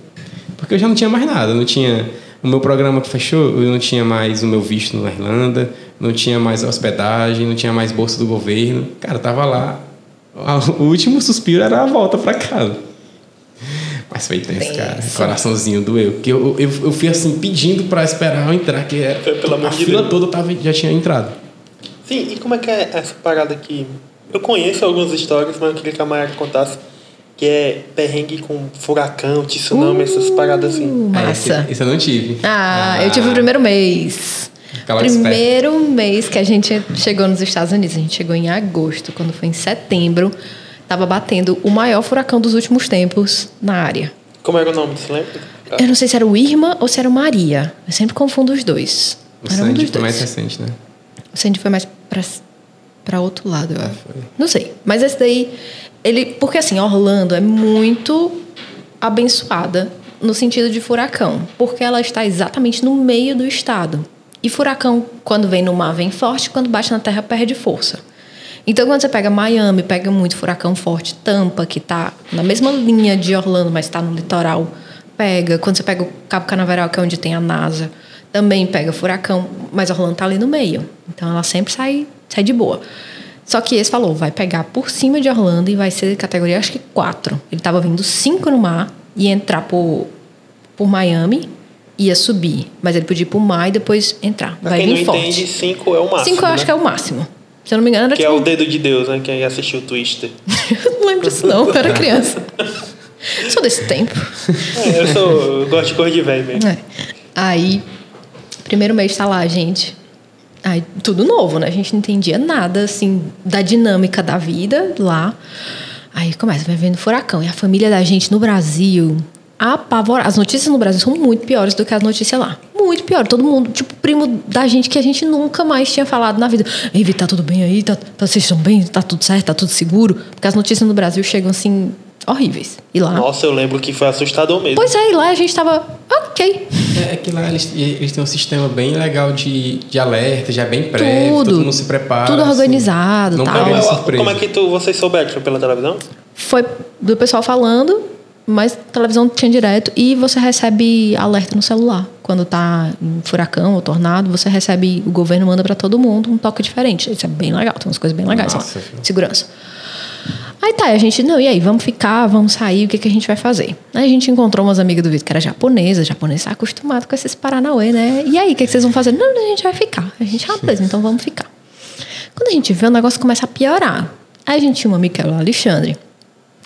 Porque eu já não tinha mais nada. Não tinha. O meu programa que fechou, eu não tinha mais o meu visto na Irlanda, não tinha mais hospedagem, não tinha mais bolsa do governo. Cara, eu tava lá. O último suspiro era a volta para casa. Mas foi tenso, cara. Coraçãozinho doeu. Porque eu, eu, eu fui assim, pedindo pra esperar eu entrar, que era, Foi pelo amor a fila Deus. toda tava, já tinha entrado. Sim, e como é que é essa parada aqui? Eu conheço algumas histórias, mas eu queria que a Mayara contasse. Que é perrengue com furacão, tsunami, essas paradas assim. Uh, Massa. Esse, esse eu não tive. Ah, eu tive o primeiro mês. Aquela primeiro mês que a gente chegou nos Estados Unidos. A gente chegou em agosto, quando foi em setembro. Tava batendo o maior furacão dos últimos tempos na área. Como era o nome, você lembra? Eu não sei se era o Irma ou se era o Maria. Eu sempre confundo os dois. O era um Sandy dos foi mais dois. recente, né? O Sandy foi mais pra, pra outro lado, eu acho. foi. Não sei. Mas esse daí, ele. Porque assim, Orlando é muito abençoada no sentido de furacão. Porque ela está exatamente no meio do estado. E furacão, quando vem no mar, vem forte, quando bate na terra, perde força. Então, quando você pega Miami, pega muito furacão forte, Tampa, que tá na mesma linha de Orlando, mas está no litoral, pega. Quando você pega o Cabo Canaveral, que é onde tem a NASA, também pega furacão, mas Orlando tá ali no meio. Então, ela sempre sai, sai de boa. Só que esse falou, vai pegar por cima de Orlando e vai ser categoria, acho que 4. Ele tava vindo 5 no mar e entrar por, por Miami, ia subir. Mas ele podia ir pro mar e depois entrar. Pra vai quem não vir forte. entende, 5 é o máximo. 5 eu acho né? que é o máximo. Se eu não me engano, era Que é tipo... o dedo de Deus, né? Quem assistiu o Twister. [LAUGHS] não lembro disso não, eu era criança. [LAUGHS] Sou desse tempo. É, eu sou. Eu gosto de cor de velho mesmo. É. Aí, primeiro mês tá lá, gente. Aí, tudo novo, né? A gente não entendia nada, assim, da dinâmica da vida lá. Aí começa, vai vendo furacão. E a família da gente no Brasil, apavorada. As notícias no Brasil são muito piores do que as notícias lá. Muito pior. Todo mundo, tipo, primo da gente que a gente nunca mais tinha falado na vida. Ei, tá tudo bem aí? Tá, vocês estão bem? Tá tudo certo? Tá tudo seguro? Porque as notícias no Brasil chegam, assim, horríveis. E lá. Nossa, eu lembro que foi assustador mesmo. Pois é, e lá a gente tava. Ok. É que lá eles, eles têm um sistema bem legal de, de alerta, já bem prévio, Tudo. todo mundo se prepara. Tudo assim. organizado, Não tal. pega surpresa. Como é que tu, vocês souberam? Foi pela televisão? Foi do pessoal falando, mas televisão tinha direto e você recebe alerta no celular. Quando tá em furacão ou tornado, você recebe, o governo manda para todo mundo um toque diferente. Isso é bem legal, tem umas coisas bem legais Nossa, lá. Segurança. Aí tá, a gente, não, e aí, vamos ficar, vamos sair, o que, que a gente vai fazer? Aí a gente encontrou umas amigas do Vitor que era japonesa, japonesa tá acostumado com esses Paranauê, né? E aí, o que, que vocês vão fazer? Não, a gente vai ficar. A gente, ah, beleza, então vamos ficar. Quando a gente vê, o negócio começa a piorar. Aí a gente tinha um amigo que era o Alexandre.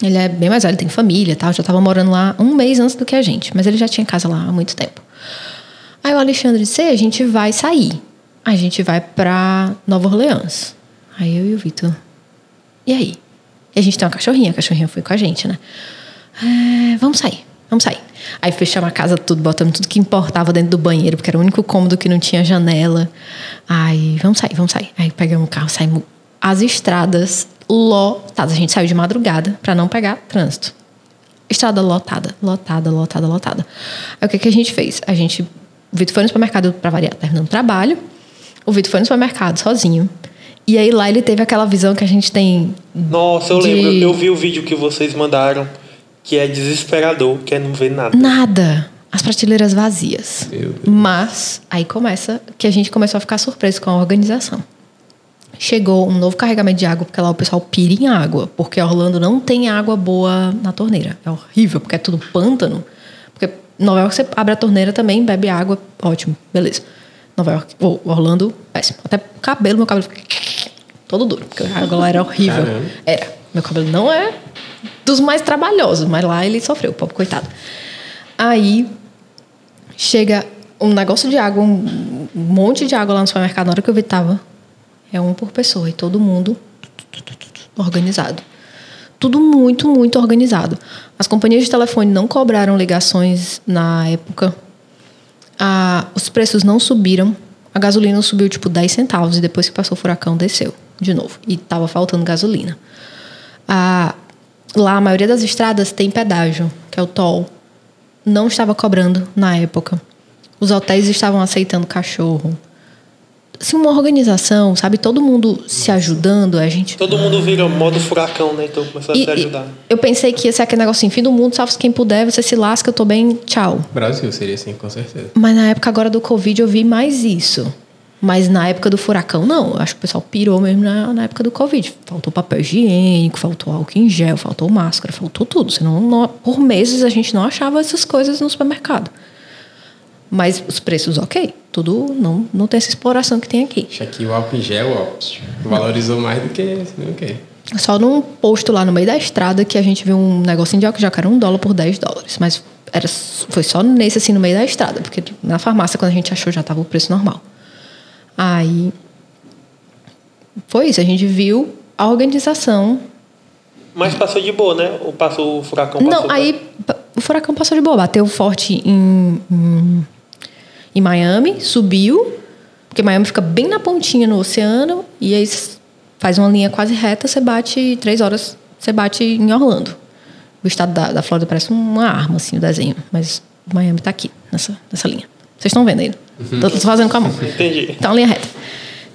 Ele é bem mais velho, tem família tal, já estava morando lá um mês antes do que a gente, mas ele já tinha casa lá há muito tempo. Aí o Alexandre disse: "Ei, a gente vai sair. A gente vai pra Nova Orleans. Aí eu e o Vitor. E aí? E a gente tem uma cachorrinha, a cachorrinha foi com a gente, né? "É, vamos sair, vamos sair. Aí fechamos a casa tudo, botamos tudo que importava dentro do banheiro, porque era o único cômodo que não tinha janela. Aí, vamos sair, vamos sair. Aí pegamos o carro, saímos. As estradas lotadas. A gente saiu de madrugada para não pegar trânsito. Estrada lotada, lotada, lotada, lotada. Aí o que, que a gente fez? A gente. O Vitor foi no supermercado para variar, terminando o trabalho. O Vitor foi no supermercado sozinho. E aí lá ele teve aquela visão que a gente tem Nossa, eu De- lembro. Eu vi o vídeo que vocês mandaram, que é desesperador, que é não ver nada. Nada. As prateleiras vazias. Meu Deus. Mas aí começa que a gente começou a ficar surpreso com a organização. Chegou um novo carregamento de água, porque lá o pessoal pira em água, porque Orlando não tem água boa na torneira. É horrível, porque é tudo pântano. Porque Nova York você abre a torneira também, bebe água, ótimo, beleza. Nova York, ou Orlando, péssimo. Até o cabelo, meu cabelo fica todo duro, porque a água lá era horrível. Caramba. Era. Meu cabelo não é dos mais trabalhosos, mas lá ele sofreu, pobre coitado. Aí chega um negócio de água, um um monte de água lá no supermercado, na hora que eu vi tava, é um por pessoa, e todo mundo organizado. Tudo muito, muito organizado. As companhias de telefone não cobraram ligações na época. Ah, os preços não subiram. A gasolina subiu tipo 10 centavos e depois que passou o furacão desceu de novo. E tava faltando gasolina. Ah, lá a maioria das estradas tem pedágio, que é o toll. Não estava cobrando na época. Os hotéis estavam aceitando cachorro. Assim, uma organização, sabe? Todo mundo se ajudando. A gente Todo mundo vira modo furacão, né? Então começou a e, se ajudar. eu pensei que ia ser aquele negócio assim, fim do mundo, salve quem puder, você se lasca, eu tô bem, tchau. Brasil seria assim, com certeza. Mas na época agora do Covid eu vi mais isso. Mas na época do furacão, não. Eu acho que o pessoal pirou mesmo na, na época do Covid. Faltou papel higiênico, faltou álcool em gel, faltou máscara, faltou tudo. Senão, não- por meses a gente não achava essas coisas no supermercado. Mas os preços, ok. Tudo não, não tem essa exploração que tem aqui. Acho que o álcool em gel ó, valorizou mais do que o quê? Só num posto lá no meio da estrada que a gente viu um negocinho de álcool já que era um dólar por 10 dólares. Mas era, foi só nesse assim no meio da estrada, porque na farmácia, quando a gente achou, já estava o preço normal. Aí foi isso, a gente viu a organização. Mas passou de boa, né? Ou passou o furacão passou Não, aí pa- o furacão passou de boa, bateu forte em, em, em Miami, subiu, porque Miami fica bem na pontinha no oceano, e aí faz uma linha quase reta, você bate três horas, você bate em Orlando. O estado da, da Flórida parece uma arma, assim, o desenho, mas Miami tá aqui, nessa, nessa linha. Vocês estão vendo aí? Tô, tô fazendo com a mão. Entendi. Então, linha reta.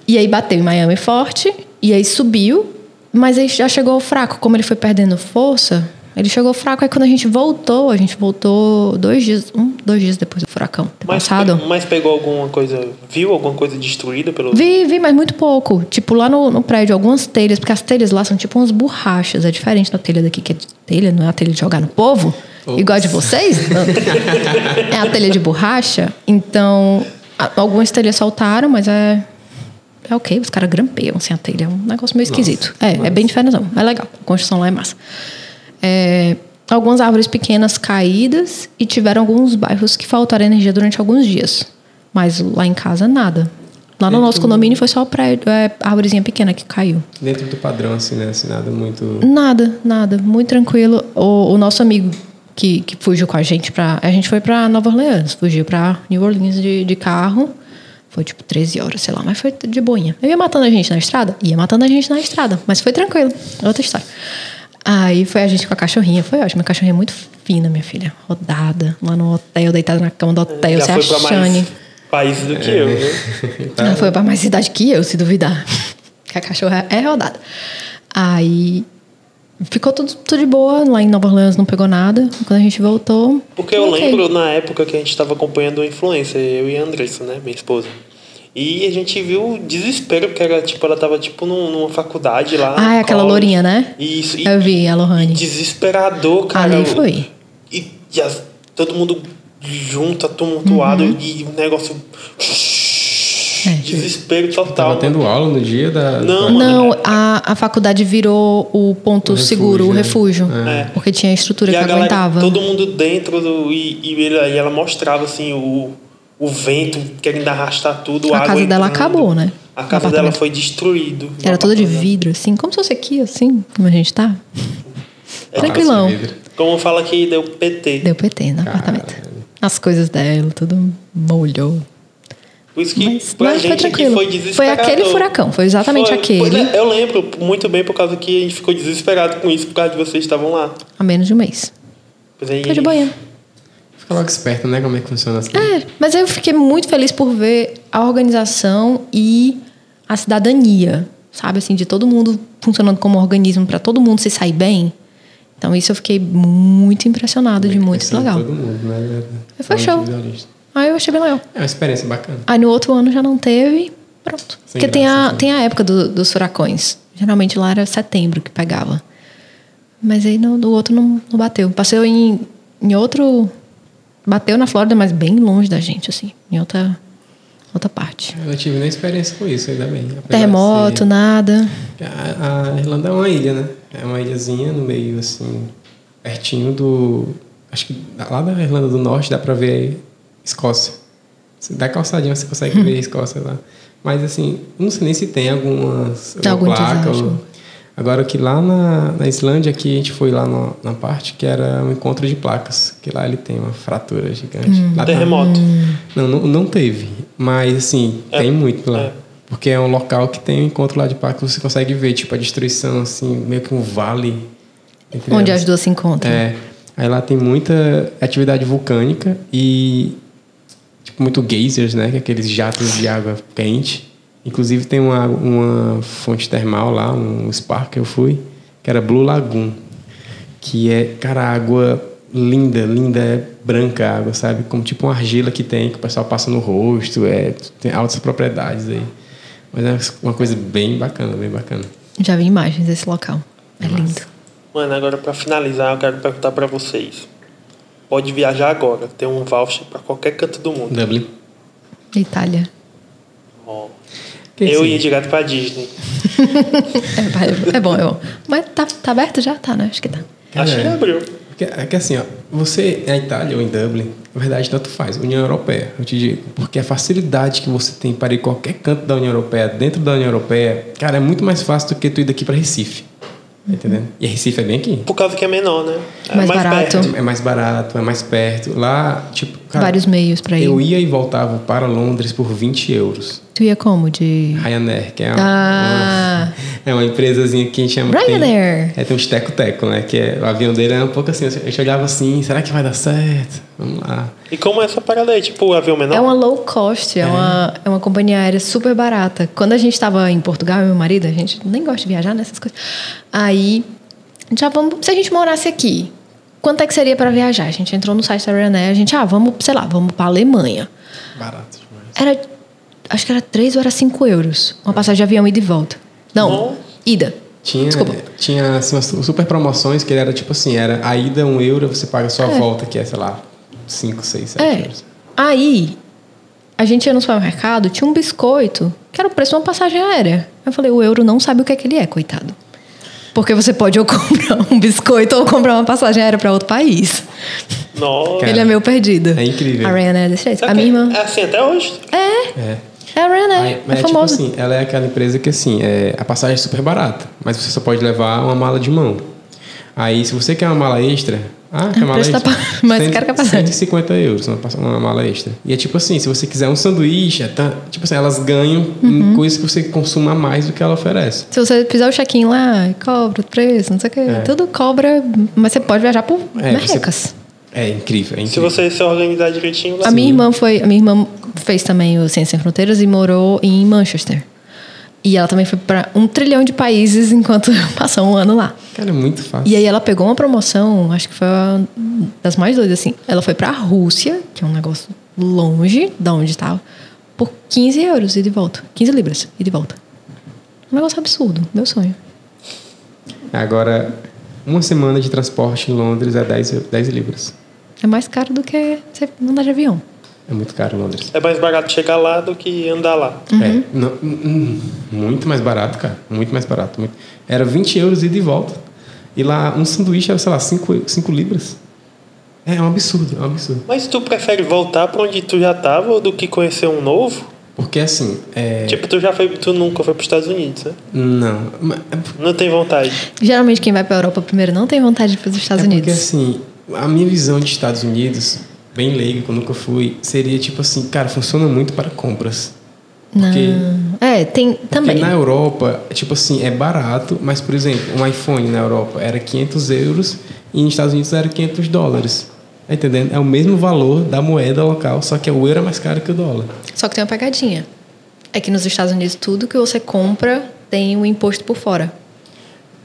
E aí bateu em Miami forte, e aí subiu, mas aí já chegou fraco. Como ele foi perdendo força, ele chegou fraco. Aí quando a gente voltou, a gente voltou dois dias, um, dois dias depois do furacão ter Mas, passado. mas pegou alguma coisa, viu alguma coisa destruída pelo. Vi, vi, mas muito pouco. Tipo, lá no, no prédio, algumas telhas, porque as telhas lá são tipo umas borrachas. É diferente da telha daqui, que é telha, não é a telha de jogar no povo. Ops. Igual a de vocês. [LAUGHS] é a telha de borracha. Então, a- algumas telhas saltaram, mas é. É ok, os caras grampeiam assim a telha. É um negócio meio esquisito. é, é bem diferente. É legal. A construção lá é massa. É, algumas árvores pequenas caídas e tiveram alguns bairros que faltaram energia durante alguns dias. Mas lá em casa, nada. Lá no nosso condomínio foi só prédio, é, a árvorezinha pequena que caiu. Dentro do padrão, assim, né? Assim, nada muito. Nada, nada. Muito tranquilo. O, o nosso amigo que, que fugiu com a gente pra. A gente foi pra Nova Orleans, fugiu pra New Orleans de, de carro. Foi tipo 13 horas, sei lá, mas foi de boinha. Eu ia matando a gente na estrada? Ia matando a gente na estrada, mas foi tranquilo. É Outra história. Aí foi a gente com a cachorrinha, foi ótimo. A cachorrinha é muito fina, minha filha. Rodada, lá no hotel, deitada na cama do hotel, Já pra achane. mais países do que eu, né? [LAUGHS] Ela foi pra mais cidade que eu, se duvidar. [LAUGHS] Que a cachorra é rodada. Aí ficou tudo, tudo de boa. Lá em Nova Orleans não pegou nada. Quando a gente voltou. Porque eu ok. lembro na época que a gente estava acompanhando o influencer, eu e a Andressa, né, minha esposa. E a gente viu o desespero, porque era, tipo, ela tava tipo num- numa faculdade lá. Ah, é aquela college. lourinha, né? Isso. E, Eu vi a Lohane. desesperador, cara. Ali foi. E, e as- todo mundo junto, tumultuado, Uhum. e o negócio. É. Desespero total. Tava tendo aula no dia da. Não, da- Não, a, a faculdade virou o ponto O refúgio, seguro, o né? refúgio. É. Porque tinha estrutura E que a galera, aguentava. todo mundo dentro do. E, e, ele- e ela mostrava assim o, o vento querendo arrastar tudo. A água casa dela entrando. acabou, né? A casa dela foi destruído. Era toda de vidro, assim, como se fosse aqui, assim, como a gente tá. É, Tranquilão. Como fala que deu PT. Deu PT no apartamento. As coisas dela, tudo molhou. Por isso que Mas, pra mas foi gente aqui tranquilo. foi Foi desesperador. aquele furacão, foi exatamente Foi. aquele. Pois é, Eu lembro muito bem por causa que a gente ficou desesperado com isso, por causa de vocês estavam lá. Há menos de um mês. Pois aí, Foi de boinha. Fica logo esperto, né? Como é que funciona as coisas. É, mas eu fiquei muito feliz por ver a organização e a cidadania, sabe? Assim, de todo mundo funcionando como organismo para todo mundo se sair bem. Então, isso eu fiquei muito impressionada de muito legal. Todo mundo, né? Foi Todo show. Aí eu achei bem legal. É uma experiência bacana. Aí no outro ano já não teve, pronto. Sem Porque tem, a, né? tem a época do- dos furacões. Geralmente lá era setembro que pegava. Mas aí no, no outro não, não bateu. Passou em, em outro. Bateu na Flórida, mas bem longe da gente, assim. Em outra, outra parte. Eu não tive nem experiência com isso, ainda bem. Terremoto, ser- nada. A, a Irlanda é uma ilha, né? É uma ilhazinha no meio, assim, pertinho do. Acho que lá da Irlanda do Norte dá pra ver Escócia. Se dá calçadinha, você consegue ver a Escócia lá. Mas, assim, não sei nem se tem algumas Algum alguma placa. Ou... Agora que lá na, na Islândia, aqui a gente foi lá no- na parte que era um encontro de placas. Que lá ele tem uma fratura gigante. Lá tá- Terremoto. não, não, não teve. Mas, assim, É, tem muito lá. é. Porque é um local que tem um encontro lá de placas, você consegue ver, tipo, a destruição, assim, meio que um vale. entre Onde elas. as duas se encontram. É. Aí lá tem muita atividade vulcânica e, tipo, muito geysers, né? Que é aqueles jatos de água quente. Inclusive tem uma, uma fonte termal lá, um spa que eu fui, que era Blue Lagoon. Que é, cara, água linda, linda, é branca a água, sabe? Como tipo uma argila que tem, que o pessoal passa no rosto, é, tem altas propriedades aí. Mas é uma coisa bem bacana, bem bacana. Já vi imagens desse local. É lindo. Mano, agora pra finalizar, eu quero perguntar pra vocês. Pode viajar agora, tem um voucher pra qualquer canto do mundo. Dublin. Itália. Quem eu ia direto pra Disney. [LAUGHS] É, é bom, é bom. Mas tá, tá aberto já? Tá, né? Acho que tá. Acho que É. abriu. Porque é que assim, ó, você na Itália ou em Dublin, na verdade, tanto faz. União Europeia, eu te digo. Porque a facilidade que você tem para ir em qualquer canto da União Europeia, dentro da União Europeia, cara, é muito mais fácil do que tu ir daqui para Recife. Tá entendendo? E Recife é bem aqui. Por causa que é menor, né? É Mais barato. perto. É mais barato, é mais perto. Lá, tipo, cara, Vários meios pra ir. eu ia e voltava para Londres por 20 euros. Tu ia como? De. Ryanair, que é uma, Ah. uma- [LAUGHS] é uma empresazinha que a gente chama. tem- Ryanair. é, tem uns teco-teco, né? Que é, o avião dele é um pouco assim. A gente olhava assim, será que vai dar certo? Vamos lá. E como é essa parada aí? Tipo, avião menor? É uma low cost, é, Uma, é uma companhia aérea super barata. Quando a gente estava em Portugal, eu e meu marido, a gente nem gosta de viajar nessas coisas. Aí, já vamos. Se a gente morasse aqui, quanto é que seria para viajar? A gente entrou no site da Ryanair, a gente, ah, vamos, sei lá, vamos para Alemanha. Barato demais. Era, acho que era 3 ou era 5 euros. Uma passagem de avião ida e volta. Não, Nossa. ida. Tinha, Desculpa. tinha assim, super promoções que ele era tipo assim: era a ida um euro, você paga só a volta, que é, sei lá, 5, 6, 7 É. euros. Aí, a gente ia no supermercado, tinha um biscoito, que era o preço de uma passagem aérea. Eu falei, o euro não sabe o que é que ele é, coitado. Porque você pode ou comprar [LAUGHS] um biscoito ou comprar uma passagem aérea para outro país. Nossa. Ele é meio perdido. é incrível. A Ryanair é desse jeito. Sabe A minha irmã... É assim até hoje? É, É. é a Ryanair. Aí, é mas é tipo famosa. assim, ela é aquela empresa que assim, é, a passagem é super barata, mas você só pode levar uma mala de mão. Aí, se você quer uma mala extra, Ah, que É a mala extra. mais cara que a passagem. 150 euros uma, uma mala extra. E é tipo assim, se você quiser um sanduíche, é tá- tipo assim, elas ganham Uhum. em coisas que você consuma mais do que ela oferece. Se você fizer o check-in lá, cobra o preço, não sei o quê. Tudo cobra, mas você pode viajar por É, você-. É incrível, é Se incrível. você se organizar direitinho, vai A minha irmã foi. A minha irmã fez também o Ciência Sem Fronteiras e morou em Manchester. E ela também foi para um trilhão de países enquanto [LAUGHS] passou um ano lá. Cara, é muito fácil. E aí ela pegou uma promoção, acho que foi uma das mais doidas, assim. Ela foi pra Rússia, que é um negócio longe da onde estava, por 15 euros e de volta. 15 libras e de volta. Um negócio absurdo, meu sonho. Agora, uma semana de transporte em Londres é 10, eu- 10 libras. É mais caro do que você andar de avião. É muito caro Londres. É mais barato chegar lá do que andar lá. É, não, hum, hum, muito mais barato, cara. Muito mais barato. muito. Era 20 euros e de volta. E lá, um sanduíche era, sei lá, 5, 5 libras. É, um absurdo, é um absurdo. Mas tu prefere voltar pra onde tu já tava do que conhecer um novo? Porque assim, é... Tipo, tu já foi, tu nunca foi pros Estados Unidos, né? Não, mas é Não tem vontade. Geralmente quem vai pra Europa primeiro não tem vontade de ir para os Estados é porque Unidos. assim, a minha visão de Estados Unidos, bem leiga, que eu nunca fui, seria tipo assim, cara, funciona muito para compras. Porque, Não. É, tem porque também. na Europa, tipo assim, é barato, mas por exemplo, um iPhone na Europa era 500 euros e nos Estados Unidos era 500 dólares. Tá entendendo? É o mesmo valor da moeda local, só que o euro é mais caro que o dólar. Só que tem uma pegadinha. É que nos Estados Unidos tudo que você compra tem um imposto por fora.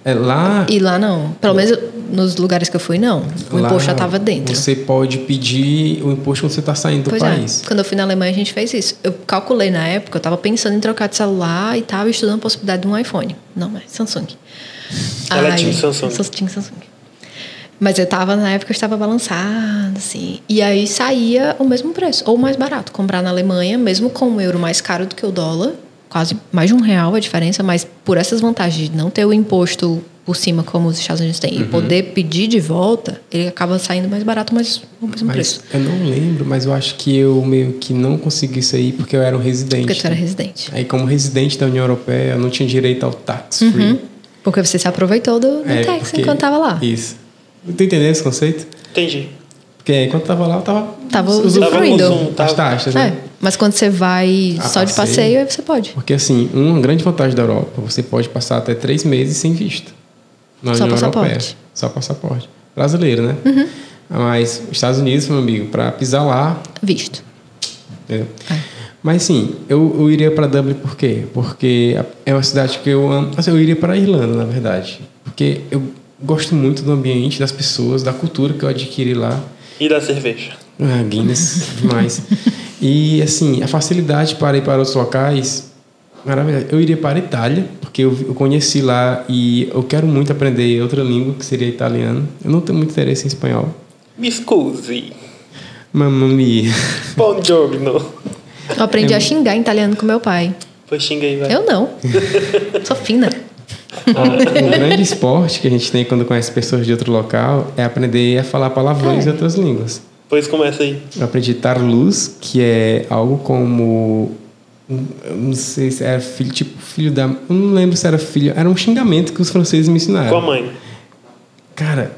É lá. E lá não. Pelo menos nos lugares que eu fui, não. O lá imposto já estava dentro. Você pode pedir o imposto quando você está saindo do Pois país. é. Quando eu fui na Alemanha, a gente fez isso. Eu calculei na época, eu estava pensando em trocar de celular e estava estudando a possibilidade de um iPhone. Não, mas Samsung. Ela é Aí- time Samsung. Time Samsung. Mas eu tava, na época, eu estava balançada, assim. E aí saía o mesmo preço, ou mais barato. Comprar na Alemanha, mesmo com um euro mais caro do que o dólar, quase mais de um real a diferença, mas por essas vantagens de não ter o imposto por cima como os Estados Unidos têm Uhum. e poder pedir de volta, ele acaba saindo mais barato, mas o mesmo Mas preço. eu não lembro, mas eu acho que eu meio que não consegui isso aí porque eu era um residente. Porque tu era residente. Aí, como residente da União Europeia, eu não tinha direito ao tax free. Porque você se aproveitou do, do É, tax porque- enquanto tava lá. Isso. Tu entendeu esse conceito? Entendi. Porque enquanto tava lá, eu tava. Tava usufruindo. Tava as taxas, É, né? Mas quando você vai A só de passeio. passeio, aí você pode. Porque, assim, uma grande vantagem da Europa, você pode passar até três meses sem visto. Na Só União passaporte. Uhum. Europeia. Só passaporte. Brasileiro, né? Mas os Estados Unidos, meu amigo, para pisar lá, Visto. Entendeu? É. Mas sim, eu, eu iria para Dublin por quê? Porque é uma cidade que eu amo. Assim, eu iria para Irlanda, na verdade. Porque eu gosto muito do ambiente, das pessoas, da cultura que eu adquiri lá. E da cerveja. Ah, Guinness, demais. [LAUGHS] E assim, a facilidade para ir para outros locais, maravilhosa. Eu iria para a Itália, porque eu, eu conheci lá e eu quero muito aprender outra língua, que seria italiano. Eu não tenho muito interesse em espanhol. Me scusi. Mamma mia. Buongiorno. Eu É aprendi a xingar em italiano com meu pai. Pois xinga aí, vai. Eu não. [LAUGHS] Sou fina. Um grande esporte que a gente tem quando conhece pessoas de outro local é aprender a falar palavrões É. de outras línguas. Pois começa aí. Eu aprendi tarluz, que é algo como. Eu não sei se era filho, tipo filho da. Eu não lembro se era filho. Era um xingamento que os franceses me ensinaram. Com a mãe. Cara,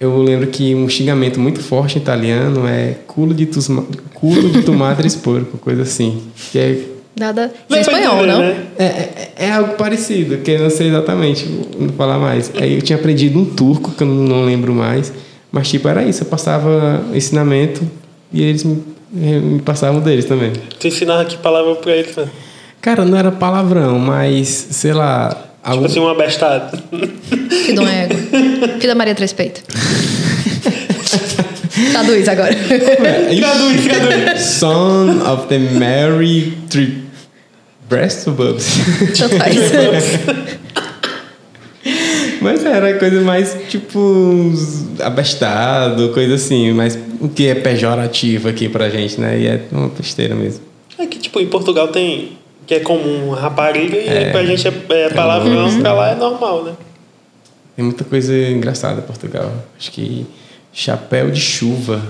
eu lembro que um xingamento muito forte em italiano é culo de, tus, culo de tu madre porco, coisa assim. Que é Nada. Em espanhol, entender, não? né? É, é, é algo parecido, que eu não sei exatamente, não vou falar mais. Aí eu tinha aprendido um turco, que eu não lembro mais, mas tipo, era isso, eu passava ensinamento e eles me, me passavam deles também. Tu ensinava que palavra pra eles, né? Cara, não era palavrão, mas, sei lá... Tipo Algum... assim, uma bestada. Filho uma égua. Filho da Maria Três Peitos. [LAUGHS] Traduz agora. traduz, traduz. Son of the Mary Three Breast Bubs. Tanto faz. [LAUGHS] Mas era coisa mais tipo abestado, coisa assim, mas o que é pejorativo aqui pra gente, né? E é uma besteira mesmo. É que, tipo, em Portugal tem... Que é comum rapariga e É. pra gente é, é palavrão, pra lá é normal, né? Tem muita coisa engraçada em Portugal. Acho que chapéu de chuva.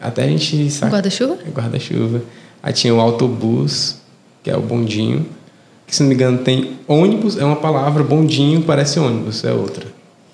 Até a gente sabe. Guarda-chuva? É guarda-chuva. Aí tinha o autobus, que é o bondinho. Que se não me engano tem ônibus, é uma palavra, bondinho parece ônibus, é outra.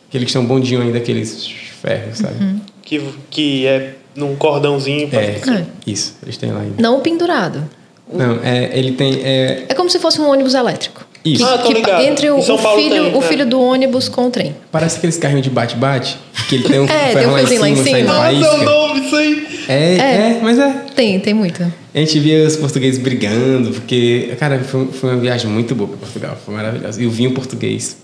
Aqueles que são bondinho ainda, aqueles ferros, sabe? que, que é num cordãozinho. É, É. isso, eles têm lá ainda. Não pendurado. Não, é, ele tem. É, É como se fosse um ônibus elétrico. Isso. Que, Ah, tô que ligado. entre o, o filho, tem, o é. filho do ônibus com o trem. parece aqueles carrinhos de bate-bate, que ele tem um [LAUGHS] É, ferro tem um lá, em fiozinho lá em cima, cima. Nossa, é o nome, isso aí. É, é, mas é. Tem, tem muito. A gente via os portugueses brigando, porque, cara, foi, foi uma viagem muito boa para Portugal, foi maravilhosa. E o vinho português,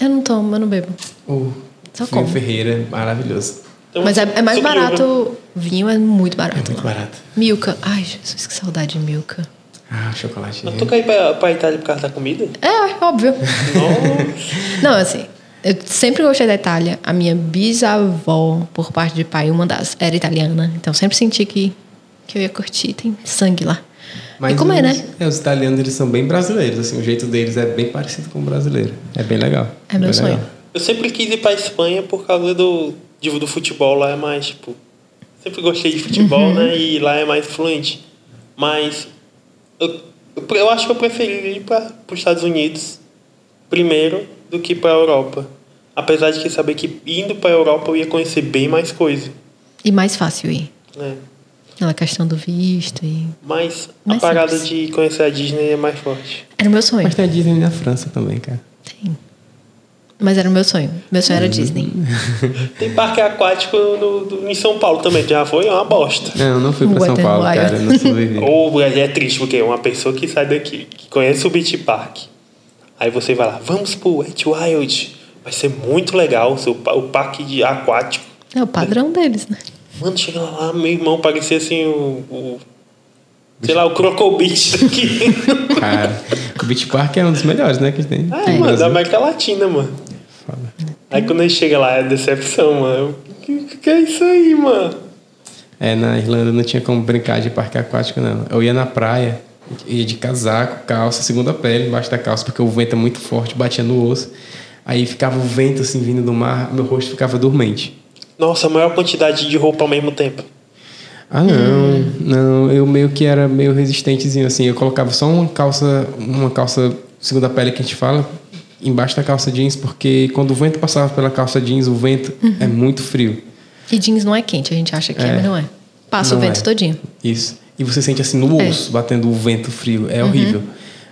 Eu não tomo, eu não bebo. o Só vinho como. Ferreira, maravilhoso. Então, Mas é, é mais suco de uva. barato. Vinho é muito barato. É muito barato. Milka. Ai, Jesus, que saudade de Milka. Ah, chocolate. Mas tu quer ir pra, pra Itália por causa da comida? É, óbvio. Nossa. Não, assim, eu sempre gostei da Itália. A minha bisavó, por parte de pai, uma das, era italiana. Então sempre senti que, que eu ia curtir. Tem sangue lá. e comer, os, né? É, os italianos, eles são bem brasileiros, assim, o jeito deles é bem parecido com o brasileiro. É bem legal. É meu bem sonho. legal. Eu sempre quis ir pra Espanha por causa do, do futebol lá é mais, tipo. Sempre gostei de futebol, né? E lá é mais fluente. Mas eu, eu, acho que eu preferiria ir para os Estados Unidos primeiro do que para a Europa. Apesar de que saber que indo para a Europa eu ia conhecer bem mais coisa. E mais fácil ir. Né? Aquela questão do visto e... Mas a Mais parada simples. de conhecer a Disney é mais forte. Era o meu sonho. Mas tem a Disney na França também, cara. Tem. Mas era o meu sonho. Meu sonho era Disney. [LAUGHS] Tem parque aquático no, do- em São Paulo também. Já foi É uma bosta. Não, não fui pra São Paulo, Wild. cara. eu Não sobrevivi. [LAUGHS] Ou é triste, porque uma pessoa que sai daqui, que conhece o Beach Park, aí você vai lá, vamos pro Wet Wild. Vai ser muito legal o, o parque de aquático. É o padrão deles, né? Mano, chega lá, meu irmão, parecia assim o. o sei lá, o Croco Beach [LAUGHS] daqui. Cara, o Beach Park é um dos melhores, né, que tem. É, Tem no mano, da. América Latina, mano. Foda. Aí quando a gente chega lá, é decepção, mano. Que, que é isso aí, mano? É, na Irlanda não tinha como brincar de parque aquático, não. Eu ia na praia, ia de casaco, calça, segunda pele embaixo da calça, porque o vento é muito forte, batia no osso. Aí ficava o vento assim vindo do mar, meu rosto ficava dormente. Nossa, a maior quantidade de roupa ao mesmo tempo. Ah, não, não, eu meio que era meio resistentezinho assim. Eu colocava só uma calça, uma calça segunda pele que a gente fala, embaixo da calça jeans, porque quando o vento passava pela calça jeans, o vento é muito frio. E jeans não é quente, a gente acha que é, É. mas não é. Passa Não o vento é. todinho. Isso. E você sente assim no É. osso, batendo o vento frio. É horrível.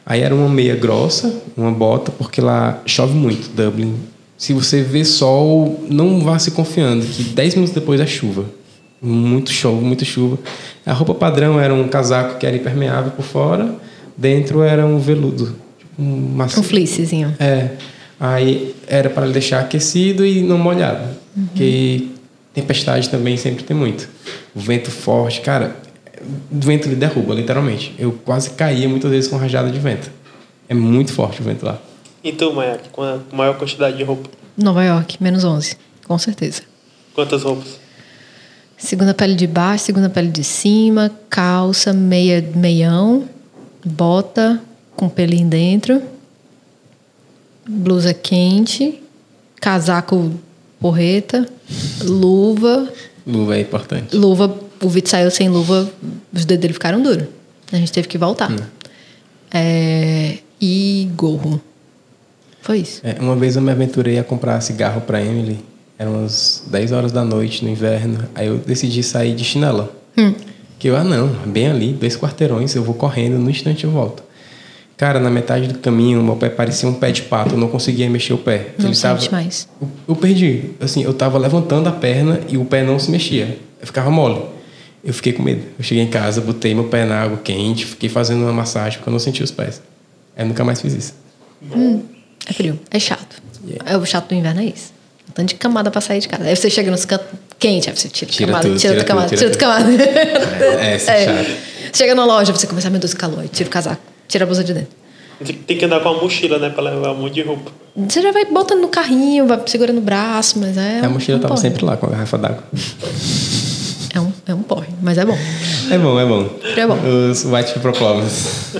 Aí era uma meia grossa, uma bota, porque lá chove muito, Dublin. Se você vê sol, não vá se confiando, que 10 minutos depois é chuva. Muito chove, muita chuva. A roupa padrão era um casaco que era impermeável por fora, dentro era um veludo. Tipo um macio. Um fleecezinho. É. Aí era para deixar aquecido e não molhado. Porque tempestade também sempre tem muito. O vento forte, cara, o vento lhe derruba, literalmente. Eu quase caía muitas vezes com rajada de vento. É muito forte o vento lá. E tu, Maia, com a maior quantidade de roupa? Nova York, menos 11. Com certeza. Quantas roupas? Segunda pele de baixo, segunda pele de cima, calça, meia, meião, bota com pelinho dentro, blusa quente, casaco porreta, luva. Luva é importante. Luva, o Vitor saiu sem luva, os dedos dele ficaram duros. A gente teve que voltar. É, e gorro. Foi isso. É, uma vez eu me aventurei a comprar cigarro para Emily. Eram umas 10 horas da noite no inverno. Aí eu decidi sair de chinela. Que eu, ah não, bem ali, dois quarteirões, eu vou correndo, no instante eu volto. Cara, na metade do caminho, meu pé parecia um pé de pato, eu não conseguia mexer o pé. Não Ele sente mais. Eu, eu perdi. Assim, eu tava levantando a perna e o pé não se mexia. Eu ficava mole. Eu fiquei com medo. Eu cheguei em casa, botei meu pé na água quente, fiquei fazendo uma massagem porque eu não sentia os pés. Aí eu nunca mais fiz isso. É frio. É chato. É o chato do inverno é isso. Um tanto de camada pra sair de casa. Aí você chega nos cantos quente, aí você tira, Tira camada, tudo, tira, tira outra camada, tudo, tira outra camada. [LAUGHS] É, isso é chato. Chega na loja, você começa, meu Deus, que calor. Aí Tira o casaco, tira a blusa de dentro. Tem que andar com uma mochila, né? Pra levar um monte de roupa. Você já vai botando no carrinho, vai segurando o braço, mas é. a mochila um tava porre. sempre lá com a garrafa d'água. É um, é um porre, mas é bom. É bom, é bom. É bom. Os white problems.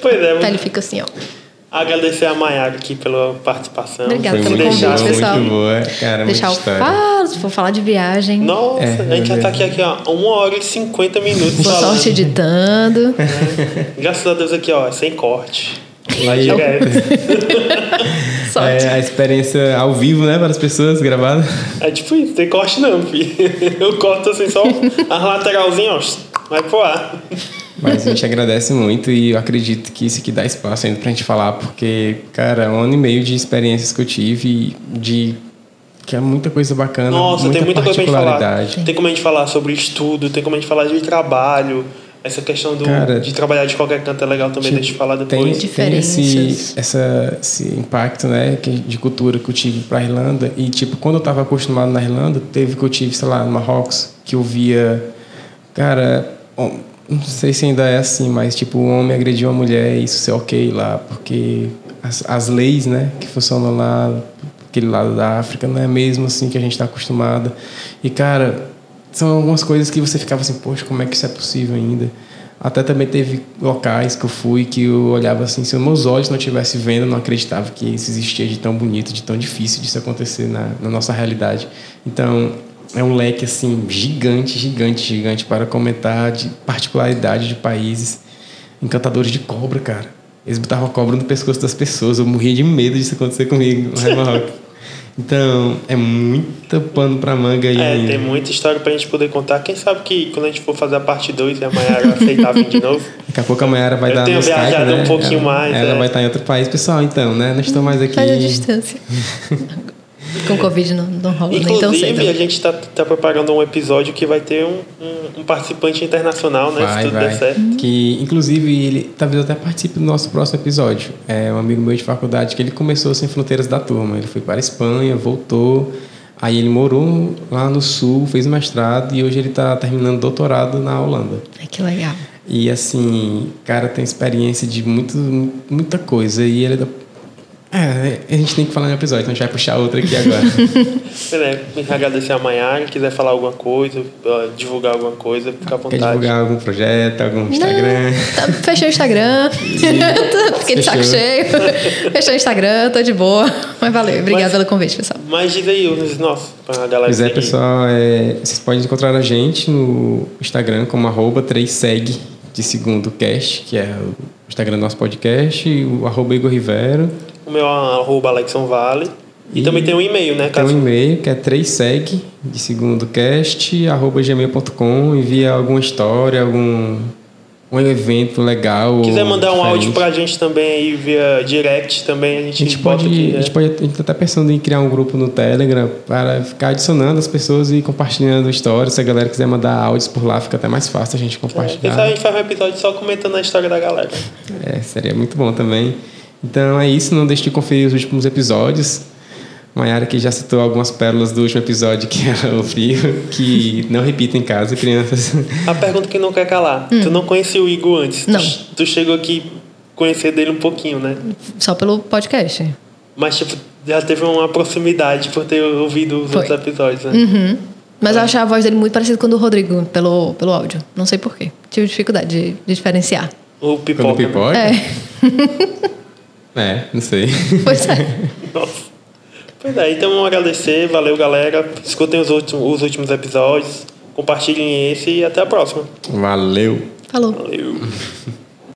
Pois é, A pele fica assim, ó. Agradecer a Maiara aqui pela participação. Obrigada Foi pelo muito convite, boa, pessoal. muito boa. Cara, Deixar muita o história. falo, se for falar de viagem. Nossa, É, a gente já é tá aqui, aqui, ó, uma hora e 50 minutos Boa falando. sorte editando. Graças a Deus aqui, ó, sem corte. Vai aí, direto. [LAUGHS] É a experiência ao vivo, né, para as pessoas gravada. É tipo isso, tem corte não, filho. Eu corto assim só a lateralzinha, ó, vai pro ar. Mas a gente agradece muito e eu acredito que isso aqui dá espaço ainda pra gente falar, porque, cara, um ano e meio de experiências que eu tive, de que é muita coisa bacana. Nossa, muita tem muita coisa pra gente falar. Tem como a gente falar sobre estudo, tem como a gente falar de trabalho. Essa questão do, Cara, de trabalhar de qualquer canto é legal também, deixa eu falar Tem, depois. tem esse, Diferenças. essa, esse impacto né, de cultura que eu tive para a Irlanda. E, tipo, quando eu estava acostumado na Irlanda, teve que eu tive, sei lá, no Marrocos, que eu via. Cara, não sei se ainda é assim, mas, tipo, o homem agrediu a mulher e isso ser ok lá, porque as, as leis né, que funcionam lá, aquele lado da África, não é mesmo assim que a gente está acostumado. E, cara, são algumas coisas que você ficava assim, poxa, como é que isso é possível ainda? Até também teve locais que eu fui que eu olhava assim, se os meus olhos não estivessem vendo, eu não acreditava que isso existia de tão bonito, de tão difícil disso acontecer na, na nossa realidade. Então, é um leque assim gigante, gigante, gigante para comentar de particularidade de países. Encantadores de cobra, cara. Eles botavam a cobra no pescoço das pessoas. Eu morria de medo disso acontecer comigo no Rock. [LAUGHS] Então, é muita pano pra manga aí. É, ainda. tem muita história pra gente poder contar. Quem sabe que quando a gente for fazer a parte 2 e a Mayara aceitar vir de novo. [LAUGHS] Daqui a pouco a Mayara vai Eu dar tenho no Skype, viajado né? um pouquinho ela, mais, Ela é. vai estar em outro país. Pessoal, então, né? Nós estamos mais aqui... Faz a distância. [LAUGHS] Com Covid não, não rola nem tão Inclusive, cedo. a gente está tá preparando um episódio que vai ter um, um, um participante internacional, né? se Vai, tudo vai. der certo. Que, inclusive, ele talvez até participe do nosso próximo episódio. É um amigo meu de faculdade que ele começou sem fronteiras da turma. Ele foi para a Espanha, voltou. Aí ele morou lá no sul, fez o mestrado e hoje ele está terminando doutorado na Holanda. Ai, que legal. E assim, cara, tem experiência de muito, muita coisa. E ele é da... É, a gente tem que falar no episódio, então a gente vai puxar outra aqui agora. [LAUGHS] É, agradecer a Mayara, quiser falar alguma coisa, divulgar alguma coisa, fica à Quer vontade. divulgar algum projeto, algum Instagram? Não, tá, fechei o Instagram. Fiquei [LAUGHS] de saco Fechou. cheio. Fechei o Instagram, tô de boa. Mas valeu. Obrigada Mas- pelo convite, pessoal. Mas diz aí os nossos, pra galera Pois é, pessoal, é, vocês podem encontrar a gente no Instagram como arroba 3seg de segundo cast, que é o Instagram do nosso podcast, e o arroba Igor Rivero. O meu é arroba Alexson Vale. E, E também tem um e-mail, né? Tem um e-mail que é 3seg de segundo cast, arroba gmail.com, envia alguma história, algum um evento legal. quiser mandar um áudio diferente. pra gente também aí via direct também, a gente, A gente pode, aqui. a é. gente pode, a gente tá até pensando em criar um grupo no Telegram para ficar adicionando as pessoas e compartilhando histórias. Se a galera quiser mandar áudios por lá, fica até mais fácil a gente É, compartilhar. sabe a gente faz um episódio só comentando a história da galera. É, seria muito bom também. Então é isso, não deixe de conferir os últimos episódios. Maiara que já citou algumas pérolas do último episódio, que era o frio, que não repita em casa, crianças. A pergunta que não quer calar. Tu não conhecia o Igor antes? Tu- Não. Tu, chegou aqui conhecer dele um pouquinho, né? Só pelo podcast. Mas, tipo, já teve uma proximidade por ter ouvido os Foi. outros episódios, né? Uhum. Mas eu achava a voz dele muito parecida com a do Rodrigo, pelo, pelo áudio. Não sei porquê. Tive dificuldade de, de diferenciar. O Quando Pipoca. né? pipoca? É, [LAUGHS] É, não sei. pois é. [LAUGHS] Nossa. Pois é, então vamos agradecer. Valeu, galera. Escutem os últimos, os últimos episódios. Compartilhem esse e até a próxima. Valeu! Falou. Valeu. [LAUGHS]